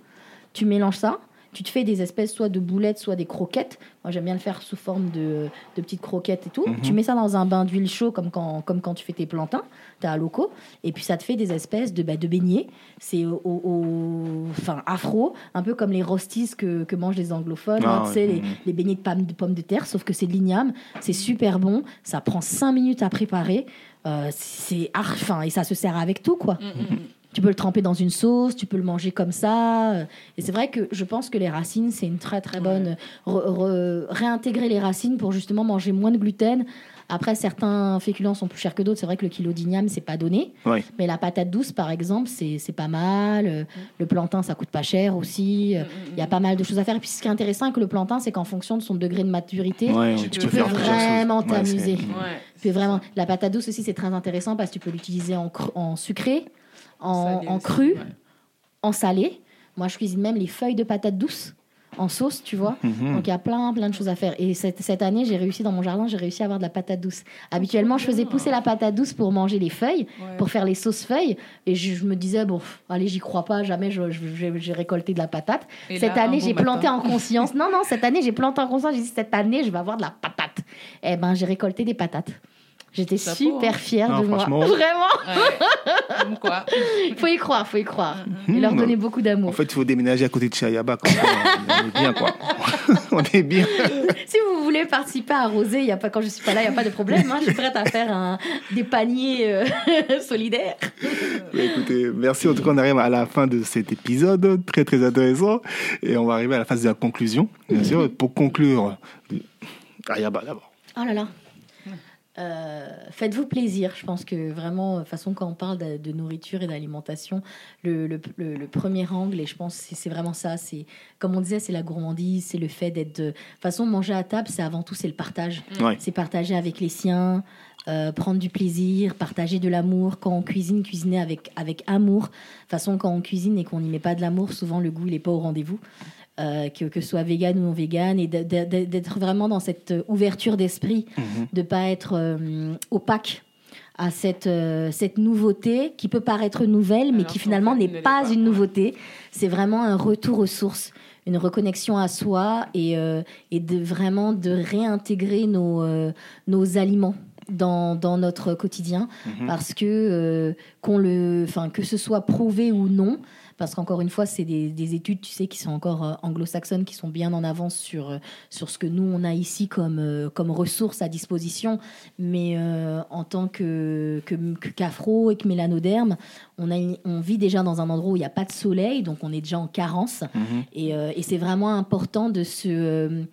Tu mélanges ça. Tu te fais des espèces soit de boulettes, soit des croquettes. Moi, j'aime bien le faire sous forme de, de petites croquettes et tout. Mhm. Tu mets ça dans un bain d'huile chaud, comme quand, comme quand tu fais tes plantains, tu à locaux. Et puis, ça te fait des espèces de, bah, de beignets. C'est au, au- enfin, afro, un peu comme les rostis que, que mangent les anglophones. Ah hein, tu sais, ouais. les, les beignets de pommes, de pommes de terre, sauf que c'est de l'igname. C'est super bon. Ça prend 5 minutes à préparer. Euh, c'est ar- enfin, et ça se sert avec tout, quoi. Mm, mm, mm. Tu peux le tremper dans une sauce, tu peux le manger comme ça. euh, Et c'est vrai que je pense que les racines, c'est une très très bonne. re- re- réintégrer les racines pour justement manger moins de gluten. Après, certains féculents sont plus chers que d'autres. C'est vrai que le kilo d'igname, c'est pas donné. Ouais. Mais la patate douce, par exemple, c'est c'est pas mal. Euh, Le plantain, ça coûte pas cher aussi. Euh, Il y a pas mal de choses à faire. Et puis, ce qui est intéressant avec le plantain, c'est qu'en fonction de son degré de maturité, Ouais, tu tu peux vraiment Ouais, t'amuser. Ouais, puis vraiment, la patate douce aussi, c'est très intéressant parce que tu peux l'utiliser en, en sucré, en, salé en cru, ouais. en salé. Moi, je cuisine même les feuilles de patate douce en sauce, tu vois. Mhm. Donc, il y a plein, plein de choses à faire. Et cette, cette année, j'ai réussi dans mon jardin, j'ai réussi à avoir de la patate douce. Habituellement, je faisais pousser la patate douce pour manger les feuilles, Ouais. pour faire les sauces feuilles. Et je, je me disais, bon, allez, j'y crois pas, jamais je- je- je- j'ai récolté de la patate. Et cette là, année, j'ai planté en conscience. Non, non, cette année, j'ai planté en conscience. J'ai dit, cette année, je vais avoir de la patate. Eh ben, j'ai récolté des patates. J'étais super hein. fière Non, de moi. franchement. Vraiment, Ouais. Comme quoi. faut y croire, faut y croire. Mhm. Et leur donner beaucoup d'amour. En fait, il faut déménager à côté de Chayaba. Ça, on est bien, quoi. on est bien. Si vous voulez participer à Rosé, il y a pas, quand je suis pas là, il n'y a pas de problème. hein. Je suis prête à faire un, des paniers euh, solidaires. Bah, écoutez, merci. En tout cas, on arrive à la fin de cet épisode. Très, très intéressant. Et on va arriver à la phase de la conclusion. Bien sûr, pour conclure, Ayaba d'abord. Oh là là. Euh, Faites-vous plaisir. Je pense que vraiment, de toute façon, quand on parle de, de nourriture et d'alimentation, le, le- le- le premier angle, et je pense que c'est- vraiment ça, c'est comme on disait, c'est la gourmandise, c'est le fait d'être. De... de toute façon, manger à table, c'est avant tout, c'est le partage. Ouais. C'est partager avec les siens, euh, prendre du plaisir, partager de l'amour. Quand on cuisine, cuisiner avec, avec amour. De toute façon, quand on cuisine et qu'on n'y met pas de l'amour, souvent le goût, il n'est pas au rendez-vous. Euh, que, que ce soit vegan ou non vegan, et d'être vraiment dans cette euh, ouverture d'esprit, Mhm. de pas être euh, opaque à cette, euh, cette nouveauté qui peut paraître nouvelle, mais Alors qui finalement n'est ne pas pas, une nouveauté. C'est vraiment un retour aux sources, une reconnexion à soi et, euh, et de vraiment de réintégrer nos, euh, nos aliments. Dans, dans notre quotidien Mhm. parce que euh, qu'on le enfin que ce soit prouvé ou non parce qu'encore une fois c'est des, des études tu sais qui sont encore euh, anglo-saxonnes qui sont bien en avance sur euh, sur ce que nous on a ici comme euh, comme ressources à disposition mais euh, en tant que que- que- qu'afro et que mélanoderme on a on vit déjà dans un endroit où il n'y a pas de soleil donc on est déjà en carence Mhm. et, euh, et c'est vraiment important de se,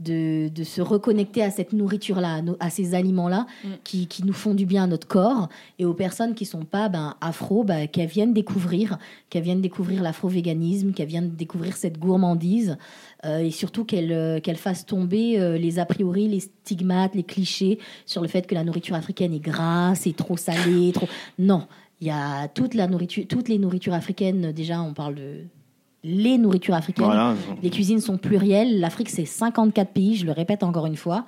de, de se reconnecter à cette nourriture-là, à, ces aliments-là Mm. qui, qui nous font du bien à notre corps et aux personnes qui sont pas ben, afro, ben, qu'elles viennent découvrir, qu'elles viennent découvrir l'afro-véganisme, qu'elles viennent découvrir cette gourmandise euh, et surtout qu'elles euh, fassent tomber euh, les a priori, les stigmates, les clichés sur le fait que la nourriture africaine est grasse, est trop salée, trop... Non, il y a toute la nourriture, toutes les nourritures africaines, déjà on parle de les nourritures africaines. Voilà. Les cuisines sont plurielles. L'Afrique, c'est 54 pays, je le répète encore une fois.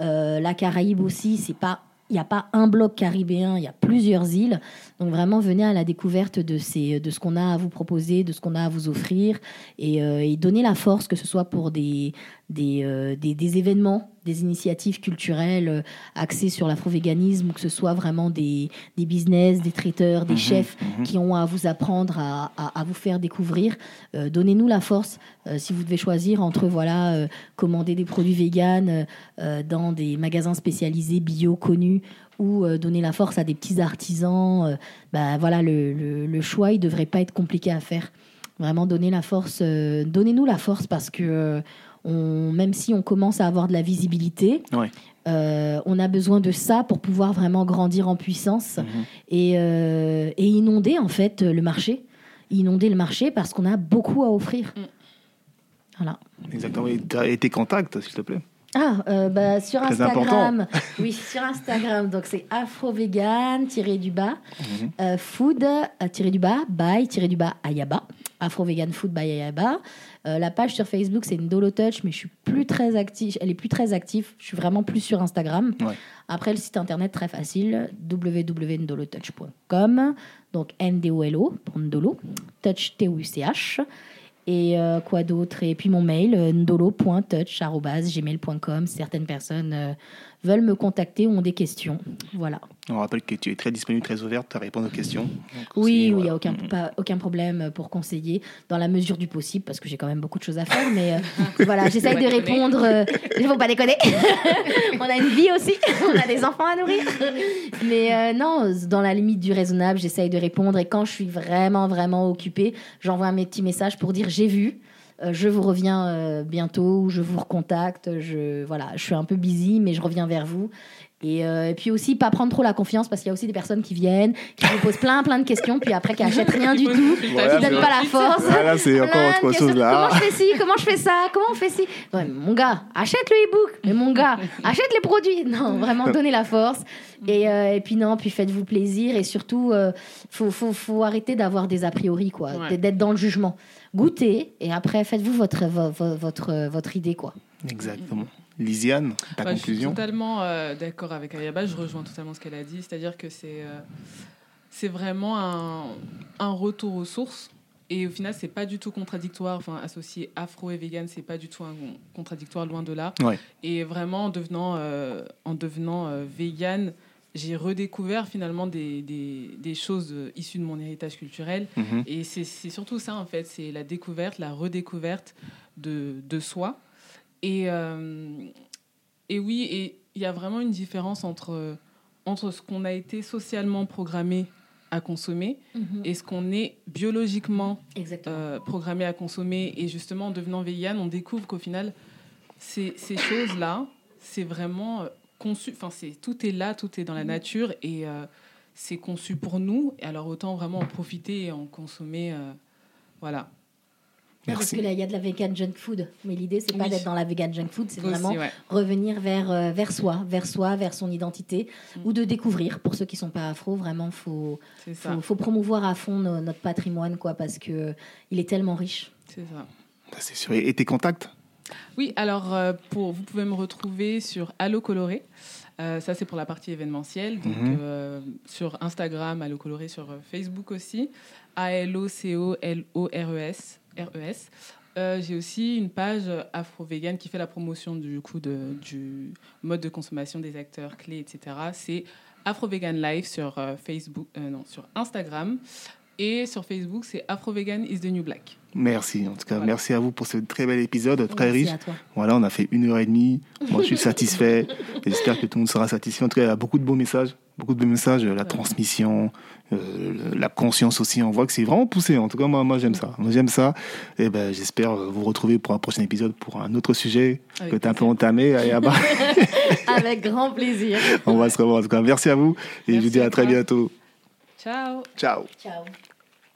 Euh, la Caraïbe aussi, c'est pas. Il n'y a pas un bloc caribéen, il y a plusieurs îles. Donc vraiment, venez à la découverte de, ces, de ce qu'on a à vous proposer, de ce qu'on a à vous offrir, et, euh, et donnez la force, que ce soit pour des, des, euh, des, des événements, des initiatives culturelles euh, axées sur l'afro-véganisme, ou que ce soit vraiment des, des business, des traiteurs, des Mhm, chefs mhm. qui ont à vous apprendre, à, à- à vous faire découvrir. Euh, Donnez-nous la force euh, si vous devez choisir entre voilà euh, commander des produits véganes dans des magasins spécialisés bio connus ou euh, donner la force à des petits artisans. euh, bah, voilà, le, le- le choix, il devrait pas être compliqué à faire. Vraiment donner la force, euh, donnez-nous la force parce que euh, on, même si on commence à avoir de la visibilité, Ouais. euh, on a besoin de ça pour pouvoir vraiment grandir en puissance Mhm. et, euh, et inonder en fait le marché. Inonder le marché parce qu'on a beaucoup à offrir. Mm. Voilà. Exactement. Et tes contacts, s'il te plaît. Ah, euh, bah, sur Très Instagram. Oui, sur Instagram. Donc c'est afrovegan tiré du bas Mhm. euh, food euh, tiré du bas by tiré du bas ayaba. Afrovegan food by ayaba. Euh, la page sur Facebook c'est Ndolo Touch, mais je suis plus très active. Elle est plus très active. Je suis vraiment plus sur Instagram. Ouais. Après le site internet très facile www.ndolotouch.com. Donc N D O L O pour Ndolo, touch T O U C H. Et euh, quoi d'autre? Et puis mon mail, euh, ndolo.touch.gmail.com. Certaines personnes euh, veulent me contacter ou ont des questions. Voilà. On rappelle que tu es très disponible, très ouverte à répondre aux questions. Donc, Oui, il n'y a aucun, pas- aucun problème pour conseiller dans la mesure du possible, parce que j'ai quand même beaucoup de choses à faire. Mais euh, voilà, j'essaye de répondre. euh, Il ne faut pas déconner. on a une vie aussi, on a des enfants à nourrir. Mais euh, non, dans la limite du raisonnable, j'essaye de répondre. Et quand je suis vraiment, vraiment occupée, j'envoie un petit message pour dire j'ai vu. euh, je vous reviens euh, bientôt ou je vous recontacte. Je, voilà, je suis un peu busy, mais je reviens vers vous. Et, euh, et puis aussi, pas prendre trop la confiance parce qu'il y a aussi des personnes qui viennent, qui vous posent plein, plein de questions, puis après qui achètent rien du tout, Voilà, qui donnent c'est pas la force. Ah, là, c'est encore autre chose là. Comment je fais ci Comment je fais ça Comment on fait ci? Ouais, Mon gars, achète le e-book. Mais mon gars, achète les produits. Non, vraiment, donnez la force. Et, euh, et puis non, puis faites-vous plaisir. Et surtout, euh, faut, faut, faut arrêter d'avoir des a priori, quoi. Ouais. D'être dans le jugement. Goûtez et après, faites-vous votre, vo- vo- votre, votre idée, quoi. Exactement. Lisiane, ta Bah, je suis conclusion totalement euh, d'accord avec Ayaba, je rejoins totalement ce qu'elle a dit, c'est-à-dire que c'est euh, c'est vraiment un, un retour aux sources. Et au final, c'est pas du tout contradictoire. Enfin, associer afro et vegan, c'est pas du tout un contradictoire, loin de là. Ouais. Et vraiment, en devenant, euh, en devenant euh, vegan, j'ai redécouvert finalement des, des, des, choses issues de mon héritage culturel. Mhm. Et c'est surtout ça, en fait, c'est la découverte, la redécouverte de, de soi. Et, euh, et oui, et il y a vraiment une différence entre, entre ce qu'on a été socialement programmé à consommer Mhm. et ce qu'on est biologiquement euh, programmé à consommer. Et justement, en devenant vegan, on découvre qu'au final, ces, ces choses-là, c'est vraiment euh, conçu, enfin, tout est là, tout est dans la nature et euh, c'est conçu pour nous. Et alors, autant vraiment en profiter et en consommer. euh, voilà. Parce que là, il y a de la vegan junk food. Mais l'idée, c'est pas Oui. d'être dans la vegan junk food, c'est Aussi, vraiment ouais. revenir vers, euh, vers soi, vers soi, vers son identité, Mm. ou de découvrir. Pour ceux qui sont pas afro, vraiment, faut, faut, faut promouvoir à fond no- notre patrimoine, quoi, parce que il est tellement riche. C'est ça. Bah, C'est sûr. Et tes contacts? Oui, alors euh, pour, vous pouvez me retrouver sur Allo Coloré. Euh, ça, c'est pour la partie événementielle. Donc, Mhm. euh, sur Instagram, Allo Coloré, sur Facebook aussi. A-L-O-C-O-L-O-R-E-S. R-E-S. Euh, J'ai aussi une page afro-vegan qui fait la promotion du, coup de, du mode de consommation des acteurs clés, etc. C'est Afro-Vegan Live sur euh, Facebook, euh, non, sur Instagram. Et sur Facebook, c'est Afro-Vegan is the new black. Merci. En tout cas, Voilà. merci à vous pour ce très bel épisode, très Merci riche. à toi. Voilà, on a fait une heure et demie. Moi, je suis satisfait. J'espère que tout le monde sera satisfait. En tout cas, il y a beaucoup de beaux messages. Beaucoup de beaux messages. La transmission, euh, la conscience aussi. On voit que c'est vraiment poussé. En tout cas, moi, moi j'aime ça. Moi, j'aime ça. Et ben, j'espère vous retrouver pour un prochain épisode pour un autre sujet Avec que tu as un peu entamé. Avec grand plaisir. on va se revoir. En tout cas, merci à vous. Et je vous dis à très bientôt. Ciao Ciao. Ciao.